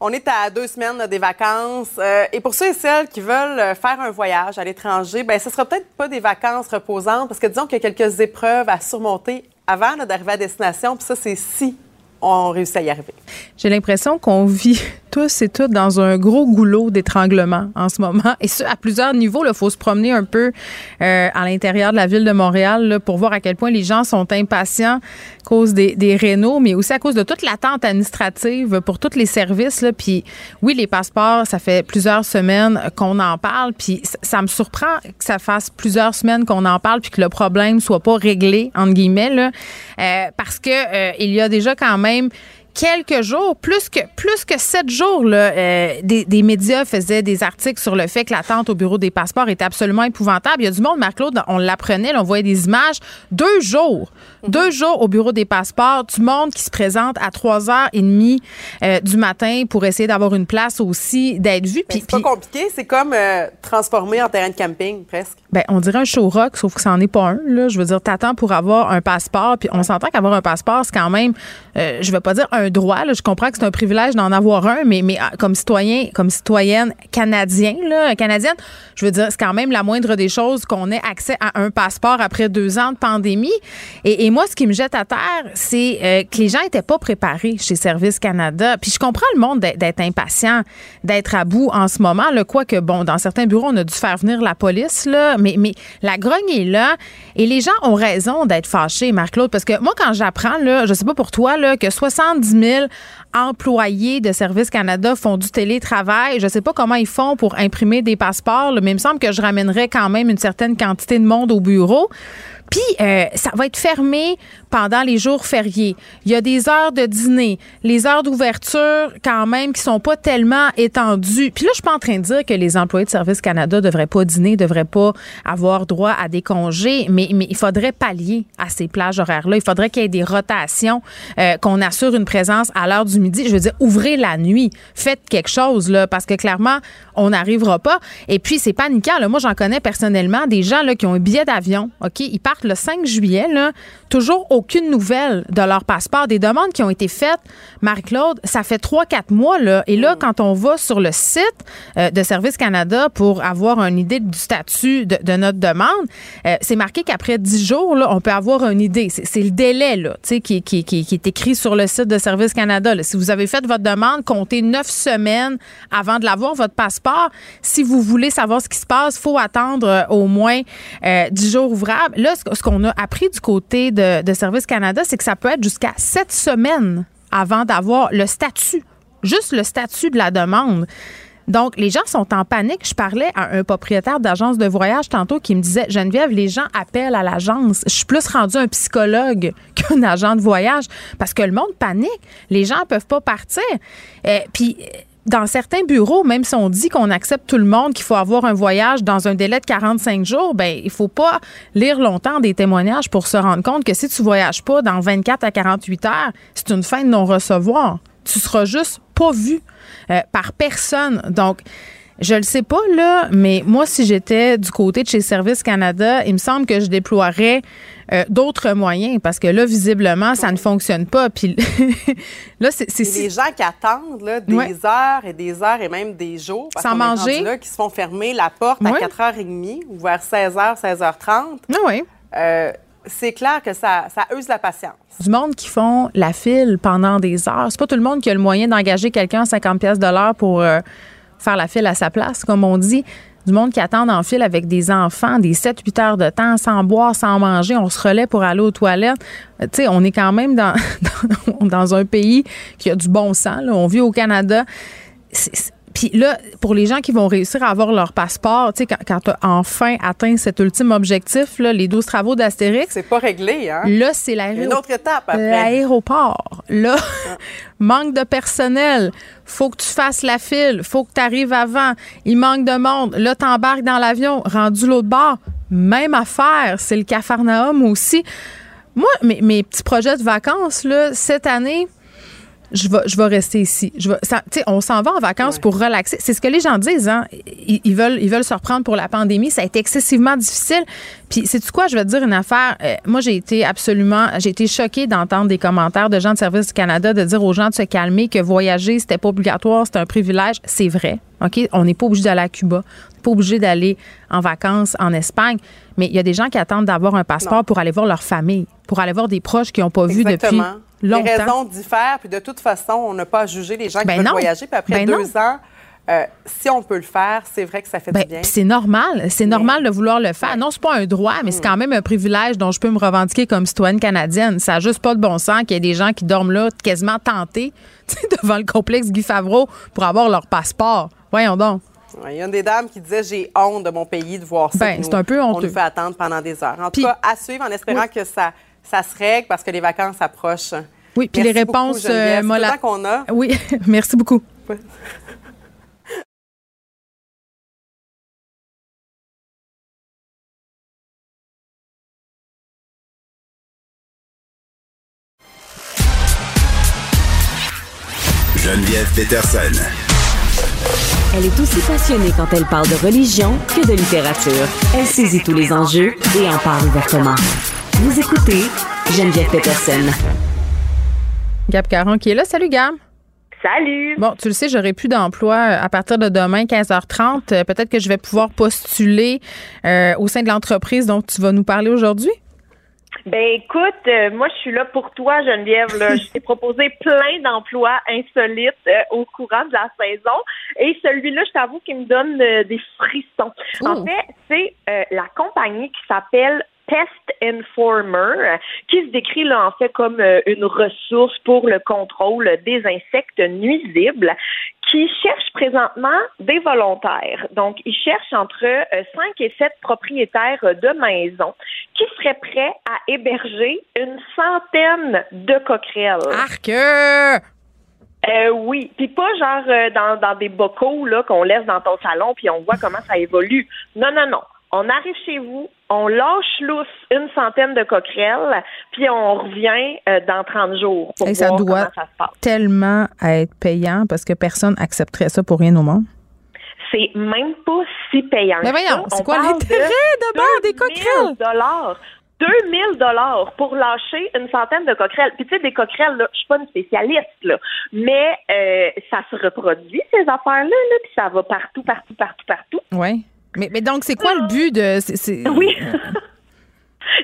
On est à deux semaines là, des vacances. euh, et pour ceux et celles qui veulent euh, faire un voyage à l'étranger, ben ce sera peut-être pas des vacances reposantes parce que disons qu'il y a quelques épreuves à surmonter avant d'arriver à destination. Puis ça, c'est si on réussit à y arriver. J'ai l'impression qu'on vit tous et toutes dans un gros goulot d'étranglement en ce moment. Et ça, à plusieurs niveaux. Il faut se promener un peu euh, à l'intérieur de la ville de Montréal là, pour voir à quel point les gens sont impatients à cause des, des rénaux, mais aussi à cause de toute l'attente administrative pour tous les services. Là. Puis oui, les passeports, ça fait plusieurs semaines qu'on en parle. Puis ça, ça me surprend que ça fasse plusieurs semaines qu'on en parle puis que le problème soit pas réglé, entre guillemets, là, Euh, parce que euh, il y a déjà quand même quelques jours, plus que plus que sept jours, là, euh, des, des médias faisaient des articles sur le fait que l'attente au bureau des passeports était absolument épouvantable. Il y a du monde, Marc-Claude, on l'apprenait, on voyait des images. Deux jours, deux jours au bureau des passeports, du monde qui se présente à 3h30 euh, du matin pour essayer d'avoir une place aussi, d'être vu. Puis, C'est pas compliqué, c'est comme euh, transformé en terrain de camping, presque. ben, on dirait un show rock, sauf que ça n'en est pas un. Là. Je veux dire, t'attends pour avoir un passeport, puis on s'entend qu'avoir un passeport, c'est quand même, euh, je veux pas dire un droit. Là. Je comprends que c'est un privilège d'en avoir un, mais, mais ah, comme citoyen, comme citoyenne canadien, là, canadienne, je veux dire, c'est quand même la moindre des choses qu'on ait accès à un passeport après deux ans de pandémie. Et, et moi, ce qui me jette à terre, c'est euh, que les gens étaient pas préparés chez Service Canada. Puis je comprends le monde d'être impatient, d'être à bout en ce moment. Quoique, bon, dans certains bureaux, on a dû faire venir la police, là, mais, la grogne est là. Et les gens ont raison d'être fâchés, Marc-Claude, parce que moi, quand j'apprends, là, je sais pas pour toi, là, que 70 000 employés de Service Canada font du télétravail. Je sais pas comment ils font pour imprimer des passeports, mais il me semble que je ramènerais quand même une certaine quantité de monde au bureau. Puis, euh, ça va être fermé pendant les jours fériés. Il y a des heures de dîner, les heures d'ouverture quand même qui sont pas tellement étendues. Puis là, je suis pas en train de dire que les employés de Service Canada devraient pas dîner, devraient pas avoir droit à des congés, mais, mais il faudrait pallier à ces plages horaires-là. Il faudrait qu'il y ait des rotations, euh, qu'on assure une présence à l'heure du midi. Je veux dire, ouvrez la nuit, faites quelque chose là, parce que clairement, on n'arrivera pas. Et puis, c'est paniquant. Là. Moi, j'en connais personnellement des gens là, qui ont un billet d'avion. Ok, ils partent le 5 juillet. Toujours aucune nouvelle de leur passeport. Des demandes qui ont été faites, Marie-Claude, ça fait 3-4 mois. Là, et là, quand on va sur le site euh, de Service Canada pour avoir une idée du statut de, notre demande, euh, c'est marqué qu'après 10 jours, on peut avoir une idée. C'est, le délai là, qui, qui, qui, est écrit sur le site de Service Canada. Si vous avez fait votre demande, comptez 9 semaines avant de l'avoir, votre passeport. Si vous voulez savoir ce qui se passe, faut attendre euh, au moins euh, 10 jours ouvrables. Là, ce, qu'on a appris du côté de, Service Canada, c'est que ça peut être jusqu'à 7 semaines avant d'avoir le statut, juste le statut de la demande. Donc, les gens sont en panique. Je parlais à un propriétaire d'agence de voyage tantôt qui me disait Geneviève, les gens appellent à l'agence. Je suis plus rendu un psychologue qu'un agent de voyage parce que le monde panique. Les gens ne peuvent pas partir. Euh, puis, dans certains bureaux, même si on dit qu'on accepte tout le monde, qu'il faut avoir un voyage dans un délai de 45 jours, ben il faut pas lire longtemps des témoignages pour se rendre compte que si tu voyages pas dans 24 à 48 heures, c'est une fin de non-recevoir. Tu seras juste pas vu euh, par personne. Donc, je le sais pas, là, mais moi, si j'étais du côté de chez Service Canada, il me semble que je déploierais euh, d'autres moyens parce que là, visiblement, ça ne fonctionne pas. Puis là, c'est. Les gens qui attendent là, des heures et des heures et même des jours. Parce Sans manger. Là, qui se font fermer la porte à 4h30 ou vers 16h, 16h30. Ah oui. Euh, c'est clair que ça, ça use la patience. Du monde qui font la file pendant des heures. C'est pas tout le monde qui a le moyen d'engager quelqu'un à 50 pièces de l'heure pour. Euh, faire la file à sa place, comme on dit. Du monde qui attend en file avec des enfants, des 7-8 heures de temps, sans boire, sans manger. On se relaie pour aller aux toilettes. Euh, tu sais, on est quand même dans, dans, un pays qui a du bon sens. On vit au Canada. Puis là, pour les gens qui vont réussir à avoir leur passeport, tu sais, quand, quand tu as enfin atteint cet ultime objectif, là, les 12 travaux d'Astérix. C'est pas réglé, hein? Là, c'est l'aéroport. Une autre étape après. L'aéroport. Là, manque de personnel. Faut que tu fasses la file. Faut que tu arrives avant. Il manque de monde. Là, t'embarques dans l'avion. Rendu l'autre bord. Même affaire. C'est le Cafarnaum aussi. Moi, mes, mes petits projets de vacances, là, cette année, je vais, je vais rester ici. Je vais, on s'en va en vacances pour relaxer. C'est ce que les gens disent. Hein? Ils, veulent, ils veulent se reprendre pour la pandémie. Ça a été excessivement difficile. Puis, c'est tu quoi? Je vais te dire une affaire. Euh, moi, j'ai été absolument, j'ai été choquée d'entendre des commentaires de gens de Service du Canada de dire aux gens de se calmer, que voyager, c'était pas obligatoire, c'était un privilège. C'est vrai. OK? On n'est pas obligé d'aller à Cuba. On n'est pas obligé d'aller en vacances en Espagne. Mais il y a des gens qui attendent d'avoir un passeport pour aller voir leur famille, pour aller voir des proches qu'ils n'ont pas vus depuis les raisons diffèrent, puis de toute façon, on n'a pas à juger les gens qui ben veulent voyager. Puis après ben deux ans, euh, si on peut le faire, c'est vrai que ça fait du ben, bien. C'est normal. C'est normal de vouloir le faire. Non, c'est pas un droit, mais c'est mm. quand même un privilège dont je peux me revendiquer comme citoyenne canadienne. Ça n'a juste pas de bon sens qu'il y ait des gens qui dorment là quasiment tentés devant le complexe Guy Favreau pour avoir leur passeport. Voyons donc. Il y a une des dames qui disait J'ai honte de mon pays de voir ça. Ben, c'est un peu honteux. On nous fait attendre pendant des heures. En tout cas, à suivre en espérant que ça, ça se règle parce que les vacances approchent. Oui, puis les réponses euh, qu'on a. Oui, merci beaucoup. Geneviève Peterson. Elle est aussi passionnée quand elle parle de religion que de littérature. Elle saisit tous les enjeux et en parle ouvertement. Vous écoutez Geneviève Peterson. Gab Caron qui est là. Salut, Gab. Salut. Bon, tu le sais, j'aurai plus d'emploi à partir de demain, 15h30. Euh, peut-être que je vais pouvoir postuler euh, au sein de l'entreprise dont tu vas nous parler aujourd'hui. Ben écoute, euh, moi je suis là pour toi, Geneviève. Là. je t'ai proposé plein d'emplois insolites au courant de la saison. Et celui-là, je t'avoue qu'il me donne des frissons. En fait, c'est la compagnie qui s'appelle Pest Informer, qui se décrit là en fait comme euh, une ressource pour le contrôle des insectes nuisibles, qui cherche présentement des volontaires. Donc, ils cherchent entre 5 euh, et 7 propriétaires de maisons qui seraient prêts à héberger une centaine de coquerelles. Arc! Euh, oui, puis pas genre euh, dans, dans des bocaux là qu'on laisse dans ton salon puis on voit comment ça évolue. Non, non, non. On arrive chez vous, on lâche lousse une centaine de coquerelles, puis on revient euh, dans 30 jours pour voir ça doit comment ça se passe. tellement être payant parce que personne accepterait ça pour rien au monde. C'est même pas si payant. Mais voyons, c'est quoi l'intérêt de bord des coquerelles? dollars. 2000 dollars pour lâcher une centaine de coquerelles. Puis tu sais, des coquerelles, je suis pas une spécialiste, là, mais euh, ça se reproduit, ces affaires-là, là, puis ça va partout, partout, partout, partout. Oui. Mais, mais donc, c'est quoi le but de. Oui.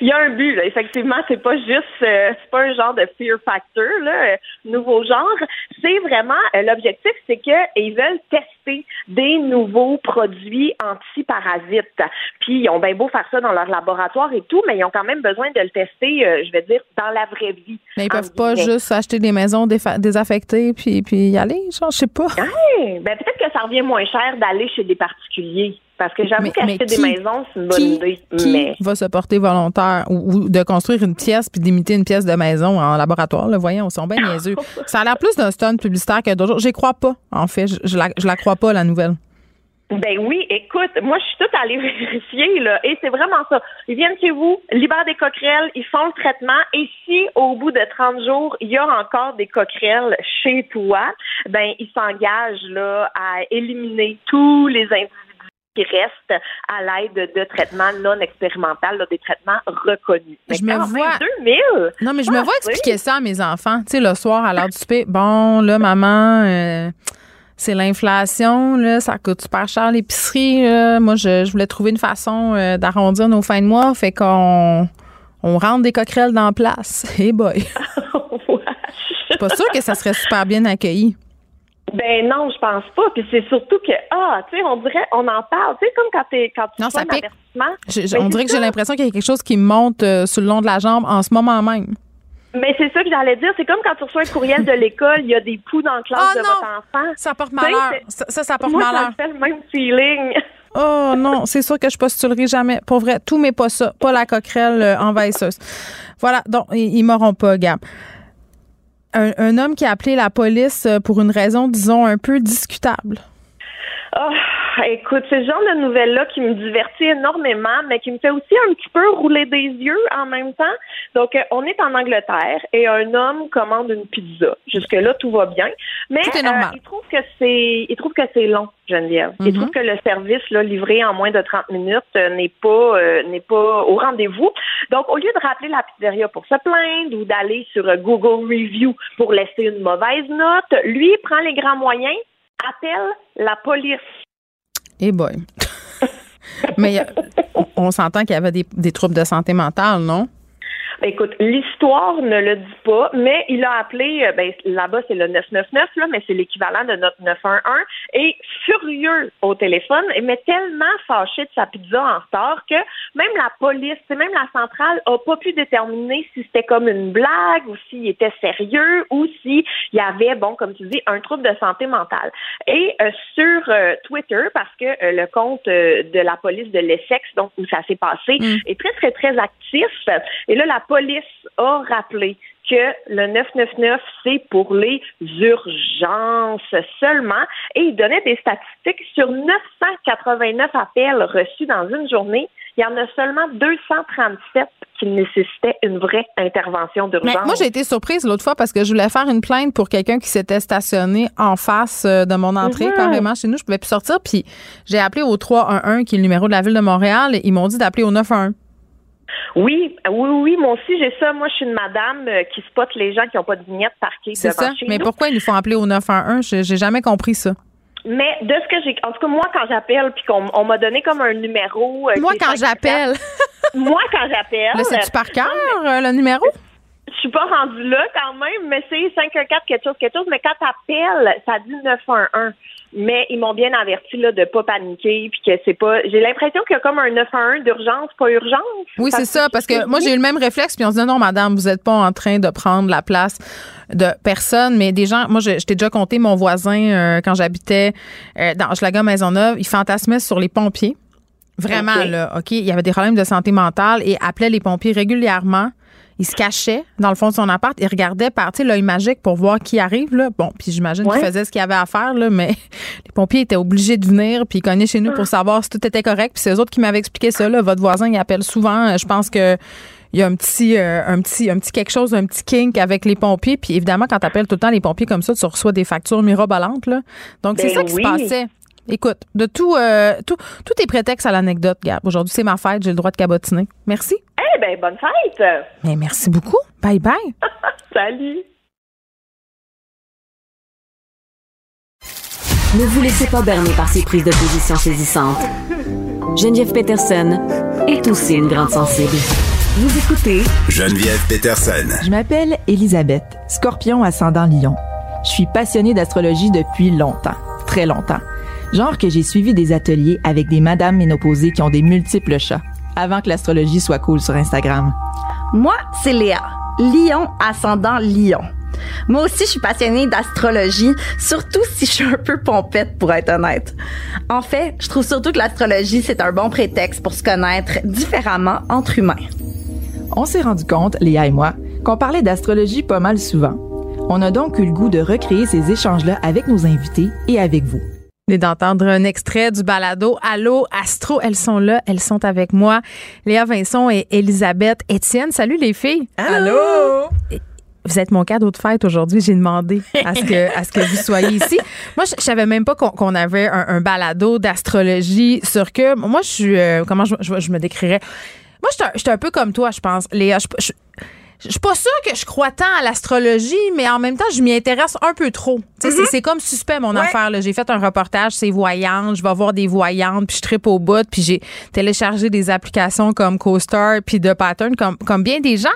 Il y a un but, là. effectivement, c'est pas juste, euh, c'est pas un genre de fear factor, là, euh, nouveau genre. C'est vraiment euh, l'objectif, c'est qu'ils veulent tester des nouveaux produits antiparasites. Puis ils ont bien beau faire ça dans leur laboratoire et tout, mais ils ont quand même besoin de le tester, je vais dire, dans la vraie vie. Mais ils peuvent pas juste acheter des maisons désaffectées puis puis y aller, genre, je sais pas. ben peut-être que ça revient moins cher d'aller chez des particuliers. Parce que j'avoue qu'acheter des maisons, c'est une bonne idée. Qui mais... va se porter volontaire ou, de construire une pièce puis d'imiter une pièce de maison en laboratoire? Là, voyons, ils sont bien niaiseux. Ça a l'air plus d'un stun publicitaire que d'autres. J'y crois pas, en fait. Je, je, la, je la crois pas, la nouvelle. Ben oui, écoute, moi je suis toute allée vérifier là, et c'est vraiment ça. Ils viennent chez vous, libèrent des coquerelles, ils font le traitement, et si au bout de 30 jours il y a encore des coquerelles chez toi, ben ils s'engagent là à éliminer tous les individus qui restent à l'aide de traitements non expérimentaux, des traitements reconnus. je me vois 2000. Non, mais je me vois expliquer ça à mes enfants, tu sais le soir à l'heure du souper. Bon, là maman euh, c'est l'inflation, là, ça coûte super cher l'épicerie. Moi, je, voulais trouver une façon euh, d'arrondir nos fins de mois, fait qu'on on rentre des coquerelles dans place. Hey boy! Je suis pas sûre que ça serait super bien accueilli. Ben non, je pense pas. Puis c'est surtout que ah, tu sais, on dirait, on en parle, tu sais, comme quand t'es quand tu non, ça pique. Ben, on dirait que j'ai l'impression qu'il y a quelque chose qui me monte euh, sur le long de la jambe en ce moment même. Mais c'est ça que j'allais dire. C'est comme quand tu reçois un courriel de l'école, il y a des poux dans la classe oh de votre enfant. Ça porte malheur. Ça, ça, ça porte moi, malheur. Ça fait le même feeling. Oh non, c'est sûr que je postulerai jamais. Pour vrai, tout mais pas ça. Pas la coquerelle euh, envahisseuse. Voilà, donc ils, ils m'auront pas, Gab. Un, homme qui a appelé la police euh, pour une raison, disons, un peu discutable. Oh, écoute, c'est le genre de nouvelles-là qui me divertit énormément, mais qui me fait aussi un petit peu rouler des yeux en même temps. Donc, euh, on est en Angleterre et un homme commande une pizza. Jusque-là, tout va bien. Mais euh, il trouve que c'est il trouve que c'est long, Geneviève. Il Mhm. trouve que le service là, livré en moins de 30 minutes euh, n'est pas euh, n'est pas au rendez-vous. Donc, au lieu de rappeler la pizzeria pour se plaindre ou d'aller sur Google Review pour laisser une mauvaise note, lui il prend les grands moyens, appelle la police. Eh boy. Mais euh, on, s'entend qu'il y avait des troubles de santé mentale, non? Écoute, l'histoire ne le dit pas, mais il a appelé, euh, ben, là-bas c'est le 999, là, mais c'est l'équivalent de notre 911, et furieux au téléphone, mais tellement fâché de sa pizza en retard que même la police, c'est même la centrale, a pas pu déterminer si c'était comme une blague ou s'il était sérieux ou s'il y avait, bon, comme tu dis, un trouble de santé mentale. Et euh, sur euh, Twitter, parce que euh, le compte de la police de l'Essex, donc où ça s'est passé, est très, très, très actif. Et là, la police a rappelé que le 999, c'est pour les urgences seulement. Et il donnait des statistiques sur 989 appels reçus dans une journée. Il y en a seulement 237 qui nécessitaient une vraie intervention d'urgence. moi, j'ai été surprise l'autre fois parce que je voulais faire une plainte pour quelqu'un qui s'était stationné en face euh, de mon entrée, Mhm. carrément chez nous. Je pouvais plus sortir. Puis j'ai appelé au 311, qui est le numéro de la ville de Montréal, et ils m'ont dit d'appeler au 911. Oui, oui, oui, moi aussi, j'ai ça. Moi, je suis une madame euh, qui spotte les gens qui n'ont pas de vignette parquée C'est devant ça. chez Mais nous. pourquoi ils nous font appeler au 911? J'ai jamais compris ça. Mais de ce que j'ai, en tout cas, moi, quand j'appelle, puis qu'on on m'a donné comme un numéro. euh, Moi, quand 514, j'appelle. moi, quand j'appelle. Là, c'est-tu par cœur, euh, le numéro? Je suis pas rendue là quand même, mais c'est 514 quelque chose, quelque chose. Mais quand t'appelles, ça dit 911. Mais ils m'ont bien averti là de pas paniquer, puis que c'est pas. J'ai l'impression qu'il y a comme un 911 d'urgence, pas urgence. Oui, c'est ça, parce que moi, j'ai eu le même réflexe, puis on se dit non, madame, vous n'êtes pas en train de prendre la place de personne, mais des gens, moi, je, je t'ai déjà compté, mon voisin, euh, quand j'habitais euh, dans Hochelaga Maisonneuve, il fantasmait sur les pompiers. Vraiment, là, OK? Il y avait des problèmes de santé mentale et appelait les pompiers régulièrement. Il se cachait dans le fond de son appart. Il regardait par, tu sais, l'œil magique pour voir qui arrive, là. Bon, puis j'imagine Ouais. qu'il faisait ce qu'il avait à faire, là, mais les pompiers étaient obligés de venir puis ils cognaient chez nous pour savoir si tout était correct. Puis c'est eux autres qui m'avaient expliqué ça, là. Votre voisin, il appelle souvent. Euh, Je pense que il y a un petit, euh, un petit, un petit quelque chose, un petit kink avec les pompiers. Puis évidemment, quand tu appelles tout le temps les pompiers comme ça, tu reçois des factures mirobolantes, là. Donc, c'est Ben ça qui oui. se passait. Écoute, de tout, euh, tout, tout est prétexte à l'anecdote, Gab. Aujourd'hui, c'est ma fête, j'ai le droit de cabotiner. Merci. Ben, bonne fête! Mais merci beaucoup. Bye bye. Salut! Ne vous laissez pas berner par ces prises de position saisissantes. Geneviève Peterson est aussi une grande sensible. Vous écoutez Geneviève Peterson. Je m'appelle Elisabeth, scorpion ascendant lion. Je suis passionnée d'astrologie depuis longtemps, très longtemps. Genre que j'ai suivi des ateliers avec des madames ménopausées qui ont des multiples chats, avant que l'astrologie soit cool sur Instagram. Moi, c'est Léa, lion ascendant lion. Moi aussi, je suis passionnée d'astrologie, surtout si je suis un peu pompette, pour être honnête. En fait, je trouve surtout que l'astrologie, c'est un bon prétexte pour se connaître différemment entre humains. On s'est rendu compte, Léa et moi, qu'on parlait d'astrologie pas mal souvent. On a donc eu le goût de recréer ces échanges-là avec nos invités et avec vous d'entendre un extrait du balado Allô Astro. Elles sont là, elles sont avec moi. Léa Vincent et Elisabeth Étienne. Salut les filles. Allô? Vous êtes mon cadeau de fête aujourd'hui. J'ai demandé à ce que à ce que vous soyez ici. Moi, je, savais même pas qu'on avait un, balado d'astrologie sur que moi je suis euh, comment je, me décrirais? Moi, je suis un, peu comme toi, je pense. Léa, je, je suis pas sûre que je crois tant à l'astrologie, mais en même temps, je m'y intéresse un peu trop. Mm-hmm. C'est comme suspect, mon affaire. J'ai fait un reportage, c'est voyante. Je vais voir des voyantes, puis je tripe au bout, puis j'ai téléchargé des applications comme CoStar, puis de Pattern, comme, comme bien des gens.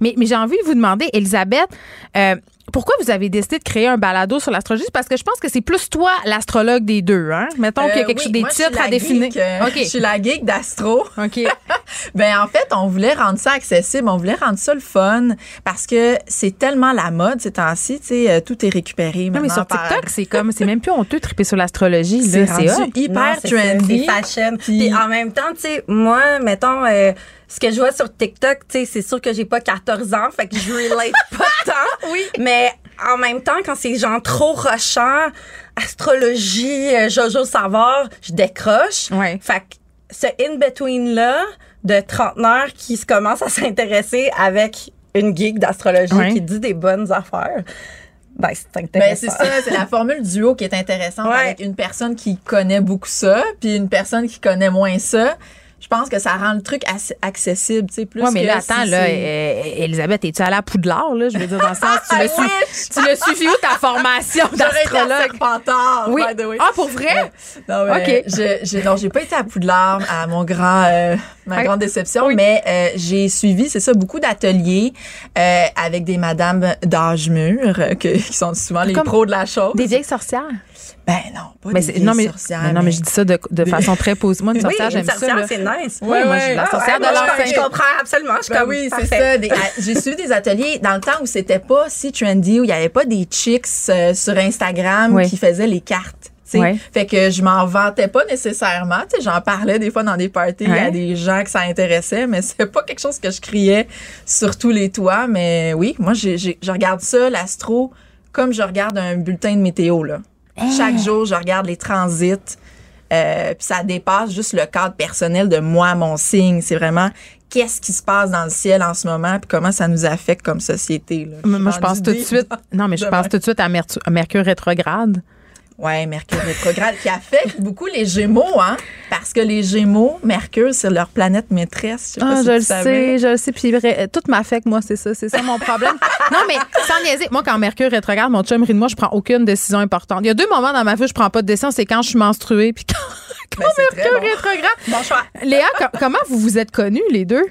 Mais, mais j'ai envie de vous demander, Elisabeth, euh, pourquoi vous avez décidé de créer un balado sur l'astrologie? Parce que je pense que c'est plus toi l'astrologue des deux, hein? Mettons qu'il y a euh, quelque chose, des titres à définir. Euh, je suis la geek d'astro. OK. ben, en fait, on voulait rendre ça accessible, on voulait rendre ça le fun parce que c'est tellement la mode ces temps-ci, tu sais, euh, tout est récupéré. Non, mais sur TikTok, c'est comme, c'est même plus honteux de triper sur l'astrologie. C'est hyper trendy. C'est fashion. Puis en même temps, tu sais, moi, mettons, ce que je vois sur TikTok, tu sais, c'est sûr que j'ai pas 14 ans, fait que je relate pas tant. Oui. Mais en même temps, quand c'est genre trop rochant, astrologie, euh, Jojo Savoir, je décroche. Ouais. Fait que ce in-between-là de trentenaire qui se commence à s'intéresser avec une geek d'astrologie qui dit des bonnes affaires. Ben, c'est ben, intéressant. Ben, c'est ça, c'est la formule duo qui est intéressante avec une personne qui connaît beaucoup ça, puis une personne qui connaît moins ça je pense que ça rend le truc accessible, tu sais, plus. Ouais, mais là, attends, là, euh, Elisabeth, es-tu allée à Poudlard, là? Je veux dire, dans le sens, tu l'as su, tu l'as suivi où ta formation d'astrologue? Oui. Ah, pour vrai? Non, mais OK. Je, non, j'ai pas été à Poudlard, à mon grand, euh, ma grande déception, mais euh, j'ai suivi, c'est ça, beaucoup d'ateliers avec des madames d'âge mûr, qui sont souvent les pros de la chose. Des vieilles sorcières? Ben non, pas mais des non, mais, sorcières. non, mais je dis ça de, de façon très positive. Moi, une sorcière, oui, j'aime ça. sorcière, c'est nice. Oui, moi, je la sorcière de. Je comprends absolument. Je ben oui, c'est ça. J'ai suivi des ateliers dans le temps où c'était pas si trendy, où il y avait pas des chicks euh, sur Instagram qui faisaient les cartes. Fait que je m'en vantais pas nécessairement. J'en parlais des fois dans des parties à des gens que ça intéressait, mais c'est pas quelque chose que je criais sur tous les toits. Mais oui, moi, je regarde ça, l'astro, comme je regarde un bulletin de météo. Là. Chaque jour, je regarde les transits. Euh, puis ça dépasse juste le cadre personnel de moi, mon signe. C'est vraiment qu'est-ce qui se passe dans le ciel en ce moment puis comment ça nous affecte comme société. Moi, je pense tout de suite. Non, mais je pense tout de suite à Mercure rétrograde. Ouais, Mercure rétrograde qui affecte beaucoup les Gémeaux, hein? Parce que les Gémeaux, Mercure, c'est leur planète maîtresse. Je, sais ah, je le sais, je le sais. Puis tout m'affecte, moi, c'est ça. C'est ça mon problème. non, mais sans niaiser, moi, quand Mercure rétrograde, mon chum rit de moi, je prends aucune décision importante. Il y a deux moments dans ma vie où je prends pas de décision. C'est quand je suis menstruée, puis quand, ben, Mercure rétrograde. Bon choix. Léa, comment vous vous êtes connus, les deux?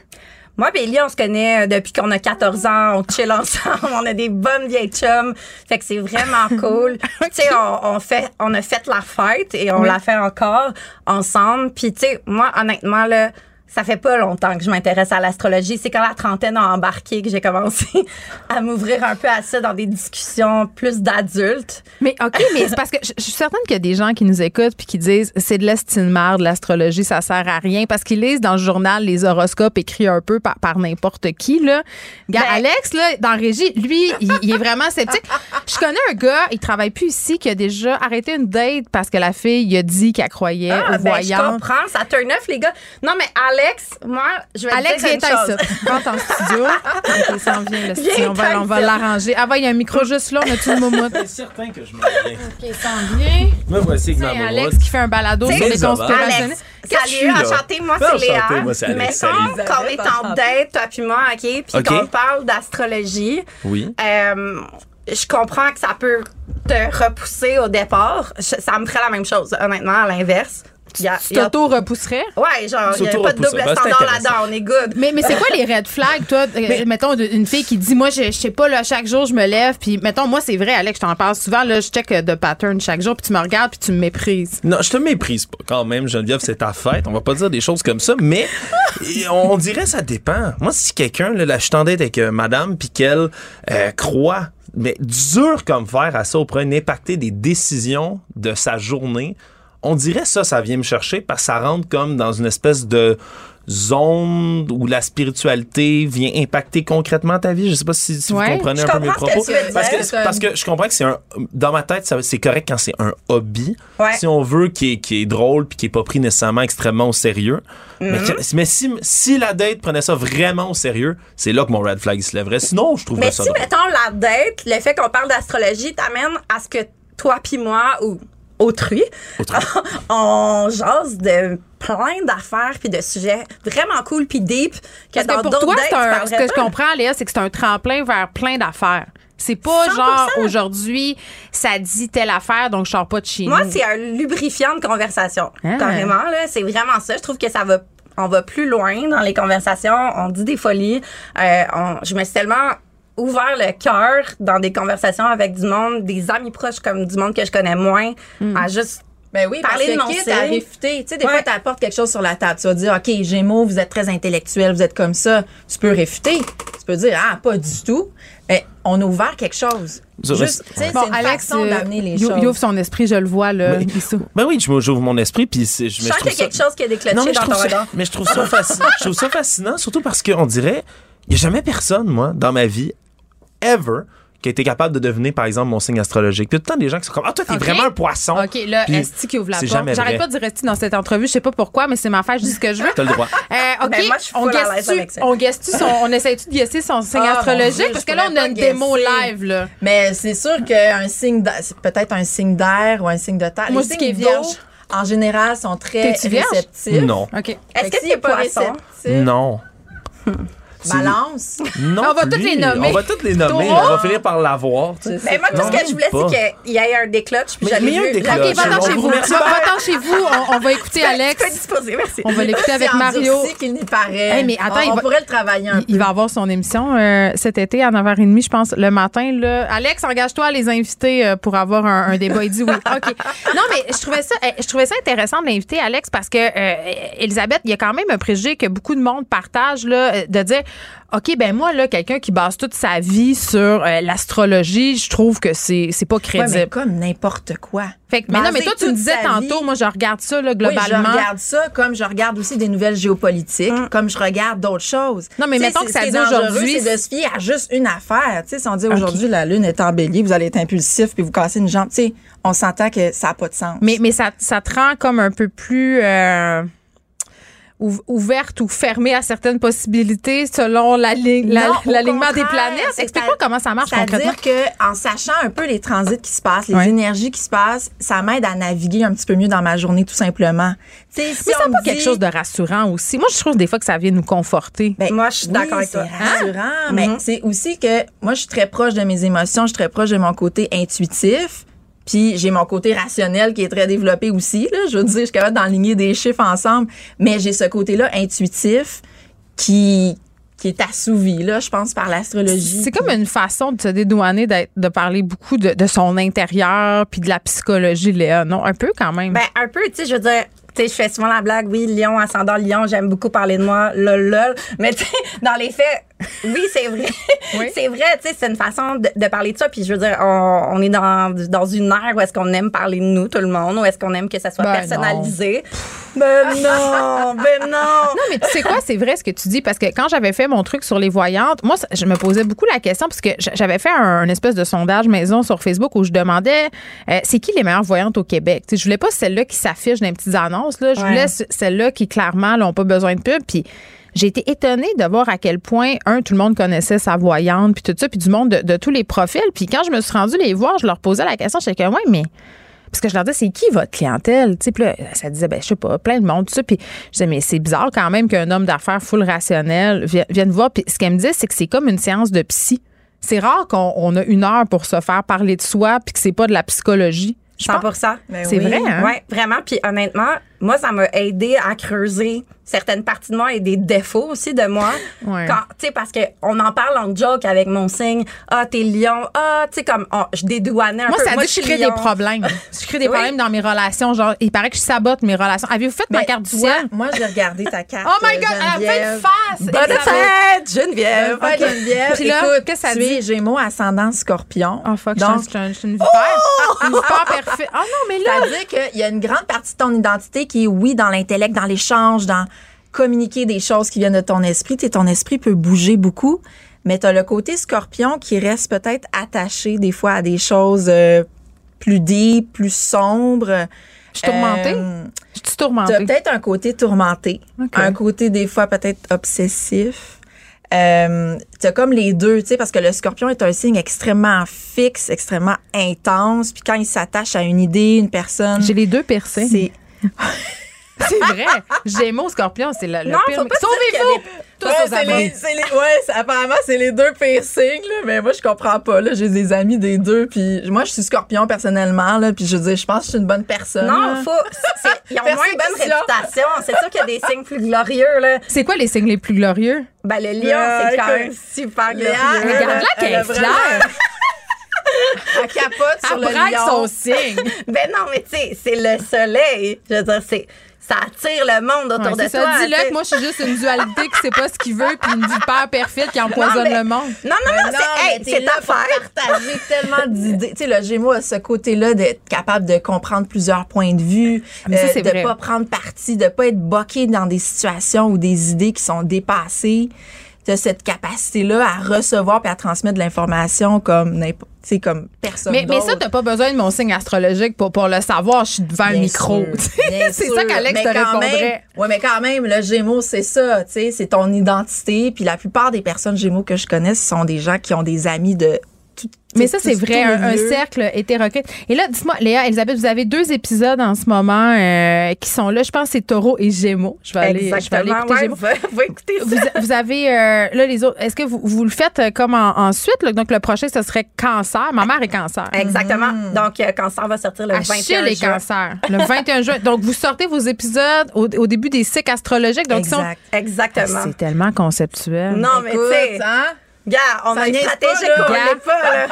Moi, Béli, on se connaît euh, depuis qu'on a 14 ans. On chill ensemble. On a des bonnes vieilles chums. Fait que c'est vraiment cool. Tu sais, on, fait, on a fait la fête et on la fait encore ensemble. Puis, tu sais, moi, honnêtement, là, ça fait pas longtemps que je m'intéresse à l'astrologie. C'est quand la trentaine a embarqué que j'ai commencé à m'ouvrir un peu à ça dans des discussions plus d'adultes. Mais OK, mais c'est parce que je, suis certaine qu'il y a des gens qui nous écoutent puis qui disent c'est de l'estimard de l'astrologie, ça sert à rien parce qu'ils lisent dans le journal les horoscopes écrits un peu par, n'importe qui là. Ben Alex là dans régie, lui, il, est vraiment sceptique. Je connais un gars, il travaille plus ici qui a déjà arrêté une date parce que la fille il a dit qu'elle croyait ah, aux ben, Je comprends, ça turn off les gars. Non mais Alex Alex, moi, je vais Alex, dire viens ça. Rentre en studio. OK, ça en vient, le studio. On va, on va l'arranger. Ah, il y a un micro juste là. On a tout le moment. C'est certain que je m'en viens. OK, ça en vient. Me voici avec ma Alex qui fait un balado sur les conspirationnistes. Salut, enchanté, moi c'est Léa. Mais quand on est en date, toi puis moi, OK, puis qu'on parle d'astrologie. Oui. Euh, je comprends que ça peut te repousser au départ. Ça me ferait la même chose, honnêtement, à l'inverse Tu t'auto-repousserais? Ouais, genre, il n'y a pas de double. Ben, c'est standard là-dedans, on est good. Mais, mais c'est quoi les red flags, toi? Euh, mettons, une fille qui dit, moi, je, je sais pas, là, chaque jour, je me lève, puis mettons, moi, c'est vrai, Alex, je t'en parle souvent, là, je check euh, de pattern chaque jour, puis tu me regardes, puis tu me méprises. Non, je te méprise pas quand même, Geneviève, c'est ta fête. On va pas dire des choses comme ça, mais on dirait ça dépend. Moi, si quelqu'un, là, là, je avec euh, madame, puis qu'elle euh, croit, mais dur comme fer à ça, au point d'impacter des décisions de sa journée, on dirait ça, ça vient me chercher parce que ça rentre comme dans une espèce de zone où la spiritualité vient impacter concrètement ta vie. Je sais pas si, si Ouais. vous comprenez Je un peu mes que propos. Parce que, parce que je comprends que c'est un, dans ma tête, c'est correct quand c'est un hobby. Ouais. Si on veut qui est, qui est drôle puis qui est pas pris nécessairement extrêmement au sérieux. Mais, Mhm. mais si, si la date prenait ça vraiment au sérieux, c'est là que mon red flag se lèverait. Sinon, je trouverais Mais ça si, drôle. mettons, la date, le fait qu'on parle d'astrologie t'amène à ce que toi puis moi, ou autrui, on jase de plein d'affaires puis de sujets vraiment cool puis deep que dans pour toi, dates, tu ce que je comprends, Léa, c'est que c'est un tremplin vers plein d'affaires. C'est pas 100%. genre aujourd'hui, ça dit telle affaire, donc je sors pas de chez Moi, c'est un lubrifiant de conversation. Ah. Carrément, là. C'est vraiment ça. Je trouve que ça va. On va plus loin dans les conversations. On dit des folies. Euh, on- je me suis tellement ouvert le cœur dans des conversations avec du monde, des amis proches comme du monde que je connais moins, à juste Ben oui, parce parler de que quitte à réfuter, tu sais, des Ouais. fois, tu apportes quelque chose sur la table. Tu vas dire, OK, Gémeaux, vous êtes très intellectuel, vous êtes comme ça. Tu peux réfuter. Tu peux dire, ah, pas du tout. Mais on a ouvert quelque chose. Juste, mais- tu sais, Bon, c'est une Alex, façon euh, d'amener les choses. il ouvre son esprit, je le vois, là. Oui. Issou. Ben oui, je- j'ouvre mon esprit puis je, Je mais sens trouve qu'il y a ça- quelque chose qui est déclenché Non, mais je dans ton trouve ça, regard. mais je trouve ça fascinant. je trouve ça fascinant, surtout parce qu'on dirait, il n'y a jamais personne, moi, dans ma vie, ever, qui a été capable de deviner, par exemple, mon signe astrologique. Puis tout le temps des gens qui sont comme, ah, toi, t'es vraiment un poisson. OK, là, Esti qui ouvre la c'est porte? jamais J'arrête vrai. pas de rester dans cette entrevue. Je sais pas pourquoi, mais c'est ma affaire, je dis ce que je veux. T'as le droit. Euh, OK, Ben, moi, je suis on guesse-tu, avec ça. on son, on essaie-tu de guesser son signe Ah, astrologique? Dieu, parce que là, on a une démo live, là. Mais c'est sûr qu'un signe, c'est peut-être un signe d'air ou un signe de terre. Moi, je est vierge. en général, sont très T'es-tu vierge? réceptifs. Non. OK. Est-ce que c'est pas poisson? réceptif, Non. Balance. Non. On va toutes les nommer. On va toutes les nommer. On va finir par l'avoir. Mais moi, tout ce que je voulais, c'est qu'il y ait un déclenche. Puis Mais- j'avais mais il y a vu un déclenche. OK, va-t'en chez vous Va-t'en chez vous. On, va écouter Tu peux Alex. disposer, merci. On va l'écouter avec Mario. qu'il n'y paraît. Mais attends, on, il on va- pourrait le travailler un Il, il va avoir son émission euh, cet été à 9h30, je pense, le matin. Là. Alex, engage-toi à les inviter euh, pour avoir un, débat. Il dit oui. OK. Non, mais je trouvais ça, euh, je trouvais ça intéressant de l'inviter, Alex, parce que euh, Elisabeth, il y a quand même un préjugé que beaucoup de monde partage là, de dire OK, ben moi, là, quelqu'un qui base toute sa vie sur euh, l'astrologie, je trouve que c'est, c'est pas Ouais, crédible. mais comme n'importe quoi. Fait que- mais non, mais toi, tu me disais sa tantôt, vie- moi, je regarde ça, là, Oui, globalement. je regarde ça comme je regarde aussi des nouvelles géopolitiques, comme je regarde d'autres choses. Non, mais mettons que ça dit aujourd'hui, c'est de se fier à juste une affaire. Tu sais, si on dit aujourd'hui la lune est en bélier, vous allez être impulsif puis vous cassez une jambe. Tu sais, on s'entend que ça n'a pas de sens. Mais, mais ça, ça te rend comme un peu plus euh, ouverte ou fermée à certaines possibilités selon la li- la- l'alignement des planètes? c'est Explique-moi comment ça marche concrètement. C'est-à-dire qu'en sachant un peu les transits qui se passent, les énergies qui se passent, ça m'aide à naviguer un petit peu mieux dans ma journée, tout simplement. Tu sais, si Mais n'a pas me quelque dit- chose de rassurant aussi. Moi, je trouve des fois que ça vient nous conforter. Ben, Moi, je suis oui, d'accord avec c'est toi. rassurant, mais Mhm. c'est aussi que moi, je suis très proche de mes émotions, je suis très proche de mon côté intuitif. Puis j'ai mon côté rationnel qui est très développé aussi. Là. Je veux dire, je suis capable d'enligner des chiffres ensemble, mais j'ai ce côté-là intuitif qui, qui est assouvi, là, je pense, par l'astrologie. C'est comme une façon de se dédouaner de parler beaucoup de, de son intérieur puis de la psychologie, Léa. Non, un peu quand même. Ben, un peu, tu sais, je veux dire, sais, je fais souvent la blague, oui, lion, ascendant lion, j'aime beaucoup parler de moi, lol, lol. Mais tu sais, dans les faits, oui, c'est vrai. c'est vrai, tu sais, c'est une façon de, de parler de ça. Puis je veux dire, on, on est dans, dans une ère où est-ce qu'on aime parler de nous, tout le monde, ou est-ce qu'on aime que ça soit Ben personnalisé? Ben non, ben non. Non, mais tu sais quoi, c'est vrai ce que tu dis parce que quand j'avais fait mon truc sur les voyantes, moi, je me posais beaucoup la question parce que j'avais fait un, espèce de sondage maison sur Facebook où je demandais euh, c'est qui les meilleures voyantes au Québec? Tu sais, je voulais pas celle-là qui s'affiche dans les petites annonces. Là. Je Ouais. voulais ce- celle-là qui, clairement, n'ont pas besoin de pub. Puis j'ai été étonnée de voir à quel point, un, tout le monde connaissait sa voyante, puis tout ça, puis du monde de, de tous les profils. Puis quand je me suis rendue les voir, je leur posais la question, j'étais comme, ouais, mais parce que je leur disais, c'est qui votre clientèle? Tu sais, puis là, ça disait, ben, je sais pas, plein de monde, tout ça. Puis je disais, mais c'est bizarre quand même qu'un homme d'affaires full rationnel vi- vienne voir. Puis ce qu'elle me disait, c'est que c'est comme une séance de psy. C'est rare qu'on on a une heure pour se faire parler de soi puis que c'est pas de la psychologie. Je pense- 100 C'est vrai, hein? Oui, vraiment. Puis honnêtement, moi, ça m'a aidé à creuser certaines parties de moi et des défauts aussi de moi. Ouais. Quand, tu sais, parce que on en parle en joke avec mon signe. Ah, t'es lion. Ah, tu sais, comme, oh, je dédouanais un Moi, peu. ça dit que je suis crée lion. des problèmes. Je crée des Oui. problèmes dans mes relations. Genre, il paraît que je sabote mes relations. Avez-vous fait ma Ben, carte du vois? Moi, j'ai regardé ta carte. Oh my God, elle a fait Geneviève. une face! Bonne fête, Geneviève. Bonne fête, Geneviève. Puis là, Écoute, qu'est-ce que ça dit? Gémeaux ascendant scorpion. Oh fuck, Donc, je suis un- je suis une vipère. Une vipère parfaite. Oh non, mais là... C'est-à-dire qu'il y a une grande partie de ton identité qui est, oui, dans l'intellect, dans l'échange, dans communiquer des choses qui viennent de ton esprit. Tu sais, ton esprit peut bouger beaucoup, mais tu as le côté scorpion qui reste peut-être attaché des fois à des choses euh, plus deep, plus sombres. Je suis tourmentée? Euh, Je suis tourmentée. tu as peut-être un côté tourmenté, un côté des fois peut-être obsessif. Euh, tu as comme les deux, tu sais, parce que le scorpion est un signe extrêmement fixe, extrêmement intense. Puis quand il s'attache à une idée, une personne. J'ai les deux percés. C'est. C'est vrai. Gémeaux, scorpion, c'est le, le Non, pire. faut pas dire Sauvez-vous! Ouais, c'est les, les- apparemment, c'est les deux piercings, là, mais moi, je comprends pas. Là. J'ai des amis des deux, puis moi, je suis scorpion personnellement, là, puis je veux dire, je pense que je suis une bonne personne. Non, faut. Ils ont moins une bonne réputation. C'est sûr qu'il y a des signes plus glorieux, là. C'est quoi les signes les plus glorieux? Ben, le lion, Euh, c'est quand écoute, même super glorieux. Regarde-la elle qu'elle est. Elle capote sur Elle le braque lion. son signe. Ben non, mais tu sais, c'est le soleil. Je veux dire, c'est. Ça attire le monde autour Ouais, de c'est toi. ça. Dis-le que moi, je suis juste une dualité qui sait pas ce qu'il veut, puis une vipère perfide qui empoisonne Non, mais- le monde. Non, non, non, Mais c'est hey, c'est là pour partager tellement d'idées. Tu sais, le Gémeaux a ce côté-là d'être capable de comprendre plusieurs points de vue, Mais ça, euh, c'est de vrai. pas prendre parti, de pas être boqué dans des situations ou des idées qui sont dépassées. Tu as cette capacité-là à recevoir puis à transmettre de l'information comme sais, comme personne Mais, mais ça, t'as pas besoin de mon signe astrologique pour, pour le savoir. Je suis devant Bien micro. c'est ça qu'Alex te répondrait. ouais, mais quand même, le Gémeaux, c'est ça, tu sais, c'est ton identité. Puis la plupart des personnes Gémeaux que je connais, ce sont des gens qui ont des amis de tout. Mais ça, c'est vrai, un, cercle hétéroclite. Et là, dites-moi, Léa, Elisabeth, vous avez deux épisodes en ce moment euh, qui sont là. Je pense que c'est Taureau et Gémeaux. Je vais aller, je vais aller écouter Ouais, Gémeaux. ça. Vous, vous avez, euh, là, les autres, est-ce que vous, vous le faites euh, comme en, ensuite? là? donc, le prochain, ce serait cancer. Ma mère est cancer. Exactement. Donc, euh, Cancer va sortir le Achille 21 est juin. cancer. Le 21 juin. Donc, vous sortez vos épisodes au, au début des cycles astrologiques. Donc, sont- Exact. Exactement. c'est tellement conceptuel. Non, mais tu sais, hein? Gars, on Ça pas, là. pas, là.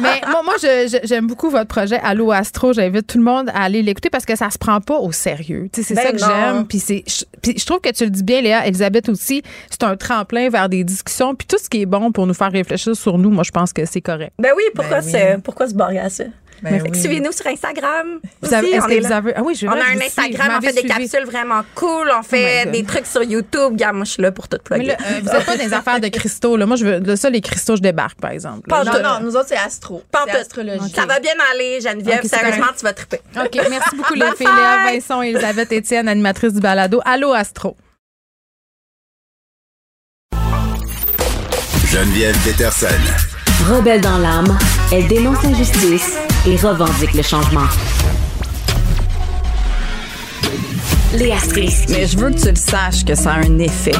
Mais moi, moi je- je- j'aime beaucoup votre projet Allo Astro. J'invite tout le monde à aller l'écouter parce que ça se prend pas au sérieux. Tu sais, c'est Ben ça que non. j'aime. Puis c'est, je, puis je trouve que tu le dis bien, Léa, Elisabeth aussi. C'est un tremplin vers des discussions. Puis tout ce qui est bon pour nous faire réfléchir sur nous, moi, je pense que c'est correct. Ben oui, pourquoi, Ben oui. c'est- pourquoi se barrer à ça? Ben oui. Suivez-nous sur Instagram. Vous avez, est-ce on que est vous là. avez, ah oui, je On a un vous. Instagram, on fait des suivi. capsules vraiment cool, on fait God. des trucs sur YouTube. Gars, moi, je suis là pour tout plugger. là, euh, vous n'êtes pas des affaires de cristaux. Là. Moi, je veux, de ça, les cristaux, je débarque, par exemple. Pas Non, non, nous autres, c'est astro. Pas astrologie. Ça va bien aller, Geneviève. Sérieusement, tu vas triper. OK, merci beaucoup, les filles. Léa! Vincent et Elisabeth Étienne, animatrice du balado. Allô, Astro. Geneviève Peterson. Rebelle dans l'âme, elle dénonce l'injustice et revendique le changement. Léa Strisky, Mais je veux que tu le saches que ça a un effet.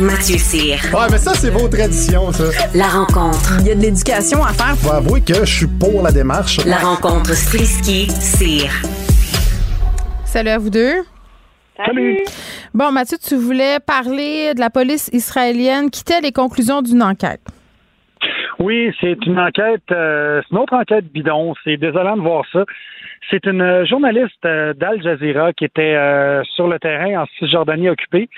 Mathieu Cyr, Ouais, mais ça, c'est vos traditions, ça. la rencontre. Il y a de l'éducation à faire. Faut avouer que je suis pour la démarche. La rencontre Strisky-Cyr. Salut à vous deux. Salut. Bon, Mathieu, tu voulais parler de la police israélienne qui tait les conclusions d'une enquête. Oui, c'est une enquête, euh, c'est une autre enquête bidon. C'est désolant de voir ça. C'est une journaliste euh, d'Al Jazeera qui était euh, sur le terrain en Cisjordanie occupée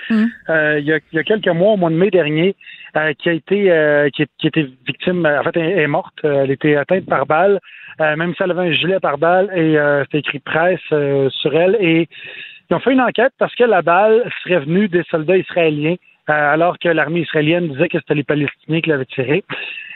euh, il, y a, il y a quelques mois, au mois de mai dernier, euh, qui a été euh, qui, qui était victime, en fait, elle est morte. Elle était atteinte par balle, euh, même si elle avait un gilet par balle et euh, c'était écrit presse euh, sur elle. Et ils ont fait une enquête parce que la balle serait venue des soldats israéliens, alors que l'armée israélienne disait que c'était les Palestiniens qui l'avaient tiré.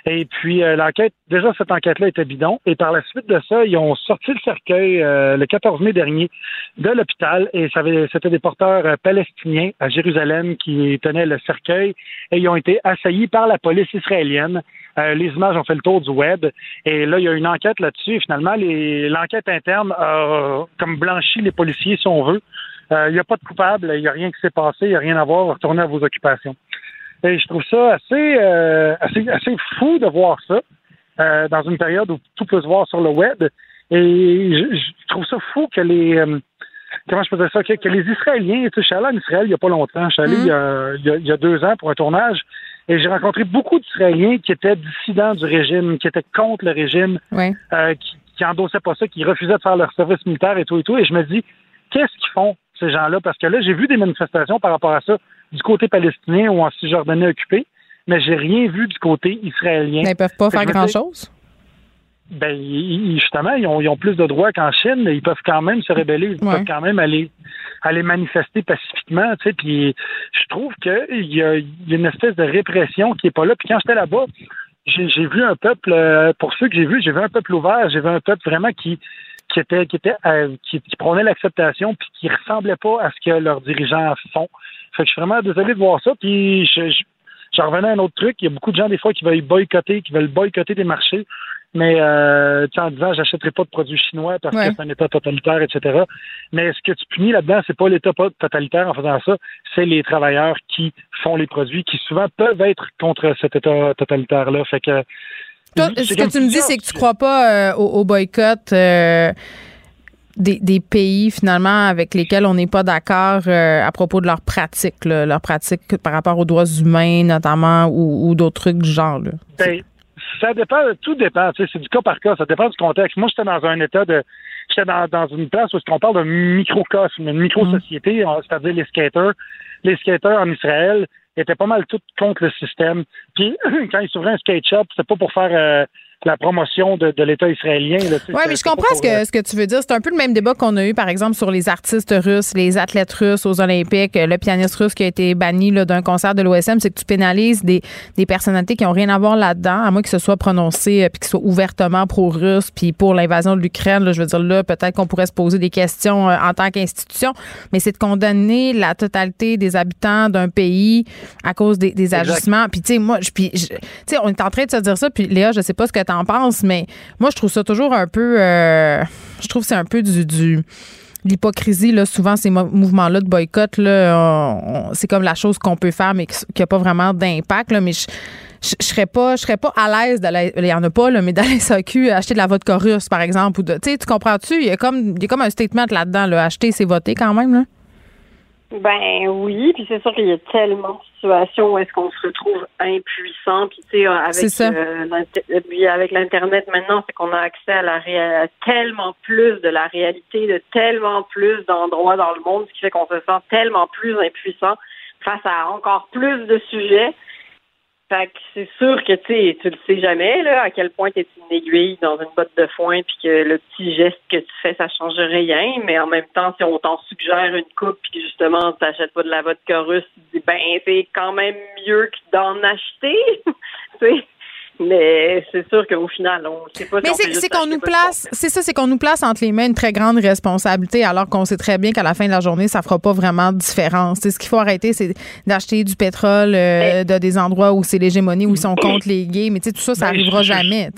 Et puis euh, l'enquête, déjà cette enquête-là était bidon. Et par la suite de ça, ils ont sorti le cercueil euh, le 14 mai dernier de l'hôpital. Et c'était des porteurs euh, palestiniens à Jérusalem qui tenaient le cercueil et ils ont été assaillis par la police israélienne. Euh, les images ont fait le tour du web. Et là, il y a une enquête là-dessus. Finalement, l'enquête interne a comme blanchi les policiers, si on veut. Euh, Il n'y a pas de coupable, il n'y a rien qui s'est passé, il n'y a rien à voir, retournez à vos occupations. Et je trouve ça assez, euh, assez, assez fou de voir ça euh, dans une période où tout peut se voir sur le web. Et je, je trouve ça fou que les, euh, comment je peux dire ça, que, que les Israéliens, tu sais, je suis allé en Israël il n'y a pas longtemps, je suis allé Mm. il, y a, il y a- il y a deux ans pour un tournage, et j'ai rencontré beaucoup d'Israéliens qui étaient dissidents du régime, qui étaient contre le régime, euh, qui, qui endossaient pas ça, qui refusaient de faire leur service militaire et tout et tout, et je me dis, qu'est-ce qu'ils font, ces gens-là? Parce que là, j'ai vu des manifestations par rapport à ça du côté palestinien ou en Cisjordanie occupée, mais j'ai rien vu du côté israélien. Mais ils peuvent pas faire grand-chose? ben, justement, ils ont, ils ont plus de droits qu'en Chine, mais ils peuvent quand même se rebeller, ils Ouais. peuvent quand même aller, aller manifester pacifiquement, tu sais, puis je trouve qu'il y y a une espèce de répression qui est pas là. Puis quand j'étais là-bas, j'ai vu un peuple, euh, pour ceux que j'ai vus, j'ai vu un peuple ouvert, j'ai vu un peuple vraiment qui qui qui était euh, qui, qui prônait l'acceptation puis qui ressemblait pas à ce que leurs dirigeants font. Fait que je suis vraiment désolé de voir ça. Puis je, je, j'en revenais à un autre truc. Il y a beaucoup de gens des fois qui veulent boycotter, qui veulent boycotter des marchés, mais euh, en disant j'achèterai pas de produits chinois parce Ouais. que c'est un État totalitaire, etc. Mais ce que tu punis là-dedans, c'est pas l'État totalitaire en faisant ça, c'est les travailleurs qui font les produits, qui souvent peuvent être contre cet État totalitaire-là. Fait que Toi, ce que tu me dis, c'est que tu crois pas euh, au, au boycott euh, des, des pays, finalement, avec lesquels on n'est pas d'accord euh, à propos de leurs pratiques, leurs pratiques par rapport aux droits humains, notamment, ou, ou d'autres trucs du genre. Là. Ben, ça dépend, tout dépend. tu sais, C'est du cas par cas, ça dépend du contexte. Moi, j'étais dans un état de. J'étais dans, dans une place où on parle d'un microcosme, une micro-société, c'est-à-dire les skaters. Les skaters en Israël étaient pas mal tous contre le système. Puis, quand ils s'ouvraient un skate shop, c'est pas pour faire euh, la promotion de, de l'État israélien. Oui, mais je comprends ce pour, euh, que, ce que tu veux dire. C'est un peu le même débat qu'on a eu, par exemple, sur les artistes russes, les athlètes russes aux Olympiques, le pianiste russe qui a été banni d'un concert de l'OSM, c'est que tu pénalises des, des personnalités qui ont rien à voir là-dedans, à moins que ce soit prononcé euh, puis qu'ils soient ouvertement pro-russe puis pour l'invasion de l'Ukraine. Je veux dire, là, peut-être qu'on pourrait se poser des questions euh, en tant qu'institution, mais c'est de condamner la totalité des habitants d'un pays à cause des, des Exact. ajustements. Puis, tu sais, moi, puis, on est en train de se dire ça, puis Léa, je sais pas ce que tu en penses, mais moi, je trouve ça toujours un peu. euh, je trouve c'est un peu du. du L'hypocrisie, là, souvent, ces mo- mouvements-là de boycott, là, c'est comme la chose qu'on peut faire, mais qui n'a pas vraiment d'impact. Là, mais je, je, serais pas, je serais pas à l'aise d'aller. Il y en a pas, là, mais d'aller SAQ acheter de la vodka russe, par exemple. Ou de, tu comprends-tu? Il y a comme, il y a comme un statement là-dedans. Là, acheter, c'est voter quand même. Là. Ben oui, puis c'est sûr qu'il y a tellement de situations où est-ce qu'on se retrouve impuissant, puis tu sais avec euh, l'inter- euh, puis avec l'internet maintenant, c'est qu'on a accès à la à tellement plus de la réalité de tellement plus d'endroits dans le monde, ce qui fait qu'on se sent tellement plus impuissant face à encore plus de sujets. Fait que c'est sûr que tu tu le sais jamais là à quel point tu es une aiguille dans une botte de foin puis que le petit geste que tu fais ça change rien, mais en même temps si on t'en suggère une coupe puis que justement tu n'achètes pas de la vodka russe, tu dis ben c'est quand même mieux que d'en acheter. mais c'est sûr qu'au final on sait pas Mais c'est qu'on nous place, c'est ça, c'est qu'on nous place entre les mains une très grande responsabilité, alors qu'on sait très bien qu'à la fin de la journée, ça fera pas vraiment de différence. Ce qu'il faut arrêter, c'est d'acheter du pétrole euh, de des endroits où c'est l'hégémonie, où ils sont contre les gays. Mais tu sais, tout ça, ça arrivera je- je- jamais.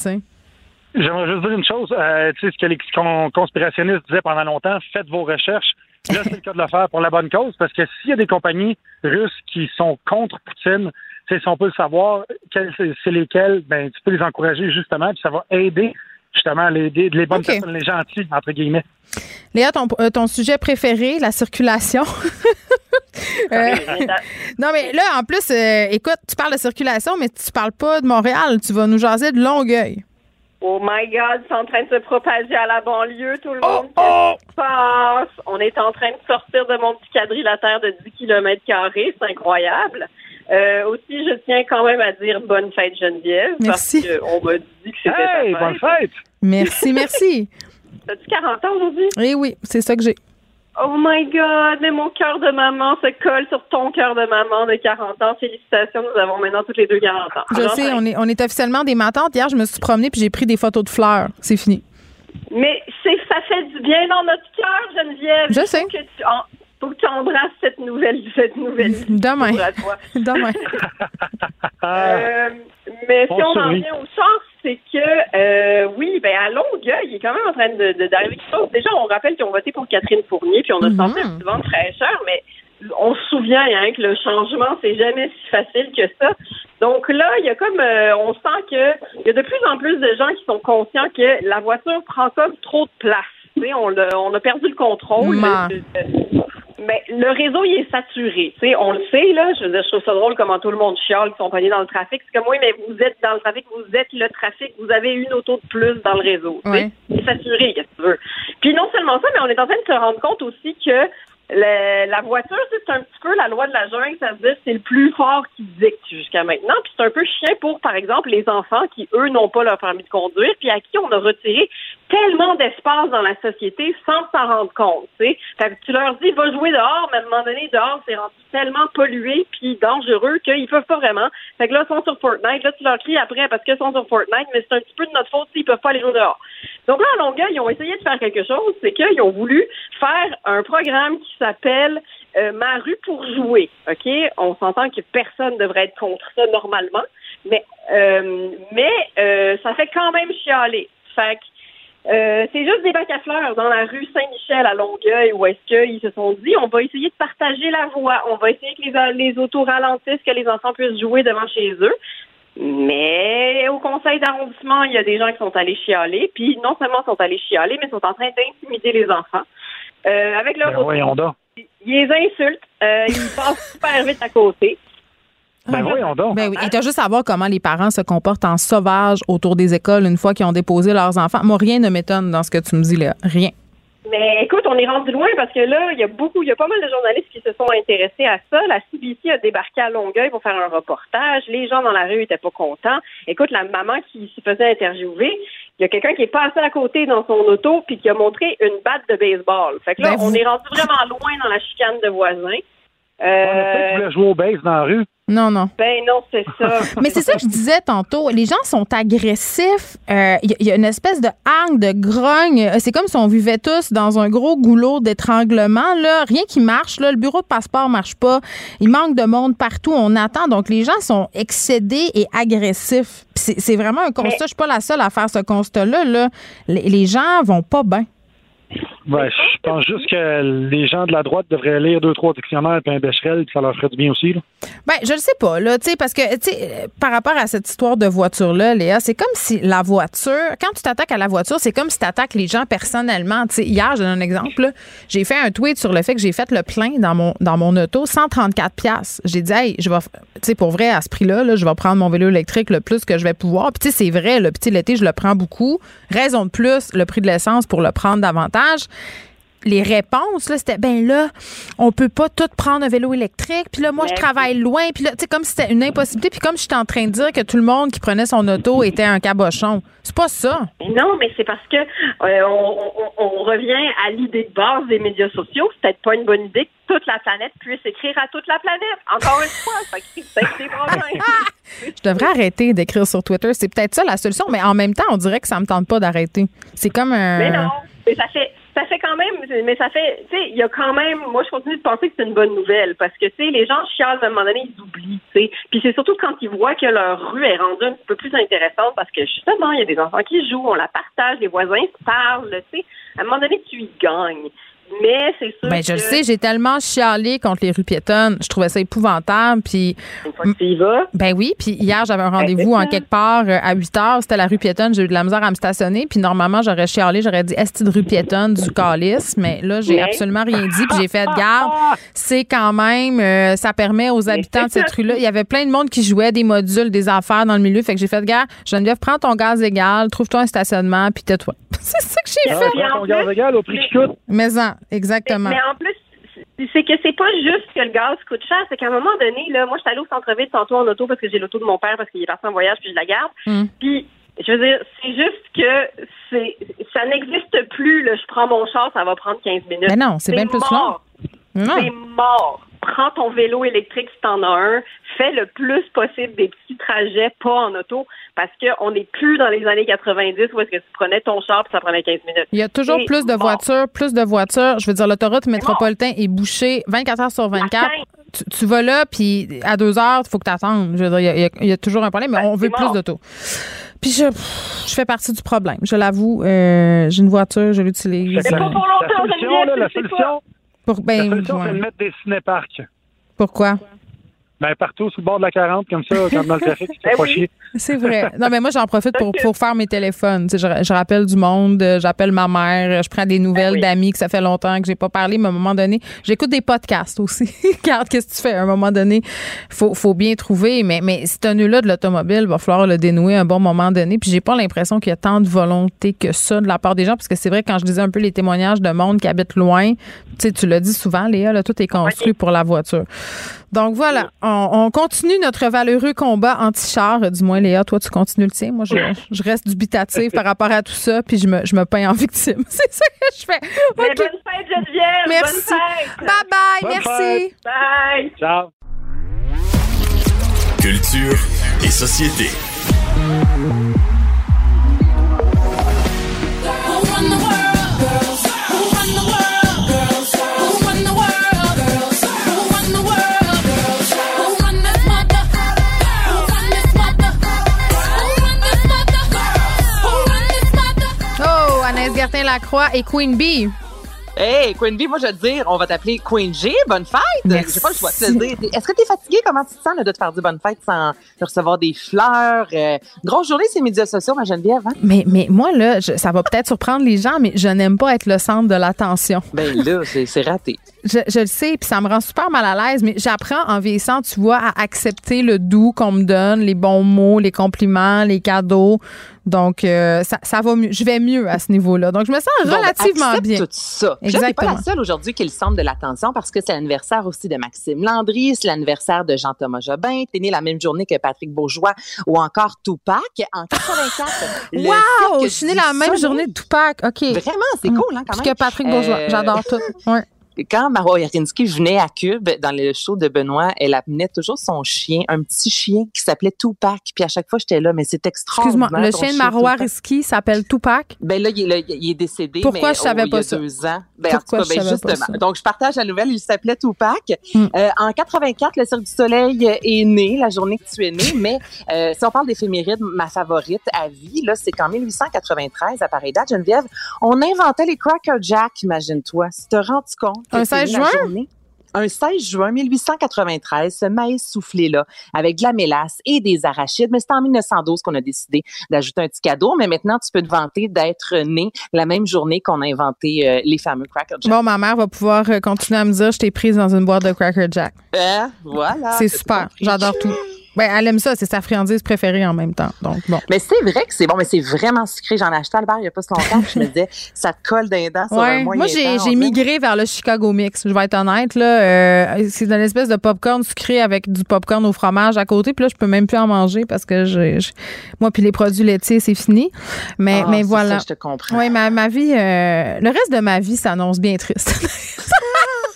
J'aimerais juste dire une chose. Euh, tu sais, ce que les con- conspirationnistes disaient pendant longtemps, faites vos recherches. Là, c'est le cas de le faire pour la bonne cause, parce que s'il y a des compagnies russes qui sont contre Poutine, si on peut le savoir, c'est lesquelles, ben, tu peux les encourager justement, puis ça va aider justement les, les, les bonnes personnes, les gentils, entre guillemets. Léa, ton, euh, ton sujet préféré, la circulation. Euh, non, mais là, en plus, euh, écoute, tu parles de circulation, mais tu parles pas de Montréal. Tu vas nous jaser de Longueuil. Oh my God, c'est en train de se propager à la banlieue, tout le monde. Oh, Qu'est-ce qui se passe? On est en train de sortir de mon petit quadrilatère de 10 km carrés, c'est incroyable. Euh, aussi, je tiens quand même à dire bonne fête Geneviève, Merci. parce qu'on m'a dit que c'était Hey, ta bonne fête. fête! Merci, merci. T'as-tu 40 ans aujourd'hui? Eh oui, c'est ça que j'ai. Oh my God, mais mon cœur de maman se colle sur ton cœur de maman de 40 ans. Félicitations, nous avons maintenant toutes les deux 40 ans. Je sais, on est, on est officiellement des matantes. Hier, je me suis promenée puis j'ai pris des photos de fleurs. C'est fini. Mais c'est ça fait du bien dans notre cœur, Geneviève. Je sais. Que tu, en- faut que tu embrasses cette nouvelle, cette nouvelle Demain. Demain. Euh, mais si On on en revient au char, c'est que euh, oui, ben à Longueuil, il est quand même en train de de- d'arriver quelque chose. Déjà, on rappelle qu'ils ont voté pour Catherine Fournier, puis on a senti un petit vent de fraîcheur, mais on se souvient hein, que le changement, c'est jamais si facile que ça. Donc là, il y a comme euh, on sent que il y a de plus en plus de gens qui sont conscients que la voiture prend comme trop de place. Tu sais, on, l'a- on a perdu le contrôle. Ma. Mais le réseau, il est saturé. Tu sais, on le sait, là. Je veux dire, je trouve ça drôle comment tout le monde chiale qui sont pognés dans le trafic. C'est comme, oui, mais vous êtes dans le trafic, vous êtes le trafic, vous avez une auto de plus dans le réseau. C'est saturé, qu'est-ce que tu veux? Puis non seulement ça, mais on est en train de se rendre compte aussi que le- la voiture, c'est un petit peu la loi de la jungle, ça veut dire c'est le plus fort qui dicte jusqu'à maintenant. Puis c'est un peu chien pour, par exemple, les enfants qui, eux, n'ont pas leur permis de conduire, puis à qui on a retiré tellement d'espace dans la société sans s'en rendre compte. Fait que tu leur dis, va jouer dehors, mais à un moment donné, dehors, c'est rendu tellement pollué puis dangereux qu'ils peuvent pas vraiment. Fait que là, ils sont sur Fortnite. Là, tu leur cries après parce qu'ils sont sur Fortnite, mais c'est un petit peu de notre faute s'ils peuvent pas aller jouer dehors. Donc là, à Longueuil, ils ont essayé de faire quelque chose, c'est qu'ils ont voulu faire un programme qui s'appelle euh, Ma rue pour jouer. OK? On s'entend que personne devrait être contre ça normalement, mais euh, mais euh, ça fait quand même chialer. Fait que c'est juste des bacs à fleurs dans la rue Saint-Michel à Longueuil où est-ce qu'ils se sont dit on va essayer de partager la voie, on va essayer que les, les autos ralentissent, que les enfants puissent jouer devant chez eux. Mais au conseil d'arrondissement, il y a des gens qui sont allés chialer, puis non seulement sont allés chialer, mais sont en train d'intimider les enfants. Euh, avec leur Ben auto. voyons donc. Ils les insultent, euh, ils passent super vite à côté. Ben voyons donc. Ben oui. Et t'as juste à voir comment les parents se comportent en sauvage autour des écoles une fois qu'ils ont déposé leurs enfants. Moi, rien ne m'étonne dans ce que tu me dis là. Rien. Mais écoute, on est rendu loin parce que là, il y a beaucoup, il y a pas mal de journalistes qui se sont intéressés à ça. La CBC a débarqué à Longueuil pour faire un reportage. Les gens dans la rue étaient pas contents. Écoute, la maman qui s'y faisait interviewer, il y a quelqu'un qui est passé à côté dans son auto puis qui a montré une batte de baseball. Fait que là, Ben, on est rendu vraiment loin dans la chicane de voisins. On a Euh, jouer au base dans la rue. Non, non. ben non, c'est ça. Mais c'est ça que je disais tantôt. Les gens sont agressifs. Euh, Il y, a- il y a une espèce de hargne, de grogne. Euh, C'est comme si on vivait tous dans un gros goulot d'étranglement. Là, rien qui marche. Là, le bureau de passeport marche pas. Il manque de monde partout. On attend. Donc les gens sont excédés et agressifs. C'est c'est vraiment un constat. Je suis pas la seule à faire ce constat-là. Là. Les, les gens vont pas bien. Ouais, je pense juste que les gens de la droite devraient lire deux, trois dictionnaires et un Becherel, puis ça leur ferait du bien aussi. Là. Ben, je le sais pas, là, tu sais, parce que, tu sais, euh, par rapport à cette histoire de voiture-là, Léa, c'est comme si la voiture, quand tu t'attaques à la voiture, c'est comme si tu attaques les gens personnellement. Tu sais, hier, je donne un exemple, j'ai fait un tweet sur le fait que j'ai fait le plein dans mon, dans mon auto, 134 pièces. J'ai dit, hey, je vais, f- tu sais, pour vrai, à ce prix-là, là, je vais prendre mon vélo électrique le plus que je vais pouvoir. Puis, tu sais, c'est vrai, le petit l'été, je le prends beaucoup. Raison de plus, le prix de l'essence pour le prendre davantage les réponses, là, c'était ben là, on peut pas tout prendre un vélo électrique. Puis là, moi, je Mais- travaille loin. Puis là, tu sais, comme si c'était une impossibilité. Puis comme j'étais en train de dire que tout le monde qui prenait son auto était un cabochon. C'est pas ça. Non, mais c'est parce que euh, on, on- on revient à l'idée de base des médias sociaux. C'est peut-être pas une bonne idée que toute la planète puisse écrire à toute la planète. Encore une fois, ça crée des problèmes. Je devrais arrêter d'écrire sur Twitter. C'est peut-être ça la solution. Mais en même temps, on dirait que ça me tente pas d'arrêter. C'est comme un. Mais non, mais ça fait ça fait quand même, mais ça fait, tu sais, il y a quand même, moi je continue de penser que c'est une bonne nouvelle parce que, tu sais, les gens chialent, à un moment donné, ils oublient, tu sais. Puis c'est surtout quand ils voient que leur rue est rendue un petit peu plus intéressante parce que justement, il y a des enfants qui jouent, on la partage, les voisins se parlent, tu sais. À un moment donné, tu y gagnes. Mais c'est sûr Ben, je le sais, j'ai tellement chialé contre les rues piétonnes. Je trouvais ça épouvantable. Puis. Une fois que tu y vas. Ben oui. Puis hier, j'avais un Ben, rendez-vous en quelque part euh, à 8 heures. C'était la rue piétonne. J'ai eu de la misère à me stationner. Puis normalement, j'aurais chialé. J'aurais dit, est-ce de rue piétonne du calice? Mais là, j'ai Mais- absolument rien dit. Puis j'ai fait garde. C'est quand même, euh, ça permet aux habitants de cette rue-là. Il y avait plein de monde qui jouait des modules, des affaires dans le milieu. Fait que j'ai fait garde. Geneviève, prends ton gaz égal, trouve-toi un stationnement, puis tais-toi. c'est ça que j'ai fait. puis en Ton gaz égal au prix qui coûte. Mais en, exactement. Mais en plus, c'est- que c'est pas juste que le gaz coûte cher, c'est qu'à un moment donné, là, moi, je suis allée au centre-ville tantôt en auto parce que j'ai l'auto de mon père parce qu'il est parti en voyage puis je la garde. Mm. Puis, je veux dire, c'est juste que c'est ça n'existe plus, là. Je prends mon char, ça va prendre 15 minutes. Mais non, c'est bien plus. Non. C'est mort. Prends ton vélo électrique si t'en as un. Fais le plus possible des petits trajets, pas en auto, parce qu'on n'est plus dans les années 90 où est-ce que tu prenais ton char puis ça prenait 15 minutes. Il y a toujours C'est plus de voitures, plus de voitures. Je veux dire, l'autoroute métropolitain est bouchée 24 heures sur 24. Tu, tu vas là, puis à deux heures, il faut que tu attendes. Je veux dire, il y a- il y, toujours un problème, mais on veut plus d'auto. Puis je, je fais partie du problème. Je l'avoue, euh, j'ai une voiture, je l'utilise. La solution, là, la solution, Pour, la ben, solution, ouais. c'est de mettre des cinéparcs. Pourquoi? Ben, partout sur le bord de la 40, comme ça, quand dans le trafic, fais Ben pas oui. chier. C'est vrai. Non, mais moi, j'en profite pour, pour faire mes téléphones. Tu sais, je, je rappelle du monde, euh, j'appelle ma mère, je prends des nouvelles d'amis que ça fait longtemps que j'ai pas parlé, mais à un moment donné, j'écoute des podcasts aussi. Regarde, qu'est-ce que tu fais? À un moment donné, faut, faut bien trouver. Mais, mais ce nœud-là de l'automobile, il va falloir le dénouer à un bon moment donné. Puis j'ai pas l'impression qu'il y a tant de volonté que ça de la part des gens, parce que c'est vrai, quand je disais un peu les témoignages de monde qui habite loin, tu sais, tu l'as dit souvent, Léa, là, tout est construit pour la voiture. Donc voilà, on, on continue notre valeureux combat anti-char. Du moins, Léa, toi, tu continues le tien. Moi, je, je reste dubitative par rapport à tout ça, puis je me, je me peins en victime. C'est ça que je fais. Mais OK. bonne fête, Geneviève! Merci. Bonne fête! Bye bye, Bonne merci. fête. Bye! Ciao. Culture et société. Anaïs Gertin-Lacroix et Queen Bee. Hey, Queen Bee, moi, je veux te dire, on va t'appeler Queen G. Bonne fête. Merci. J'ai pas le choix de te le dire. Est-ce que t'es fatiguée? Comment tu te sens là, de te faire dire bonne fête sans recevoir des fleurs? Euh, grosse journée, ces médias sociaux, ma Geneviève. Hein? Mais, mais moi, là, je- ça va peut-être surprendre les gens, mais je n'aime pas être le centre de l'attention. Ben là, c'est raté. Je, je le sais, puis ça me rend super mal à l'aise, mais j'apprends en vieillissant, tu vois, à accepter le doux qu'on me donne, les bons mots, les compliments, les cadeaux. Donc, euh, ça, ça va mieux. Je vais mieux à ce niveau-là. Donc, je me sens Bon, ben, relativement bien. tout ça. Puis là, t'es pas Exactement. la seule aujourd'hui qui est le centre de l'attention parce que c'est l'anniversaire aussi de Maxime Landry, c'est l'anniversaire de Jean-Thomas Jobin. T'es né la même journée que Patrick Bourgeois ou encore Tupac. En 84, le Wow! Je suis née la même journée de Tupac. OK. Vraiment, c'est cool, hein, quand même. que Patrick Bourgeois. Euh, J'adore tout. Ouais. Quand Marois Yarinski venait à Cube dans le show de Benoît, elle amenait toujours son chien, un petit chien qui s'appelait Tupac. Puis à chaque fois, j'étais là, mais c'est extraordinaire. Excuse-moi, le chien de Marois Tupac. Risky s'appelle Tupac? Ben là, il est, là, il est décédé. Pourquoi mais, je savais oh, pas il y a ça? deux ans. Ben, Pourquoi en je tout cas, ben, savais pas ça? Donc, je partage la nouvelle. Il s'appelait Tupac. Hmm. Euh, en 84, le Cirque du Soleil est né, la journée que tu es né. mais euh, si on parle d'éphéméride, ma favorite à vie, là, c'est qu'en 1893, à pareille date, Geneviève, on inventait les Cracker Jack, imagine-toi. Si tu te rends compte? Un c'est 16 la juin? journée- un 16 juin 1893, ce maïs soufflé-là, avec de la mélasse et des arachides. Mais c'est en 1912 qu'on a décidé d'ajouter un petit cadeau. Mais maintenant, tu peux te vanter d'être né la même journée qu'on a inventé euh, les fameux Cracker Jack. Bon, ma mère va pouvoir euh, continuer à me dire je t'ai prise dans une boîte de Cracker Jack. Euh, voilà. c'est super. J'adore tout. Ben, elle aime ça. C'est sa friandise préférée en même temps. Donc, bon. Mais c'est vrai que c'est bon, mais c'est vraiment sucré. J'en ai acheté à le bar il n'y a pas si longtemps. puis je me disais, ça te colle d'un dent sur un Ouais. Moi, j'ai migré vers le Chicago Mix. Je vais être honnête. là. Euh, c'est une espèce de popcorn sucré avec du popcorn au fromage à côté. Puis là, je peux même plus en manger parce que j'ai- moi, puis les produits laitiers, c'est fini. Mais, Ah, mais voilà. ça, je te comprends. Oui, ma, ma vie, euh, le reste de ma vie s'annonce bien triste.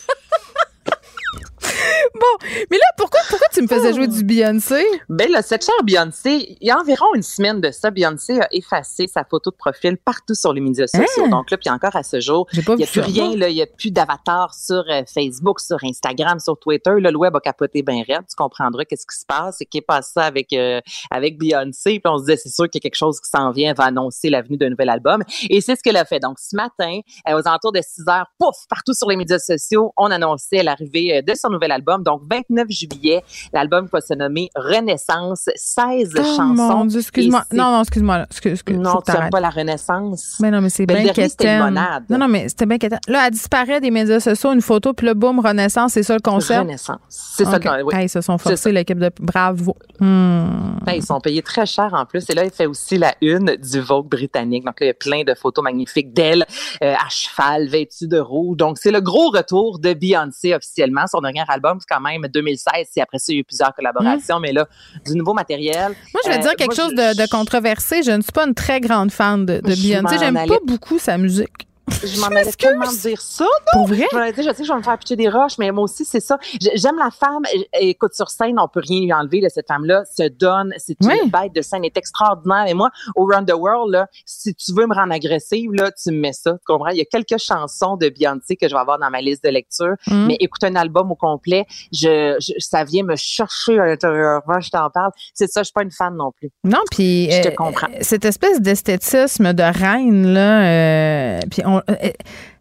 bon, mais là, pourquoi, pourquoi tu me faisais jouer du Beyoncé? Ben là, cette chère Beyoncé, il y a environ une semaine de ça, Beyoncé a effacé sa photo de profil partout sur les médias sociaux. Hein? Donc là, puis encore à ce jour, il n'y a plus rien, il n'y a plus d'avatar sur euh, Facebook, sur Instagram, sur Twitter. Là, le web a capoté bien raide. Tu comprendras qu'est-ce qui se passe et qui passe ça avec euh, avec Beyoncé. Puis on se disait, c'est sûr qu'il y a quelque chose qui s'en vient, va annoncer la venue d'un nouvel album. Et c'est ce qu'elle a fait. Donc ce matin, euh, aux alentours de 6 heures, pouf, partout sur les médias sociaux, on annonçait l'arrivée de son nouvel album. Donc 29 juillet, l'album va se nommer Renaissance, 16 Oh chansons. mon Dieu, excuse-moi. Non, non, excuse-moi. Excuse, excuse, non, tu n'aimes pas la Renaissance. Mais non, mais c'est Ben, le bien. Limonade. Non, non, mais c'était bien qu'étaine. Là, elle disparaît des médias sociaux, une photo, puis là, boum, Renaissance, c'est ça le concept? Renaissance. C'est ça, le- oui. Ils se sont forcés, l'équipe de Bravo. Hmm. Ben, ils sont payés très cher en plus. Et là, il fait aussi la une du Vogue britannique. Donc là, il y a plein de photos magnifiques d'elle euh, à cheval, vêtue de rouge. Donc, c'est le gros retour de Beyoncé officiellement. Son dernier album, quand même 2016. Et après ça, il y a eu plusieurs collaborations. Mais là, du nouveau matériel. Moi, je vais Euh, dire quelque moi, chose je- de, de controversé. Je ne suis pas une très grande fan de, de Beyoncé. J'aime pas beaucoup sa musique. Je m'en allais tellement dire ça. non? Pour vrai? Je, m'en allais dire, je sais que je vais me faire pitcher des roches, mais moi aussi, c'est ça. J'aime la femme. Écoute, sur scène, on peut rien lui enlever. Là, cette femme-là se donne. C'est une Oui. bête de scène. Elle est extraordinaire. Et moi, au Run the World, là, si tu veux me rendre agressive, là, tu me mets ça. Tu comprends? Il y a quelques chansons de Beyoncé que je vais avoir dans ma liste de lecture. Mm. Mais écoute un album au complet, je, je- ça vient me chercher à l'intérieur. Je t'en parle. C'est ça, je suis pas une fan non plus. Non, puis Je te euh, comprends. cette espèce d'esthétisme de reine là, euh, puis on euh, elle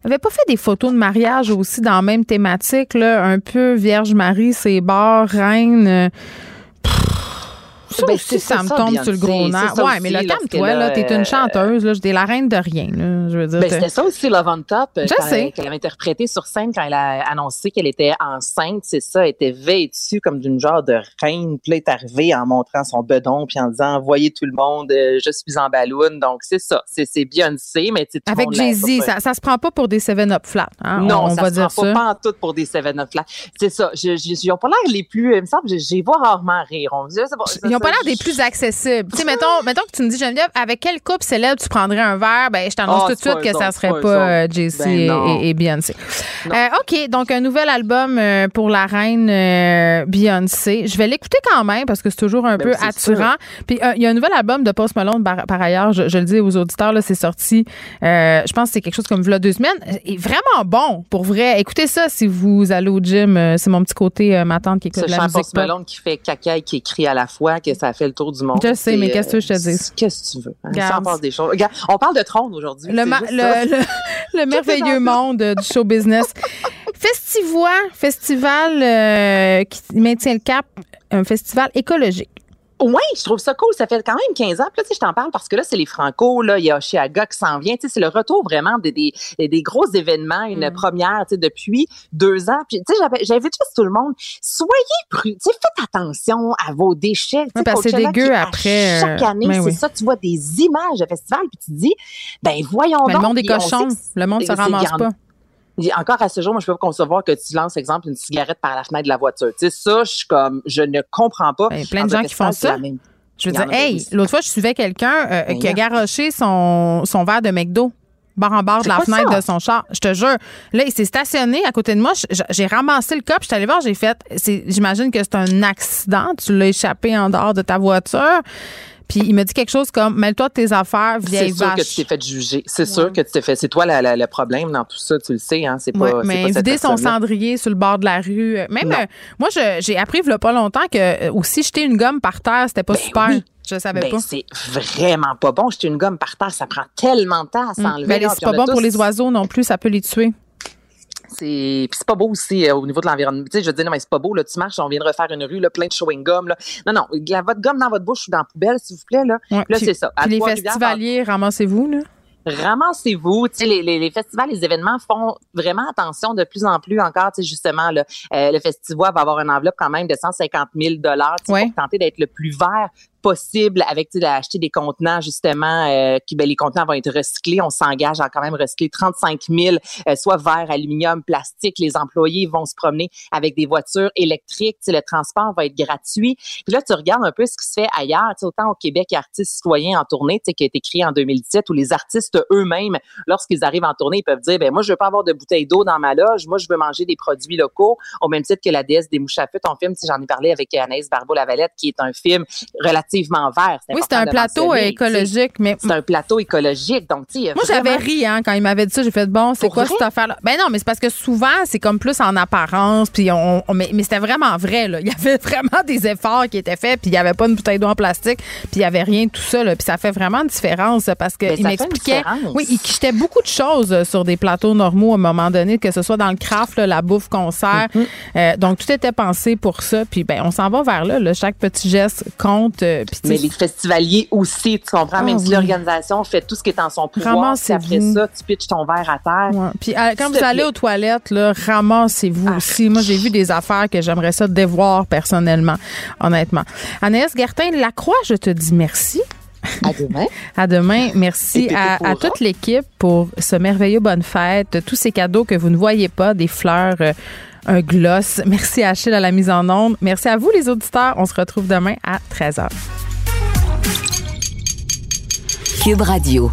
avait pas fait des photos de mariage aussi dans la même thématique là, un peu Vierge Marie, c'est bord reine. Pff, ça Ben, aussi, c'est ça, ça, me tombe sur le gros nerf. ça Ouais, mais là, aussi, calme-toi, là, t'es une euh, chanteuse, là, t'es la reine de rien, là, je veux dire. Ben, c'était ça aussi, Love on Top. euh, Je sais. Qu'elle avait interprété sur scène quand elle a annoncé qu'elle était enceinte, c'est ça, elle était vêtue comme d'une genre de reine. Puis est arrivée en montrant son bedon puis en disant, voyez tout le monde, euh, je suis en ballon. Donc, c'est ça. C'est Beyoncé, mais tu Avec Jay-Z, ça, ça se prend pas pour des 7-Up flat. hein, non, on, on ça va se dire prend ça. pas, en tout pour des 7-Up là. C'est ça. Ils ont pas l'air les plus, il me semble, les vois rarement rire. On ça, Ils n'ont pas ça, l'air des plus accessibles. Tu sais, mettons, mettons que tu me dis, Geneviève, avec quel couple célèbre tu prendrais un verre? Ben, je t'annonce Ah, tout de suite pas que eux ça serait pas pas euh. Jay-Z Ben et- et, et Beyoncé. Euh, OK, donc un nouvel album euh, pour la reine euh, Beyoncé. Je vais l'écouter quand même parce que c'est toujours un Ben peu attirant. Puis euh, il y a un nouvel album de Post Malone par, par ailleurs, je, je le dis aux auditeurs, là, c'est sorti, euh, je pense que c'est quelque chose comme v'là deux semaines. Et vraiment bon, pour vrai. Écoutez ça si vous allez au gym. C'est mon petit côté, euh, ma tante qui écoute Ce de la musique Post. Malone qui fait caca et qui écrit à la fois, que ça fait le tour du monde. Je sais, mais qu'est-ce que euh, je te dis? Qu'est-ce que tu veux? Hein? Ça en passe des choses. On parle de trône aujourd'hui. Le- le merveilleux monde euh, du show business. Festivois, festival euh, qui maintient le cap, un festival écologique. Oui, je trouve ça cool. Ça fait quand même 15 ans. Puis là, tu sais, je t'en parle parce que là, c'est les Franco. Là, il y a Oshiaga qui s'en vient. Tu sais, c'est le retour vraiment des, des, des gros événements, une Mm. première, tu sais, depuis deux ans. Puis, tu sais, j'invite juste tout le monde. Soyez prudents. Tu sais, faites attention à vos déchets. Tu sais, Ouais, parce que c'est dégueu après, Chaque euh, année, ben c'est oui. ça. Tu vois des images de festival puis tu te dis, ben, voyons le donc. monde est Puis on sait cochon. que Le monde se ramasse pas. Encore à ce jour, moi, je peux pas concevoir que tu lances, exemple, une cigarette par la fenêtre de la voiture. Tu sais, ça, je suis comme, je ne comprends pas. Ben, plein de Dans un gens qui font ça. Je veux Il y dire, a hey, l'autre fois, je suivais quelqu'un euh, Ben, qui a garoché son, son verre de McDo. Barre en barre de la fenêtre ça? de son char. Je te jure. Là, il s'est stationné à côté de moi. J'ai ramassé le cop. Je suis allée voir. J'ai fait. J'imagine que c'est un accident. Tu l'as échappé en dehors de ta voiture. Puis il m'a dit quelque chose comme Mêle-toi de tes affaires, vieille C'est sûr vache. que tu t'es fait juger. C'est sûr que tu t'es fait. C'est toi la- la- le problème dans tout ça, tu le sais. Hein? C'est pas. Ouais, mais pas vider son cendrier sur le bord de la rue. euh, Même euh, moi, j'ai appris il y a pas longtemps que euh, aussi jeter une gomme par terre, c'était pas super. oui. Je savais Ben, pas. c'est vraiment pas bon. Jeter une gomme par terre, ça prend tellement de temps à Mm. s'enlever. Ben, là, c'est pas bon pour les oiseaux non plus, ça peut les tuer. C'est puis c'est pas beau aussi euh, au niveau de l'environnement. Tu sais, je dire, non, mais c'est pas beau. Là, tu marches, on vient de refaire une rue, là, plein de chewing gum. Là. Non, non, la, votre gomme dans votre bouche ou dans la poubelle, s'il vous plaît. Là, Ouais, là c'est ça. À les festivaliers, ramassez-vous, là. ramassez-vous. Les, les, les festivals, les événements font vraiment attention de plus en plus encore. Justement, là, euh, le festival va avoir une enveloppe quand même de 150 000 dollars Ouais. pour tenter d'être le plus vert possible avec d'acheter des contenants justement euh, qui ben les contenants vont être recyclés. On s'engage à quand même recycler 35 000 euh, soit verre aluminium plastique. Les employés vont se promener avec des voitures électriques. Le transport va être gratuit. Puis là tu regardes un peu ce qui se fait ailleurs. Autant au Québec artistes citoyens en tournée qui a été créé en 2017 où les artistes eux-mêmes lorsqu'ils arrivent en tournée ils peuvent dire ben moi je veux pas avoir de bouteille d'eau dans ma loge. Moi je veux manger des produits locaux. Au même titre que la déesse des mouches à feu ton film si j'en ai parlé avec Anaïs Barbeau-Lavalette qui est un film relativement vert Oui, c'était un plateau écologique, mais c'est un plateau écologique. Donc, tu il y moi, j'avais ri hein, quand il m'avait dit ça. J'ai fait bon, c'est quoi vrai? cette affaire-là? Ben non, mais c'est parce que souvent, c'est comme plus en apparence. Puis on, on- mais, mais c'était vraiment vrai. Là. Il y avait vraiment des efforts qui étaient faits. Puis il n'y avait pas une bouteille d'eau en plastique. Puis il n'y avait rien de tout ça. Là. Puis ça fait vraiment une différence parce Ben, qu'il ça fait une m'expliquait. Oui, il jetait beaucoup de choses euh, sur des plateaux normaux à un moment donné, que ce soit dans le craft, là, la bouffe qu'on sert. Mm-hmm. Euh, donc tout était pensé pour ça. Puis ben, on s'en va vers là. là. Chaque petit geste compte. euh, sais, Mais les festivaliers aussi, tu comprends, Ah même si l'organisation fait tout ce qui est en son pouvoir, puis Ramassez-vous. après ça, tu pitches ton verre à terre. Ouais. Puis euh, quand vous allez aux toilettes, là, ramassez-vous aussi. Moi, j'ai vu des affaires que j'aimerais ça dévoir personnellement, honnêtement. Anaïs Gertin-Lacroix, je te dis merci. À demain. À demain. Merci à, toute l'équipe pour ce merveilleux bonne fête, tous ces cadeaux que vous ne voyez pas, des fleurs, euh, un gloss. Merci à Achille à la mise en onde. Merci à vous, les auditeurs. On se retrouve demain à 13h. Cube Radio.